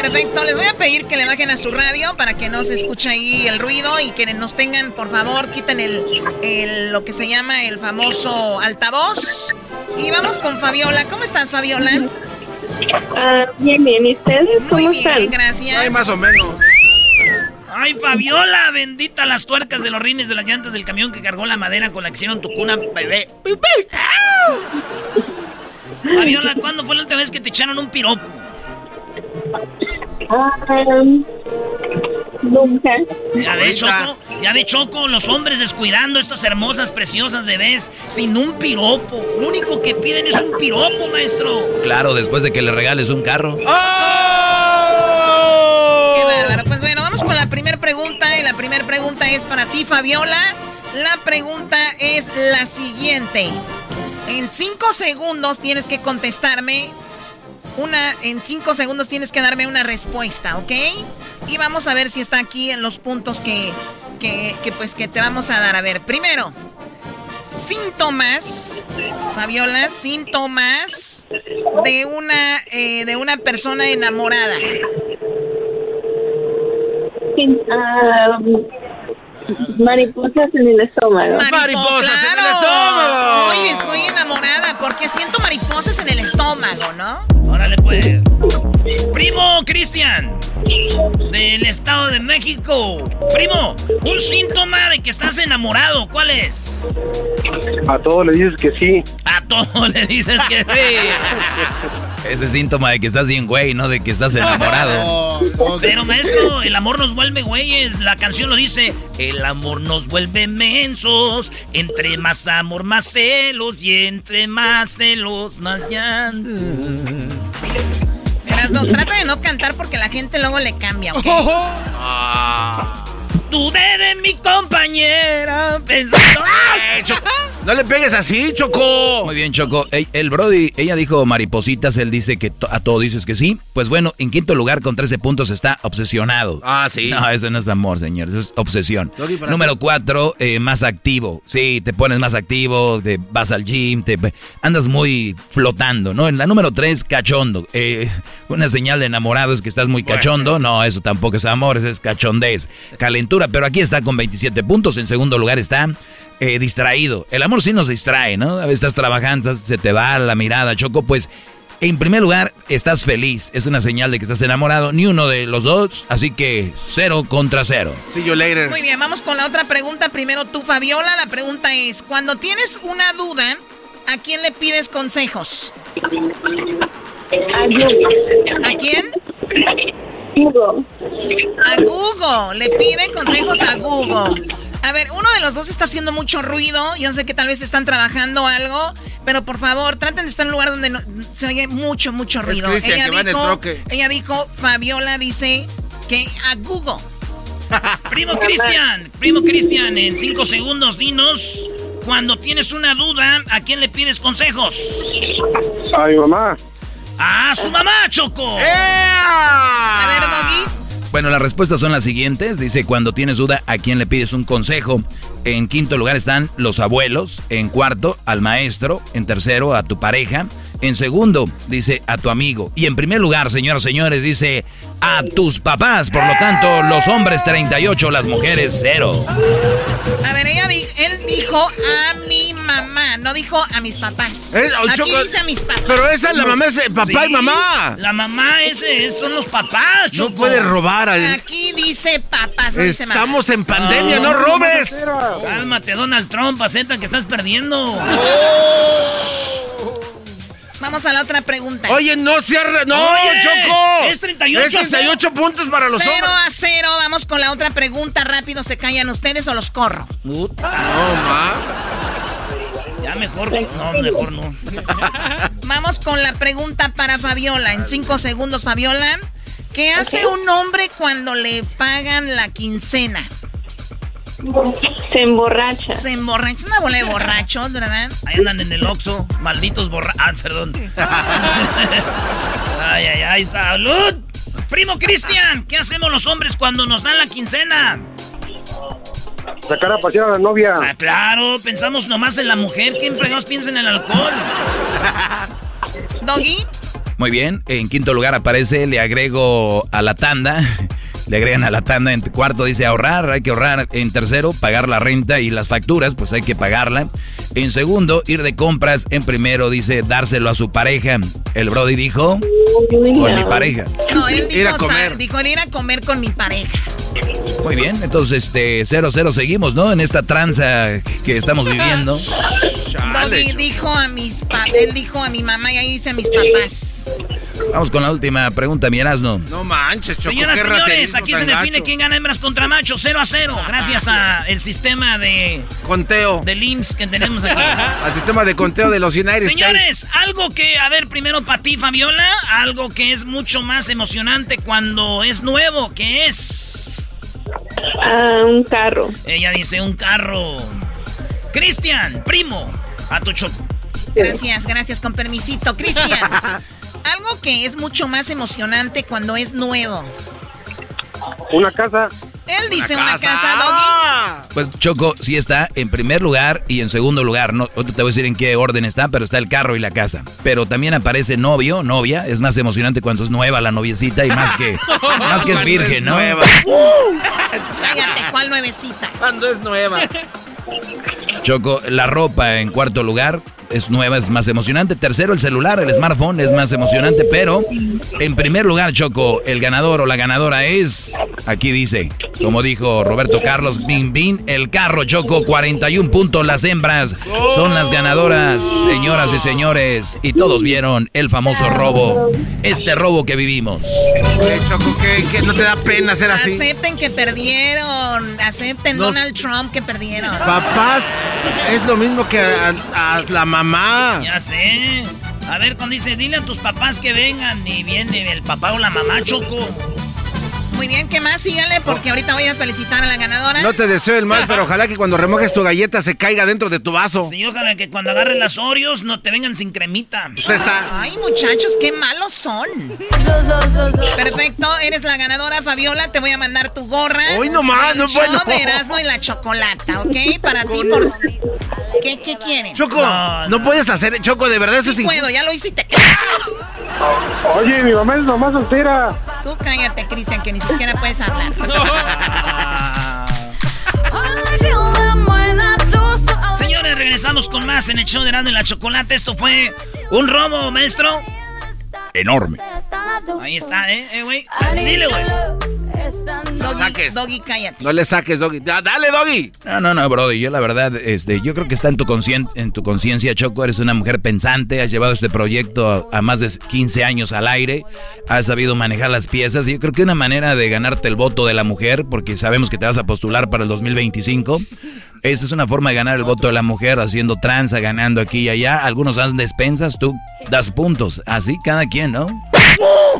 Perfecto, les voy a pedir que le bajen a su radio para que no se escuche ahí el ruido y que nos tengan, por favor, quiten el, el- lo que se llama el famoso altavoz. Y vamos con Fabiola. ¿Cómo estás, Fabiola? Ah, bien, bien. ¿Y ustedes Muy cómo bien, están? gracias. Ay, más o menos. Ay, Fabiola, bendita las tuercas de los rines de las llantas del camión que cargó la madera con la que hicieron tu cuna, bebé. Fabiola, ¿cuándo fue la última vez que te echaron un piropo? Ah, nunca. Ya de Choco, ya de Choco, los hombres descuidando estas hermosas, preciosas bebés sin un piropo. Lo único que piden es un piropo, maestro. Claro, después de que le regales un carro. Qué bárbaro. Pues bueno, vamos con la primera pregunta. Y la primera pregunta es para ti, Fabiola. La pregunta es la siguiente. En cinco segundos tienes que contestarme una. En cinco segundos tienes que darme una respuesta, ¿ok? Y vamos a ver si está aquí en los puntos que, que, que, pues que te vamos a dar. A ver, primero, síntomas, Fabiola, síntomas de una eh, de una persona enamorada. Ah, mariposas en el estómago. Mariposas en el estómago. Oye, estoy enamorada porque siento mariposas en el estómago, ¿no? Órale, pues. Primo Cristian, del Estado de México. Primo, un síntoma de que estás enamorado, ¿cuál es? A todos le dices que sí. A todo le dices que sí. Ese síntoma de que estás bien güey, no de que estás enamorado. Pero maestro, el amor nos vuelve güeyes. La canción lo dice. El amor nos vuelve mensos. Entre más amor, más celos. Y entre más celos, más llanto. Verás, no, trata de no cantar porque la gente luego le cambia, ¿ok? Dudé de mi compañera pensando... No le pegues así, Choco. Muy bien, Choco. El, el Brody, ella dijo maripositas, él dice que to- a todo dices que sí. Pues bueno, en quinto lugar con 13 puntos está obsesionado. Ah, sí. No, eso no es amor, señor, eso es obsesión. Número ti. cuatro, eh, más activo. Sí, te pones más activo, te vas al gym, te andas muy flotando, ¿no? En la número tres, cachondo. Eh, una señal de enamorado es que estás muy cachondo. No, eso tampoco es amor, eso es cachondez. Calentura, pero aquí está con 27 puntos. En segundo lugar está eh, distraído. El amor sí nos distrae, ¿no? A veces estás trabajando, se te va la mirada, Choco, pues... En primer lugar, estás feliz. Es una señal de que estás enamorado. Ni uno de los dos. Así que cero contra cero. See you later. Muy bien, vamos con la otra pregunta. Primero tú, Fabiola. La pregunta es, cuando tienes una duda, ¿a quién le pides consejos? ¿A quién? Google. A Google. Le piden consejos a Google. A ver, uno de los dos está haciendo mucho ruido. Yo sé que tal vez están trabajando algo, pero por favor, traten de estar en un lugar donde no- se oye mucho, mucho ruido. Cristian, que va en el troque. ella dijo, Fabiola dice que a Google. Primo Cristian, primo Cristian, en cinco segundos dinos, cuando tienes una duda, ¿a quién le pides consejos? A mi mamá. ¡Ah, su mamá, Choco! A ver, Doggy. Bueno, las respuestas son las siguientes. Dice, cuando tienes duda, ¿a quién le pides un consejo? En quinto lugar están los abuelos. En cuarto, al maestro. En tercero, a tu pareja. En segundo, dice, a tu amigo. Y en primer lugar, señoras y señores, dice, a tus papás. Por lo tanto, los hombres 38, las mujeres 0. A ver, ella di- él dijo a mi mamá, no dijo a mis papás. Eh, oh, Aquí Choco, dice a mis papás. pero esa, la mamá es, eh, papá y mamá. La mamá, ese es- son los papás, Choco. No puedes robar. a- Aquí dice papás, no dice mamá. Estamos en pandemia, no robes. Cálmate, Donald Trump, acepta que estás perdiendo. Vamos a la otra pregunta. Oye, no cierra. No, Oye, Choco. es 38 Es 38 puntos para los Cero hombres. a cero. Vamos con la otra pregunta. Rápido, ¿se callan ustedes o los corro? No, ma. Ya mejor, no, mejor no. Vamos con la pregunta para Fabiola. En cinco segundos, Fabiola. ¿Qué hace un hombre cuando le pagan la quincena? Se emborracha. Se emborracha. Es una bola de borrachos, ¿verdad? Ahí andan en el Oxxo, malditos borra... Ah, perdón. ay, ay, ay, salud. Primo Cristian, ¿qué hacemos los hombres cuando nos dan la quincena? Sacar a pasear a la novia. O sea, claro, pensamos nomás en la mujer. ¿Quién fregados piensa en el alcohol? Doggy. Muy bien. En quinto lugar aparece, le agrego a la tanda. Le agregan a la tanda. En cuarto dice ahorrar, hay que ahorrar. En tercero, pagar la renta y las facturas, pues hay que pagarla. En segundo, ir de compras. En primero dice dárselo a su pareja. El Brody dijo, con mi pareja. No, él dijo, Ir a comer. dijo ir a comer con mi pareja. Muy bien, entonces este 0-0 seguimos, ¿no? En esta tranza que estamos viviendo. Doggy dijo a mis él dijo a mi mamá y ahí dice a mis papás. Vamos con la última pregunta, mi Erasno. No manches, Choco. Señoras y señores, aquí se define gacho. quién gana hembras contra machos, 0 a 0. Gracias a el sistema de conteo del IMSS que tenemos aquí. Al sistema de conteo de los United States. Señores, algo que, a ver, primero para ti, Fabiola, algo que es mucho más emocionante cuando es nuevo, que es. Ah, un carro. Ella dice un carro. Cristian, primo, a tu choco. Gracias, gracias, con permisito. Cristian, algo que es mucho más emocionante cuando es nuevo. Una casa. Él dice una casa, Doggy. Pues Choco sí está en primer lugar y en segundo lugar. No, te voy a decir en qué orden está, pero está el carro y la casa. Pero también aparece novio, novia. Es más emocionante cuando es nueva la noviecita y más que, más que es virgen, ¿no? Nueva. Cállate, ¿cuál nuevecita? Cuando es nueva. Choco, la ropa en cuarto lugar es nueva, es más emocionante. Tercero, el celular, el smartphone es más emocionante. Pero en primer lugar, Choco, el ganador o la ganadora es, aquí dice, como dijo Roberto Carlos, Bin Bin, el carro, Choco, 41 puntos. Las hembras son las ganadoras, señoras y señores. Y todos vieron el famoso robo, este robo que vivimos. Choco, que, que no te da pena ser así. Acepten que perdieron. Acepten Nos- Donald Trump que perdieron. Papás, es lo mismo que a, a la mamá. Ya sé. A ver, cuando dice, dile a tus papás que vengan y viene el papá o la mamá, Choco. Muy bien, ¿qué más? Síganle porque ahorita voy a felicitar a la ganadora. No te deseo el mal, pero ojalá que cuando remojes tu galleta se caiga dentro de tu vaso. Sí, ojalá que cuando agarres las Oreos no te vengan sin cremita. Usted está. Ay, muchachos, qué malos son. Perfecto, eres la ganadora, Fabiola. Te voy a mandar tu gorra. Hoy nomás, no show puedo. de Erasmo y la chocolata, ¿ok? Para ti, por... ¿Qué, qué quieren? Choco, no, puedes hacer, Choco, de verdad eso Sí es puedo, ya lo hice y te... Oye, mi mamá es mamá soltera. Tú cállate, Cristian, que ni siquiera puedes hablar. Señores, regresamos con más en el show de Erasmo y la Chocolate. Esto fue un robo, maestro. Enorme. Ahí está, ¿eh? Eh, güey. Dile, güey. Doggy, Doggy, cállate. No le saques, Doggy. Da- Dale, Doggy. No, no, no, Brody. Yo la verdad, este, yo creo que está en tu conscien- en tu conciencia, Choco. Eres una mujer pensante, has llevado este proyecto a, a más de 15 años al aire, has sabido manejar las piezas. Y yo creo que una manera de ganarte el voto de la mujer, porque sabemos que te vas a postular para el 2025. Esta es una forma de ganar el voto de la mujer, haciendo tranza, ganando aquí y allá. Algunos dan despensas, tú das puntos. Así cada quien, ¿no?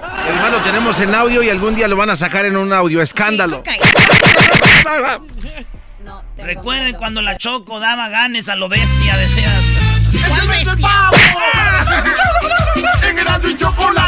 Además lo tenemos en audio y algún día lo van a sacar en un audio escándalo. Recuerden cuando la Choco daba ganes a lo bestia, decía. ¿Cuál bestia? En y Chocolata.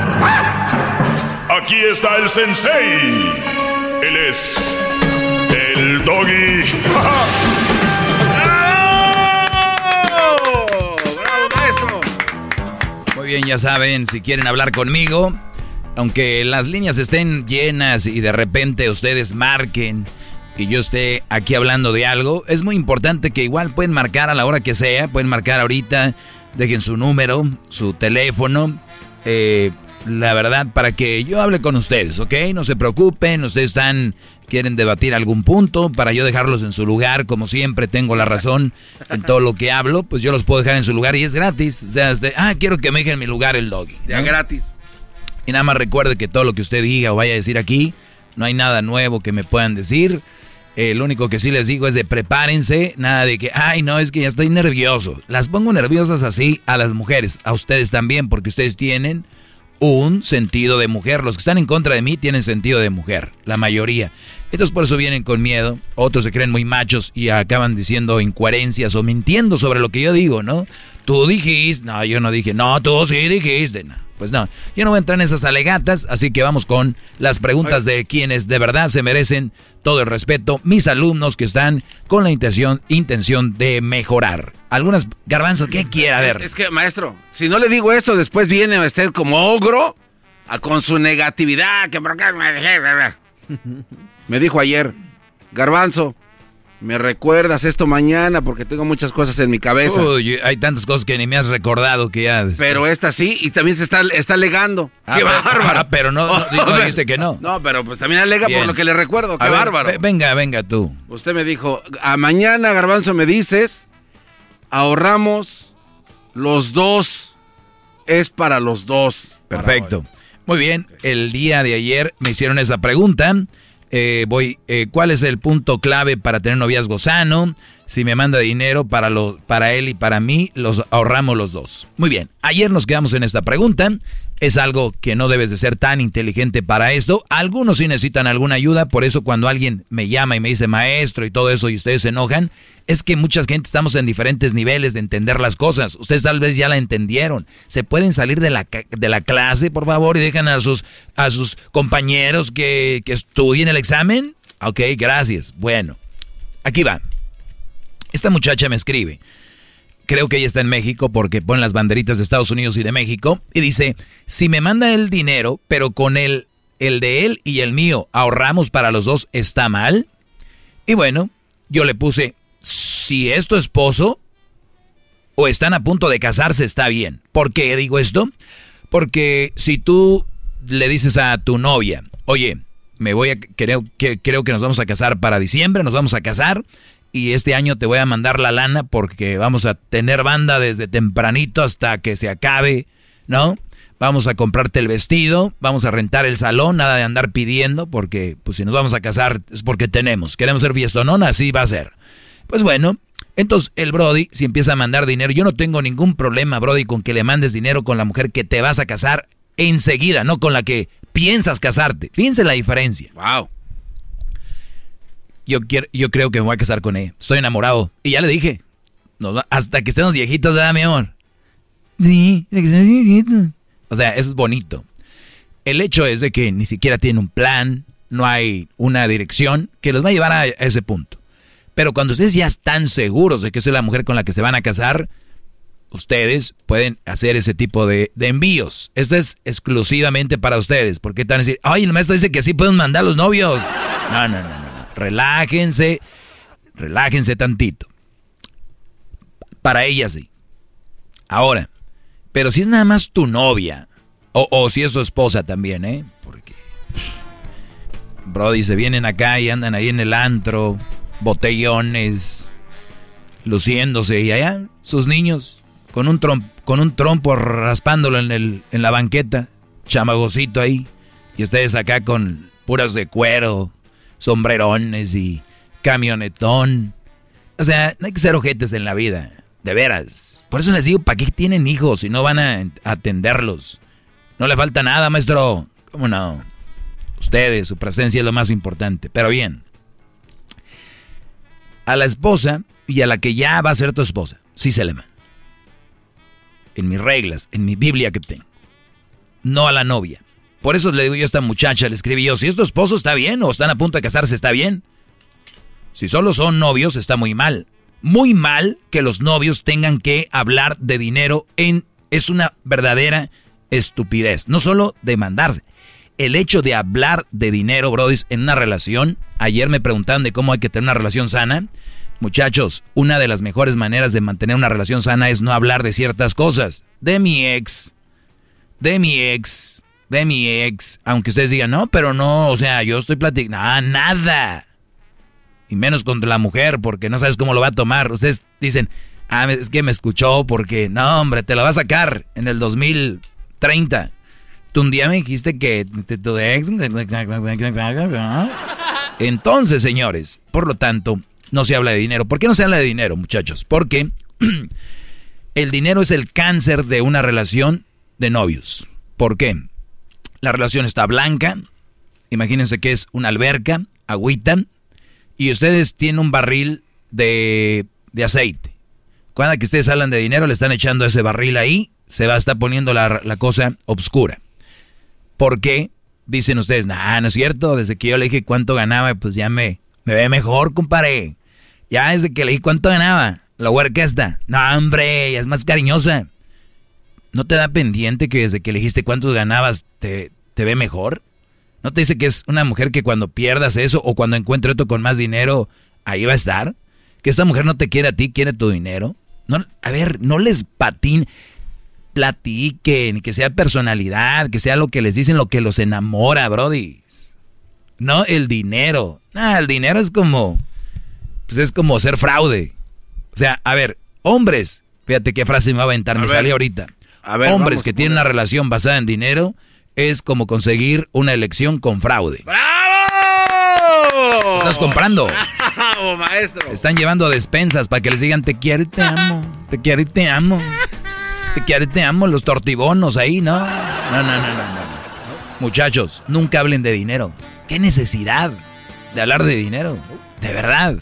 Aquí está el sensei. Él es. El doggy. Muy bien, ya saben, si quieren hablar conmigo, aunque las líneas estén llenas y de repente ustedes marquen y yo esté aquí hablando de algo, es muy importante que igual pueden marcar a la hora que sea, pueden marcar ahorita, dejen su número, su teléfono, eh, la verdad, para que yo hable con ustedes, ¿ok? No se preocupen, ustedes están, quieren debatir algún punto, para yo dejarlos en su lugar, como siempre tengo la razón en todo lo que hablo, pues yo los puedo dejar en su lugar y es gratis, o sea, este, ah, quiero que me dejen en mi lugar el doggy. Ya gratis. Y nada más recuerde que todo lo que usted diga o vaya a decir aquí, no hay nada nuevo que me puedan decir. Eh, lo único que sí les digo es de prepárense, nada de que, ay, no, es que ya estoy nervioso. Las pongo nerviosas así a las mujeres, a ustedes también, porque ustedes tienen un sentido de mujer. Los que están en contra de mí tienen sentido de mujer, la mayoría. Estos por eso vienen con miedo, otros se creen muy machos y acaban diciendo incoherencias o mintiendo sobre lo que yo digo, ¿no? Tú dijiste, no, yo no dije, no, tú sí dijiste, no. Pues no, yo no voy a entrar en esas alegatas, así que vamos con las preguntas de quienes de verdad se merecen todo el respeto, mis alumnos que están con la intención, intención de mejorar. Algunas, garbanzo, ¿qué quiere? A ver. Es que, maestro, si no le digo esto, después viene usted como ogro a- con su negatividad. Que por qué me dejé, dijo ayer, Garbanzo, me recuerdas esto mañana porque tengo muchas cosas en mi cabeza. Uy, hay tantas cosas que ni me has recordado que ya... Pero esta sí, y también se está, está alegando. Ah, ¡Qué pero- bárbaro! ah, pero no- no- no dijiste que no. No, pero pues también alega Bien. por lo que le recuerdo. ¡Qué A bárbaro! ve- venga, venga tú. Usted me dijo, a mañana, Garbanzo, me dices, ahorramos los dos. Es para los dos. Perfecto. Muy bien, el día de ayer me hicieron esa pregunta. Eh, voy, eh, ¿cuál es el punto clave para tener noviazgo sano? Si me manda dinero para, lo, para él y para mí, los ahorramos los dos. Muy bien, ayer nos quedamos en esta pregunta. Es algo que no debes de ser tan inteligente para esto. Algunos sí necesitan alguna ayuda, por eso cuando alguien me llama y me dice maestro y todo eso y ustedes se enojan, es que mucha gente estamos en diferentes niveles de entender las cosas. Ustedes tal vez ya la entendieron. Se pueden salir de la, de la clase, por favor, y dejan a sus, a sus compañeros que, que estudien el examen. Ok, gracias. Bueno, aquí va. Esta muchacha me escribe. Creo que ella está en México porque pone las banderitas de Estados Unidos y de México. Y dice, si me manda el dinero, pero con el, el de él y el mío ahorramos para los dos, ¿está mal? Y bueno, yo le puse, si es tu esposo o están a punto de casarse, está bien. ¿Por qué digo esto? Porque si tú le dices a tu novia, oye, me voy a, creo que, creo que nos vamos a casar para diciembre, nos vamos a casar y este año te voy a mandar la lana porque vamos a tener banda desde tempranito hasta que se acabe, ¿no? Vamos a comprarte el vestido, vamos a rentar el salón, nada de andar pidiendo, porque pues si nos vamos a casar es porque tenemos. Queremos ser fiestonón, así va a ser. Pues bueno, entonces el Brody, si empieza a mandar dinero, yo no tengo ningún problema, Brody, con que le mandes dinero con la mujer que te vas a casar enseguida, no con la que piensas casarte. Fíjense la diferencia. Wow. Yo, quiero, yo creo que me voy a casar con ella. Estoy enamorado. Y ya le dije. hasta que estemos viejitos, ¿verdad, mi amor? Sí, hasta que estemos viejitos. O sea, eso es bonito. El hecho es de que ni siquiera tiene un plan, no hay una dirección que los va a llevar a ese punto. Pero cuando ustedes ya están seguros de que es la mujer con la que se van a casar, ustedes pueden hacer ese tipo de, envíos. Esto es exclusivamente para ustedes. Porque están a decir, ay, el maestro dice que sí pueden mandar los novios. No, no, no, no, no. Relájense, relájense tantito. Para ella sí. Ahora, pero si es nada más tu novia, o, si es su esposa también, ¿eh? Porque, Brody, se vienen acá y andan ahí en el antro, botellones, luciéndose, y allá sus niños con un, con un trompo raspándolo en, el, en la banqueta, chamagocito ahí, y ustedes acá con puras de cuero, sombrerones y camionetón. O sea, no hay que ser ojetes en la vida. De veras. Por eso les digo, ¿para qué tienen hijos si no van a atenderlos? No le falta nada, maestro. ¿Cómo no? Ustedes, su presencia es lo más importante. Pero bien. A la esposa y a la que ya va a ser tu esposa, sí se le manda. En mis reglas, en mi Biblia que tengo. No a la novia. Por eso le digo yo a esta muchacha, le escribí yo, si es tu esposo está bien o están a punto de casarse está bien. Si solo son novios está muy mal muy mal que los novios tengan que hablar de dinero en es una verdadera estupidez, no solo demandarse. El hecho de hablar de dinero, Brody, en una relación, ayer me preguntaban de cómo hay que tener una relación sana. Muchachos, una de las mejores maneras de mantener una relación sana es no hablar de ciertas cosas. De mi ex, de mi ex, de mi ex. Aunque ustedes digan, no, pero no, o sea, yo estoy platicando. nada y menos contra la mujer, porque no sabes cómo lo va a tomar. Ustedes dicen, ah, es que me escuchó porque, no, hombre, te lo va a sacar en el 2030. Tú un día me dijiste que tu ex... Entonces, señores, por lo tanto, no se habla de dinero. ¿Por qué no se habla de dinero, muchachos? Porque el dinero es el cáncer de una relación de novios. ¿Por qué? La relación está blanca. Imagínense que es una alberca, agüita, y ustedes tienen un barril de, aceite. Cuando que ustedes hablan de dinero, le están echando ese barril ahí, se va a estar poniendo la, cosa obscura. ¿Por qué? Dicen ustedes, nah, no es cierto, desde que yo le dije cuánto ganaba, pues ya me, me ve mejor, compadre. Ya desde que le dije cuánto ganaba, la huerca está. No, hombre, es más cariñosa. ¿No te da pendiente que desde que le dijiste cuánto ganabas te, te ve mejor? ¿No te dice que es una mujer que cuando pierdas eso o cuando encuentre otro con más dinero, ahí va a estar? Que esta mujer no te quiere a ti, quiere tu dinero. No, a ver, no les patín, platiquen, que sea personalidad, que sea lo que les dicen, lo que los enamora, Brody. No el dinero. Ah, el dinero es como, pues es como ser fraude. O sea, a ver, hombres, fíjate qué frase me va a aventar, me salió ahorita. A ver, hombres que tienen una relación basada en dinero es como conseguir una elección con fraude. ¡Bravo! estás comprando. ¡Bravo, maestro! Están llevando despensas para que les digan te quiero y te amo. Te quiero y te amo. Te quiero y te amo. Los tortibonos ahí, ¿no? No, no, no, no, no. Muchachos, nunca hablen de dinero. ¿Qué necesidad de hablar de dinero? De verdad.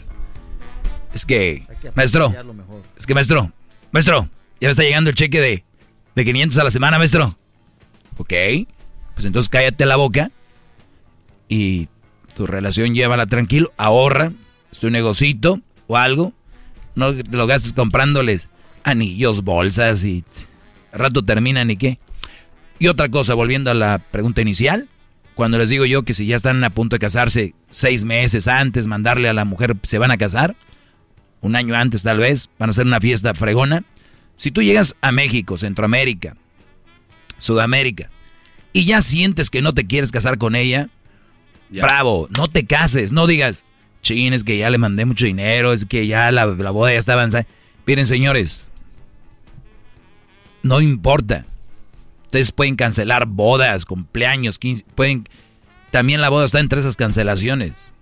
Es que, maestro, es que maestro, maestro, ya me está llegando el cheque de, de 500 a la semana, maestro. ¿Ok? Pues entonces cállate la boca y tu relación llévala tranquilo, ahorra, es tu negocito o algo. No lo gastes comprándoles anillos, bolsas y rato terminan y qué. Y otra cosa, volviendo a la pregunta inicial, cuando les digo yo que si ya están a punto de casarse seis meses antes, mandarle a la mujer se van a casar, un año antes tal vez, van a hacer una fiesta fregona. Si tú llegas a México, Centroamérica, Sudamérica, y ya sientes que no te quieres casar con ella, bravo, no te cases, no digas, chin, es que ya le mandé mucho dinero, es que ya la, la boda ya está avanzada. Miren, señores, no importa. Ustedes pueden cancelar bodas, cumpleaños, pueden... También la boda está entre esas cancelaciones.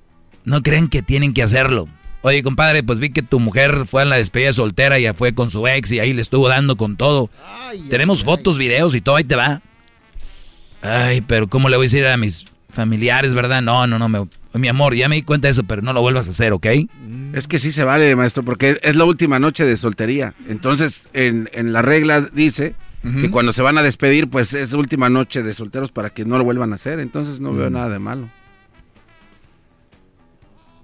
No creen que tienen que hacerlo. Oye, compadre, pues vi que tu mujer fue a la despedida soltera y ya fue con su ex y ahí le estuvo dando con todo. Tenemos fotos, videos y todo, ahí te va. Ay, pero ¿cómo le voy a decir a mis familiares, verdad? No, no, no, mi amor, ya me di cuenta de eso, pero no lo vuelvas a hacer, ¿ok? Es que sí se vale, maestro, porque es la última noche de soltería. Entonces, en, en la regla dice que cuando se van a despedir, pues es última noche de solteros para que no lo vuelvan a hacer. Entonces no veo nada de malo.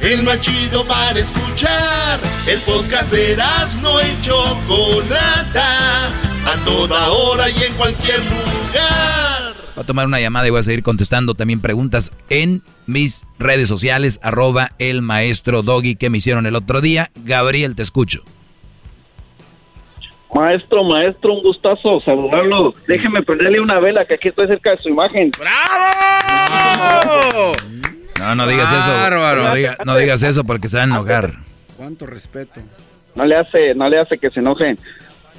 el más chido para escuchar. El podcast de no y Chocolata, a toda hora y en cualquier lugar. Voy a tomar una llamada y voy a seguir contestando también preguntas en mis redes sociales, arroba el maestro Doggy que me hicieron el otro día. Gabriel, te escucho. Maestro, maestro, un gustazo saludarlo. Déjeme prenderle una vela que aquí estoy cerca de su imagen. ¡Bravo! No, no digas eso. No, digas eso porque se va a enojar. Cuánto respeto. No le hace, no le hace que se enoje.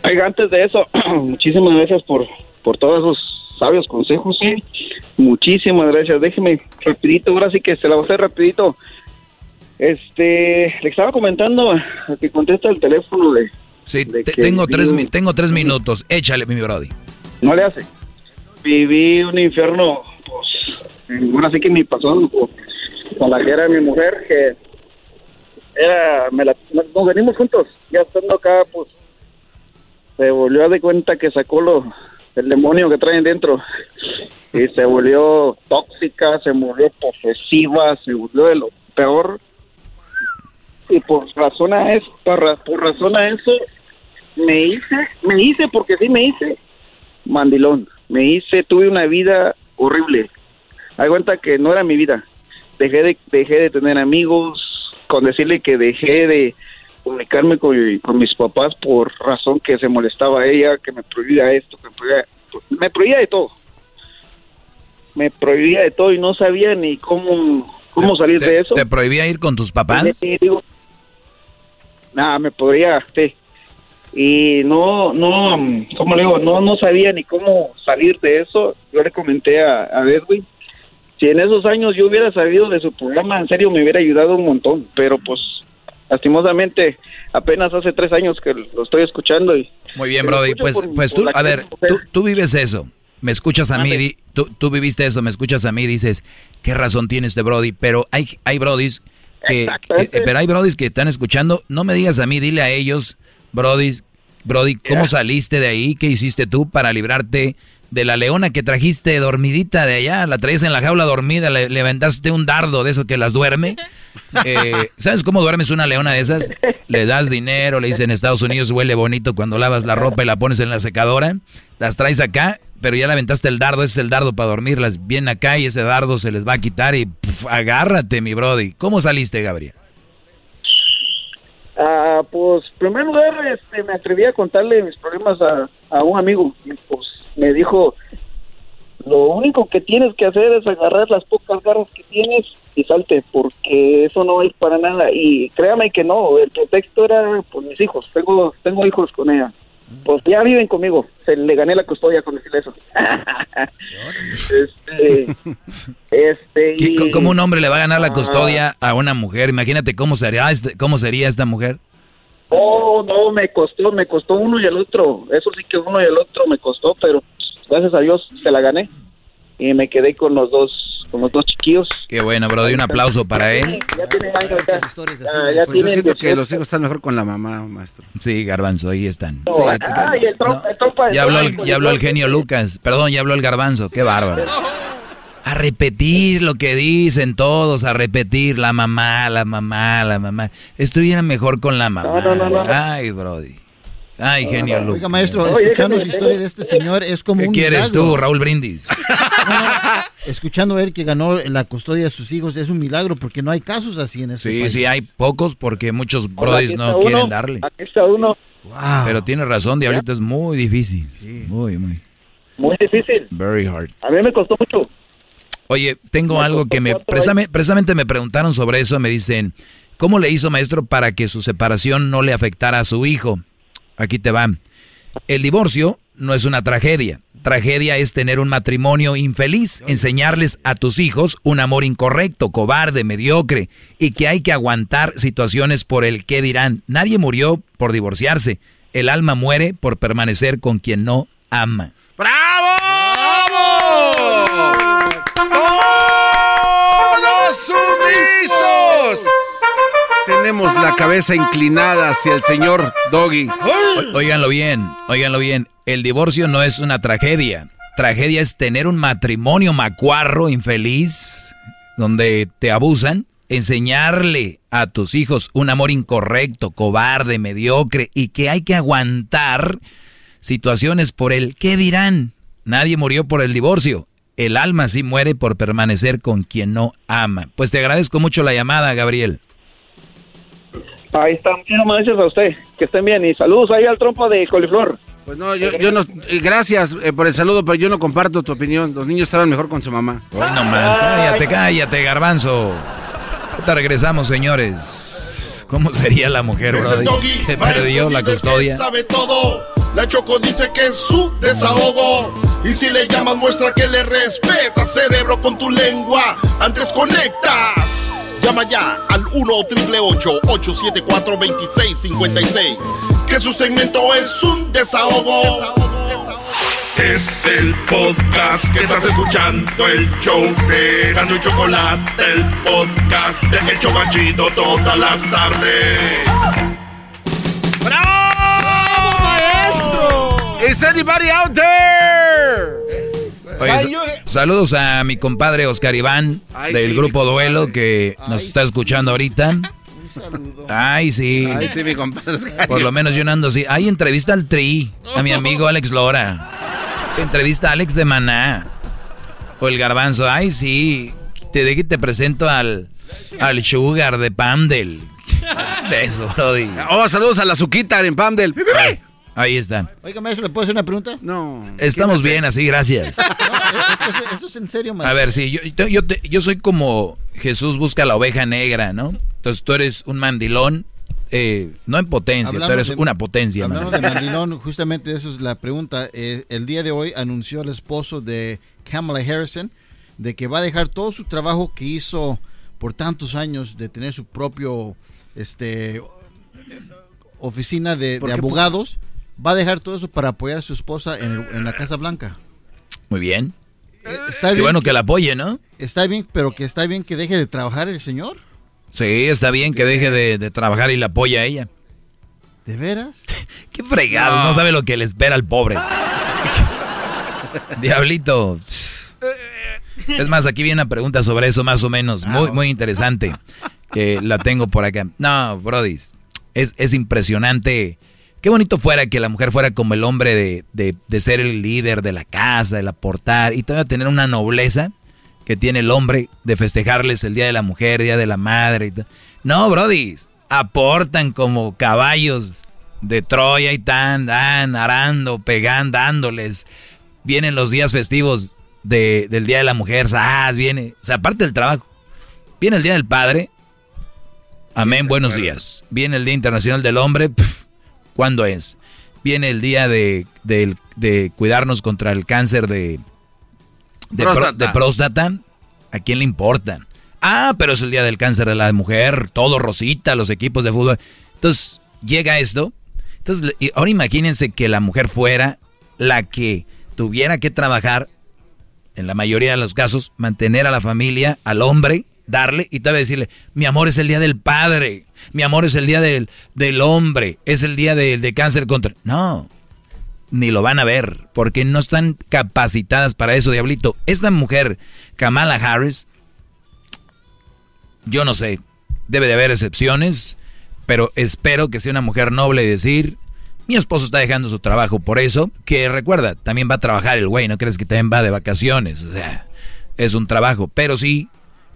Oiga, antes de eso, muchísimas gracias por, por todos esos sabios consejos, ¿sí? Muchísimas gracias. Déjeme rapidito, ahora sí que se la voy a hacer rapidito. Este, le estaba comentando a que contesta el teléfono de... Sí, tengo, tres, tengo tres minutos. Échale, mi brody. No le hace. Viví un infierno, pues, ahora sí que me pasó con la que era mi mujer, que era, me la, nos venimos juntos, ya estando acá, pues, se volvió a de cuenta que sacó lo, el demonio que traen dentro y se volvió tóxica, se volvió posesiva, se volvió de lo peor y por razón a eso, por, por a eso me hice, me hice porque sí me hice mandilón, me hice, tuve una vida horrible, hay cuenta que no era mi vida, dejé de, dejé de tener amigos, con decirle que dejé de comunicarme con, mis papás por razón que se molestaba ella, que me prohibía esto, que me prohibía, me prohibía de todo. Me prohibía de todo y no sabía ni cómo, cómo salir de eso. ¿Te prohibía ir con tus papás? nada, me podría, sí. Y no, no, ¿cómo le digo? No, no sabía ni cómo salir de eso. Yo le comenté a, a Edwin si en esos años yo hubiera sabido de su programa, en serio me hubiera ayudado un montón, pero pues lastimosamente apenas hace tres años que lo estoy escuchando y... Muy bien, Brody, pues, pues tú, a ver, tú, tú, vives eso, me escuchas a mí, tú, tú viviste eso, me escuchas a mí, dices, ¿qué razón tiene este Brody? Pero hay, hay Brodis que, pero hay Brodis que están escuchando, no me digas a mí, dile a ellos, Brodis, Brody, ¿cómo saliste de ahí? ¿Qué hiciste tú para librarte de la leona que trajiste dormidita de allá, la traes en la jaula dormida, le, levantaste un dardo de eso que las duerme. Eh, ¿Sabes cómo duermes una leona de esas? Le das dinero, le dicen en Estados Unidos huele bonito cuando lavas la ropa y la pones en la secadora. Las traes acá, pero ya le aventaste el dardo, ese es el dardo para dormirlas. Vienen acá y ese dardo se les va a quitar y agárrate, mi brody. ¿Cómo saliste, Gabriel? Ah, pues, primero lugar, este, me atreví a contarle mis problemas a, a un amigo. Pues, me dijo, lo único que tienes que hacer es agarrar las pocas garras que tienes y salte, porque eso no es para nada. Y créame que no, el pretexto era por mis hijos, tengo, tengo hijos con ella. Pues ya viven conmigo, se le gané la custodia con decirle eso. este, este ¿Cómo un hombre le va a ganar la custodia a una mujer? Imagínate cómo sería, este, cómo sería esta mujer. Oh, no, me costó, me costó uno y el otro. Eso sí que uno y el otro me costó, pero gracias a Dios se la gané y me quedé con los dos, con los dos chiquillos. Qué bueno, Brody, un aplauso para él. Ya ya. Ah, ya Pues yo siento que 18. los hijos están mejor con la mamá, maestro. Sí, Garbanzo, ahí están. No, Sí, ah, y el trompa, el trompa, Ya habló, el, ya habló el genio Lucas. Perdón, ya habló el garbanzo. Qué bárbaro. A repetir lo que dicen todos, a repetir la mamá, la mamá, la mamá. Estuviera mejor con la mamá. No, no, no, no. Ay, Brody. Ay, genio. Oiga, maestro, escuchando su historia de este señor es como ¿Qué un quieres milagro. tú, Raúl Brindis? Escuchando él que ganó la custodia de sus hijos es un milagro porque no hay casos así en este Sí, país. sí, hay pocos porque muchos brodis no uno, quieren darle. Aquí está uno. Wow. Pero tiene razón, Diablito, es muy difícil. Muy, muy. Muy difícil. Very hard. A mí me costó mucho. Oye, tengo algo que me precisamente, me preguntaron sobre eso, me dicen, ¿cómo le hizo maestro para que su separación no le afectara a su hijo? Aquí te va. El divorcio no es una tragedia. Tragedia es tener un matrimonio infeliz, enseñarles a tus hijos un amor incorrecto, cobarde, mediocre y que hay que aguantar situaciones por el qué dirán. Nadie murió por divorciarse. El alma muere por permanecer con quien no ama. ¡Todos sumisos! Tenemos la cabeza inclinada hacia el señor Doggy. O- Óiganlo bien, óiganlo bien. El divorcio no es una tragedia. Tragedia es tener un matrimonio macuarro, infeliz, donde te abusan, enseñarle a tus hijos un amor incorrecto, cobarde, mediocre y que hay que aguantar situaciones por el ¿qué dirán? Nadie murió por el divorcio. El alma sí muere por permanecer con quien no ama. Pues te agradezco mucho la llamada, Gabriel. Ahí está. Muchísimas gracias a usted. Que estén bien. Y saludos ahí al trompa de coliflor. Pues no, yo, yo no. eh, Gracias eh, por el saludo, pero yo no comparto tu opinión. Los niños estaban mejor con su mamá. Hoy nomás, cállate, cállate, garbanzo. Ahorita regresamos, señores. ¿Cómo sería la mujer, doggy, Que perdió la custodia. sabe todo. La Choco dice que es su desahogo. Y si le llamas, muestra que le respeta, cerebro, con tu lengua. Antes conectas. Llama ya al 1-888-874-2656. Que su segmento es un desahogo. Es el podcast que estás escuchando, el show de Gano y Chocolate, el podcast de El Chobachito todas las tardes. ¿Is anybody out there? Oye, Ay, sa- yo- saludos a mi compadre Oscar Iván Ay, del sí, grupo Duelo que nos está escuchando ahorita. Ay, sí. Ay, sí, mi compadre. Por lo menos yo no ando así. Ay, entrevista al Tri, a mi amigo Alex Lora. Entrevista a Alex de Maná. O el garbanzo. Ay, sí. Te, de que te presento al, al Sugar de Pandel. ¿Qué es eso, Brody? Oh, saludos a la Zuquita en Pamdel. Ahí, ahí está. Oiga, maestro, ¿le puedo hacer una pregunta? No. Estamos bien así, gracias. No, es esto, en serio, maestro. A ver, sí, yo, yo, yo te- yo soy como Jesús busca la oveja negra, ¿no? Entonces tú eres un mandilón, eh, no en potencia, Hablando tú eres de- una potencia, Hablando de mandilón, justamente eso es la pregunta. Eh, el día de hoy anunció el esposo de Kamala Harrison de que va a dejar todo su trabajo que hizo por tantos años de tener su propio este oficina de, abogados. Va a dejar todo eso para apoyar a su esposa en, el- en la Casa Blanca. Muy bien. Eh, Está Qué bien bueno que la apoye, ¿no? Está bien, pero que está bien que deje de trabajar el señor. Sí, está bien que deje de, de trabajar y la apoya a ella. ¿De veras? Qué fregados, no. sabe lo que le espera al pobre. Diablito. Es más, aquí viene una pregunta sobre eso más o menos, muy, muy interesante, que la tengo por acá. No, Brody, es, es impresionante. Qué bonito fuera que la mujer fuera como el hombre de, de, de ser el líder de la casa, el aportar, y todavía tener una nobleza que tiene el hombre de festejarles el Día de la Mujer, Día de la Madre. Y no, Brody, aportan como caballos de Troya y tan, dan, arando, pegando, dándoles. Vienen los días festivos de, del Día de la Mujer, ¡zas! viene, o sea, aparte del trabajo, viene el Día del Padre, amén, buenos días. Viene el Día Internacional del Hombre, pf, ¿cuándo es? Viene el día de, de, de cuidarnos contra el cáncer de, de, próstata. Pro, de próstata. ¿A quién le importa? Ah, pero es el día del cáncer de la mujer, todo rosita, los equipos de fútbol. Entonces, llega esto. Entonces, ahora imagínense que la mujer fuera la que tuviera que trabajar en la mayoría de los casos, mantener a la familia, al hombre, darle y todavía decirle, mi amor es el día del padre, mi amor es el día del, del hombre, es el día de, de cáncer contra... No, ni lo van a ver, porque no están capacitadas para eso, diablito. Esta mujer, Kamala Harris, yo no sé, debe de haber excepciones, pero espero que sea una mujer noble y decir, mi esposo está dejando su trabajo por eso, que recuerda, también va a trabajar el güey, no crees que también va de vacaciones, o sea, es un trabajo, pero sí,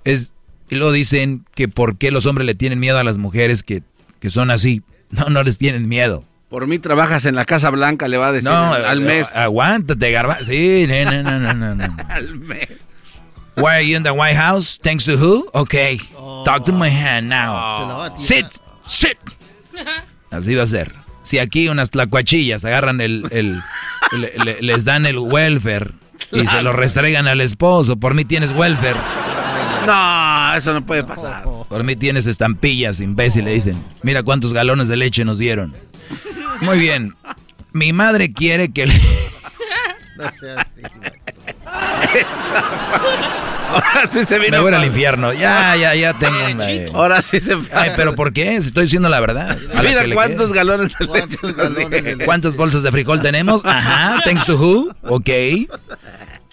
es, y luego dicen que por qué los hombres le tienen miedo a las mujeres que, que son así, no, no les tienen miedo. Por mí trabajas en la Casa Blanca, le va a decir No, al mes. Aguántate, garba. Sí, no, no, no, no, no. al mes. Why are you in the White House? Thanks to who? Okay. Talk to my hand now. Sit. Sit. Así va a ser. Si aquí unas tlacuachillas agarran el, el, le- le- les dan el welfare y se lo restregan al esposo, por mí tienes welfare. No, eso no puede pasar. Por mí tienes estampillas, imbécil, le dicen. Mira cuántos galones de leche nos dieron. Muy bien. Mi madre quiere que le... No sea así. Ahora sí se vino. Me voy al infierno. Ya, ya, ya tengo una... Ahora sí se Ay, pero ¿por qué? Si estoy diciendo la verdad. A la Mira cuántos quede. galones de leche. nos ¿Cuántas bolsas de frijol tenemos? Ajá, thanks to who? Ok.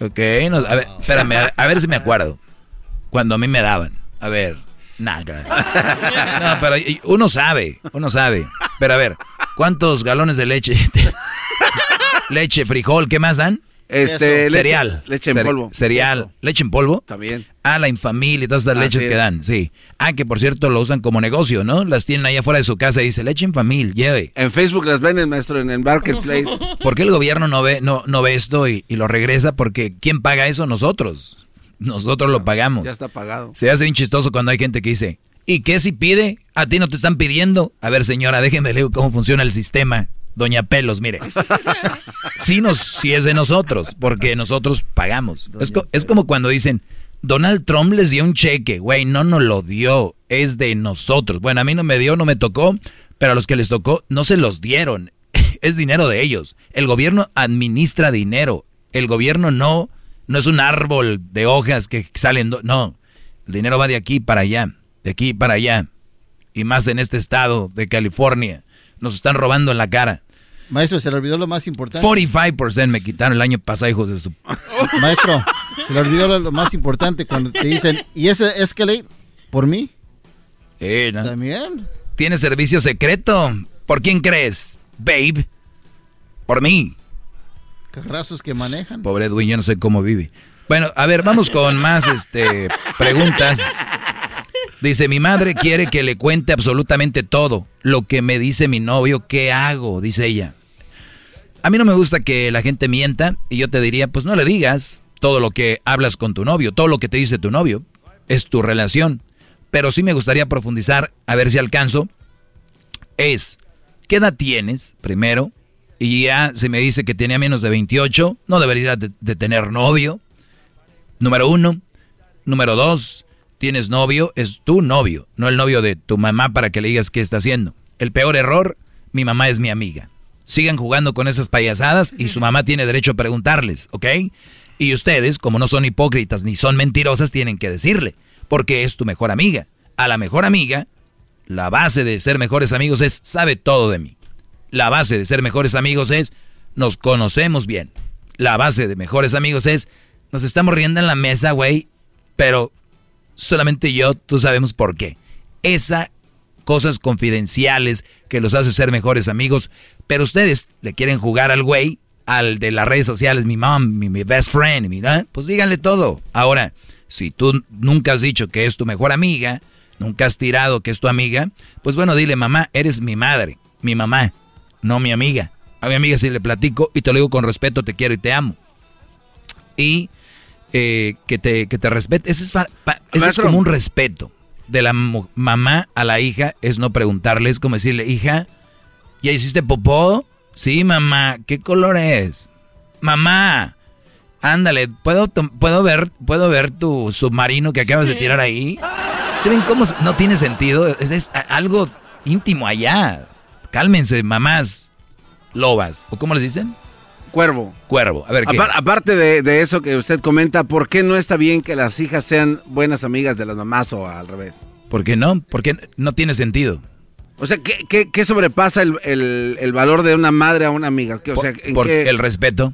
Ok, no, a ver, espérame, a, a ver si me acuerdo. Cuando a mí me daban. A ver, nada. No, pero uno sabe, uno sabe. Pero a ver, ¿cuántos galones de leche? leche, frijol, ¿qué más dan? Este, leche- cereal. leche en Cere- polvo. Cereal. ¿Leche en polvo? También. Ah, la infamil y todas estas Así leches es. que dan, sí. Ah, que por cierto lo usan como negocio, ¿no? Las tienen ahí afuera de su casa y dice leche infamil, lleve. En Facebook las venden, maestro, en el marketplace. ¿Por qué el gobierno no ve, no, no ve esto y, y lo regresa? Porque ¿quién paga eso? Nosotros. Nosotros lo pagamos. Ya está pagado. Se hace bien chistoso cuando hay gente que dice, ¿y qué si pide? A ti no te están pidiendo. A ver, señora, déjenme leer cómo funciona el sistema. Doña Pelos, mire. Sí, nos, sí es de nosotros, porque nosotros pagamos. Es, co- es como cuando dicen, Donald Trump les dio un cheque. Güey, no nos lo dio, es de nosotros. Bueno, a mí no me dio, no me tocó, pero a los que les tocó no se los dieron. Es dinero de ellos. El gobierno administra dinero. El gobierno no, no es un árbol de hojas que salen. No, el dinero va de aquí para allá, de aquí para allá. Y más en este estado de California. Nos están robando en la cara. Maestro, se le olvidó lo más importante. 45% me quitaron el año pasado, hijos de su... Maestro, se le olvidó lo, lo más importante cuando te dicen, ¿y ese Escalade por mí? Eh, ¿no? También. ¿Tiene servicio secreto? ¿Por quién crees? Babe. Por mí. Carrazos que manejan. Pobre Edwin, yo no sé cómo vive. Bueno, a ver, vamos con más este, preguntas. Dice, mi madre quiere que le cuente absolutamente todo. Lo que me dice mi novio, ¿qué hago? Dice ella. A mí no me gusta que la gente mienta y yo te diría, pues no le digas todo lo que hablas con tu novio, todo lo que te dice tu novio. Es tu relación. Pero sí me gustaría profundizar, a ver si alcanzo. Es, ¿qué edad tienes? Primero. Y ya se me dice que tenía menos de 28, no debería de, tener novio. Número uno. Número dos, tienes novio, es tu novio, no el novio de tu mamá para que le digas qué está haciendo. El peor error, mi mamá es mi amiga. Sigan jugando con esas payasadas y su mamá tiene derecho a preguntarles, ¿ok? Y ustedes, como no son hipócritas ni son mentirosas, tienen que decirle, porque es tu mejor amiga. A la mejor amiga, la base de ser mejores amigos es sabe todo de mí. La base de ser mejores amigos es nos conocemos bien. La base de mejores amigos es nos estamos riendo en la mesa, güey, pero solamente yo, tú sabemos por qué. Esa cosas confidenciales que los hace ser mejores amigos, pero ustedes le quieren jugar al güey, al de las redes sociales, mi mom, mi, best friend, mi, ¿ah? pues díganle todo. Ahora, si tú nunca has dicho que es tu mejor amiga, nunca has tirado que es tu amiga, pues bueno, dile, mamá, eres mi madre, mi mamá, no mi amiga. A mi amiga si le platico y te lo digo con respeto, te quiero y te amo. Y eh, que, te, que te respete. Ese es, fa- pa- ese es como un respeto de la mamá a la hija, es no preguntarle, es como decirle, hija, ¿ya hiciste popó? Sí, mamá, ¿qué color es? Mamá, ándale, ¿puedo, puedo, ver, ¿puedo ver tu submarino que acabas de tirar ahí? ¿Se ven cómo no tiene sentido? Es, algo íntimo allá. Cálmense, mamás lobas. ¿O cómo les dicen? Cuervo. Cuervo. A ver, ¿qué? Apar- aparte de, de eso que usted comenta, ¿por qué no está bien que las hijas sean buenas amigas de las mamás o al revés? ¿Por qué no? Porque no tiene sentido. O sea, ¿qué, qué- qué sobrepasa el, el- el valor de una madre a una amiga? ¿Qué- o sea, ¿en Porque qué- el respeto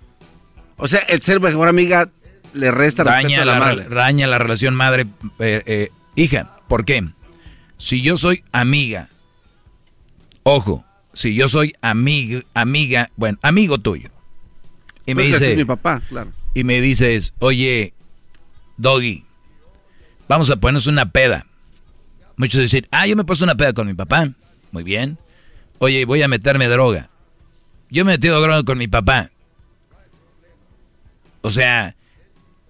o sea, el ser mejor amiga le resta respeto daña a la, la, madre. daña la relación madre eh, eh, hija. ¿Por qué? Si yo soy amiga, ojo, si yo soy amiga, amiga, bueno, amigo tuyo, y me Pues dice, mi papá, claro. y me dices, oye, Doggy, vamos a ponernos una peda. Muchos dicen, ah, yo me he puesto una peda con mi papá. Muy bien. Oye, voy a meterme droga. Yo me he metido droga con mi papá. O sea,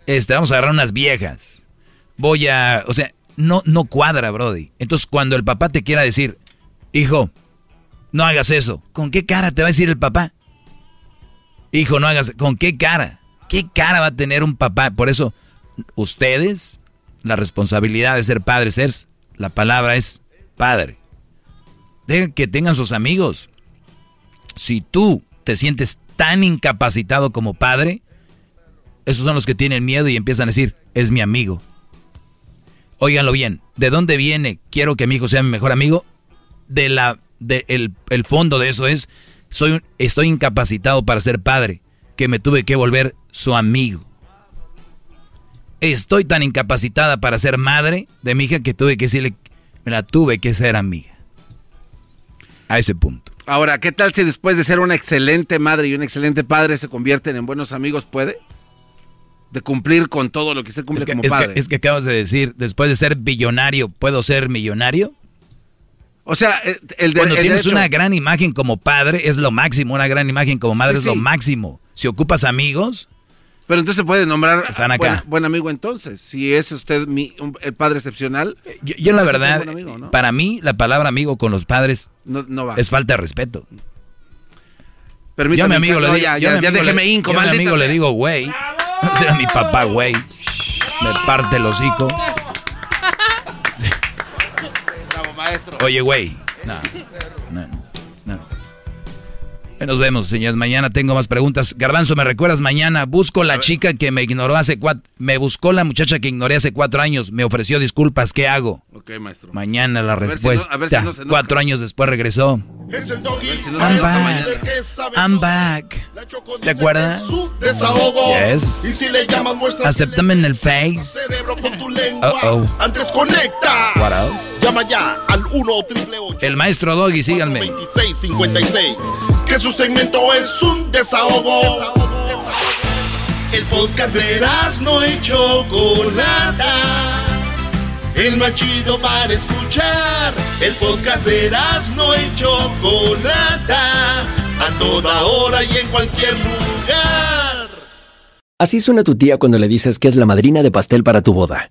este, vamos a agarrar unas viejas. Voy a, o sea, no, no cuadra, Brody. Entonces, cuando el papá te quiera decir, hijo, no hagas eso, ¿con qué cara te va a decir el papá? Hijo, no hagas, ¿con qué cara? ¿Qué cara va a tener un papá? Por eso, ustedes, la responsabilidad de ser padres es, la palabra es padre. Dejen que tengan sus amigos. Si tú te sientes tan incapacitado como padre, esos son los que tienen miedo y empiezan a decir, es mi amigo. Óiganlo bien, ¿de dónde viene? Quiero que mi hijo sea mi mejor amigo. De la, de el, el fondo de eso es, soy, estoy incapacitado para ser padre, que me tuve que volver su amigo. Estoy tan incapacitada para ser madre de mi hija que tuve que decirle, me la tuve que ser amiga. A ese punto. Ahora, ¿qué tal si después de ser una excelente madre y un excelente padre se convierten en buenos amigos? ¿Puede? De cumplir con todo lo que se cumple Es que, como es que- padre. es que acabas de decir, después de ser billonario, ¿puedo ser millonario? O sea, el, el de- Cuando el tienes derecho- una gran imagen como padre, es lo máximo. Una gran imagen como madre Sí, es lo máximo. Si ocupas amigos, Pero entonces se puede nombrar Están acá. Buen, buen amigo entonces. Si es usted mi- un- el padre excepcional. yo, yo la entonces verdad, para mí, la palabra amigo con los padres No, no va. es falta de respeto. Permítame, yo a mi amigo le digo, ya, déjeme hinco, yo a mi amigo le sea. digo, güey. Ese era mi papá, güey. Me parte el hocico. Oye, güey. No. Nos vemos, señores. Mañana tengo más preguntas. Garbanzo, ¿me recuerdas mañana? Busco la chica que me ignoró hace cuatro... Me buscó la muchacha que ignoré hace cuatro años. Me ofreció disculpas. ¿Qué hago? Ok, maestro. Mañana la ver si no- respuesta. a ver si no cuatro años después regresó. Es el doggy. I'm back. I'm back. ¿Te acuerdas? Su desahogo. Yes. Y si le llamas, muestra Acéptame en el face. cerebro con tu lengua. Uh-oh. Antes conecta. What else? Llama ya al 1 triple El maestro Doggy, síganme. 2656. Que su segmento es un desahogo. El podcast de no y Chocolata. El más chido para escuchar. El podcast de no y Chocolata. A toda hora y en cualquier lugar. Así suena tu tía cuando le dices que es la madrina de pastel para tu boda.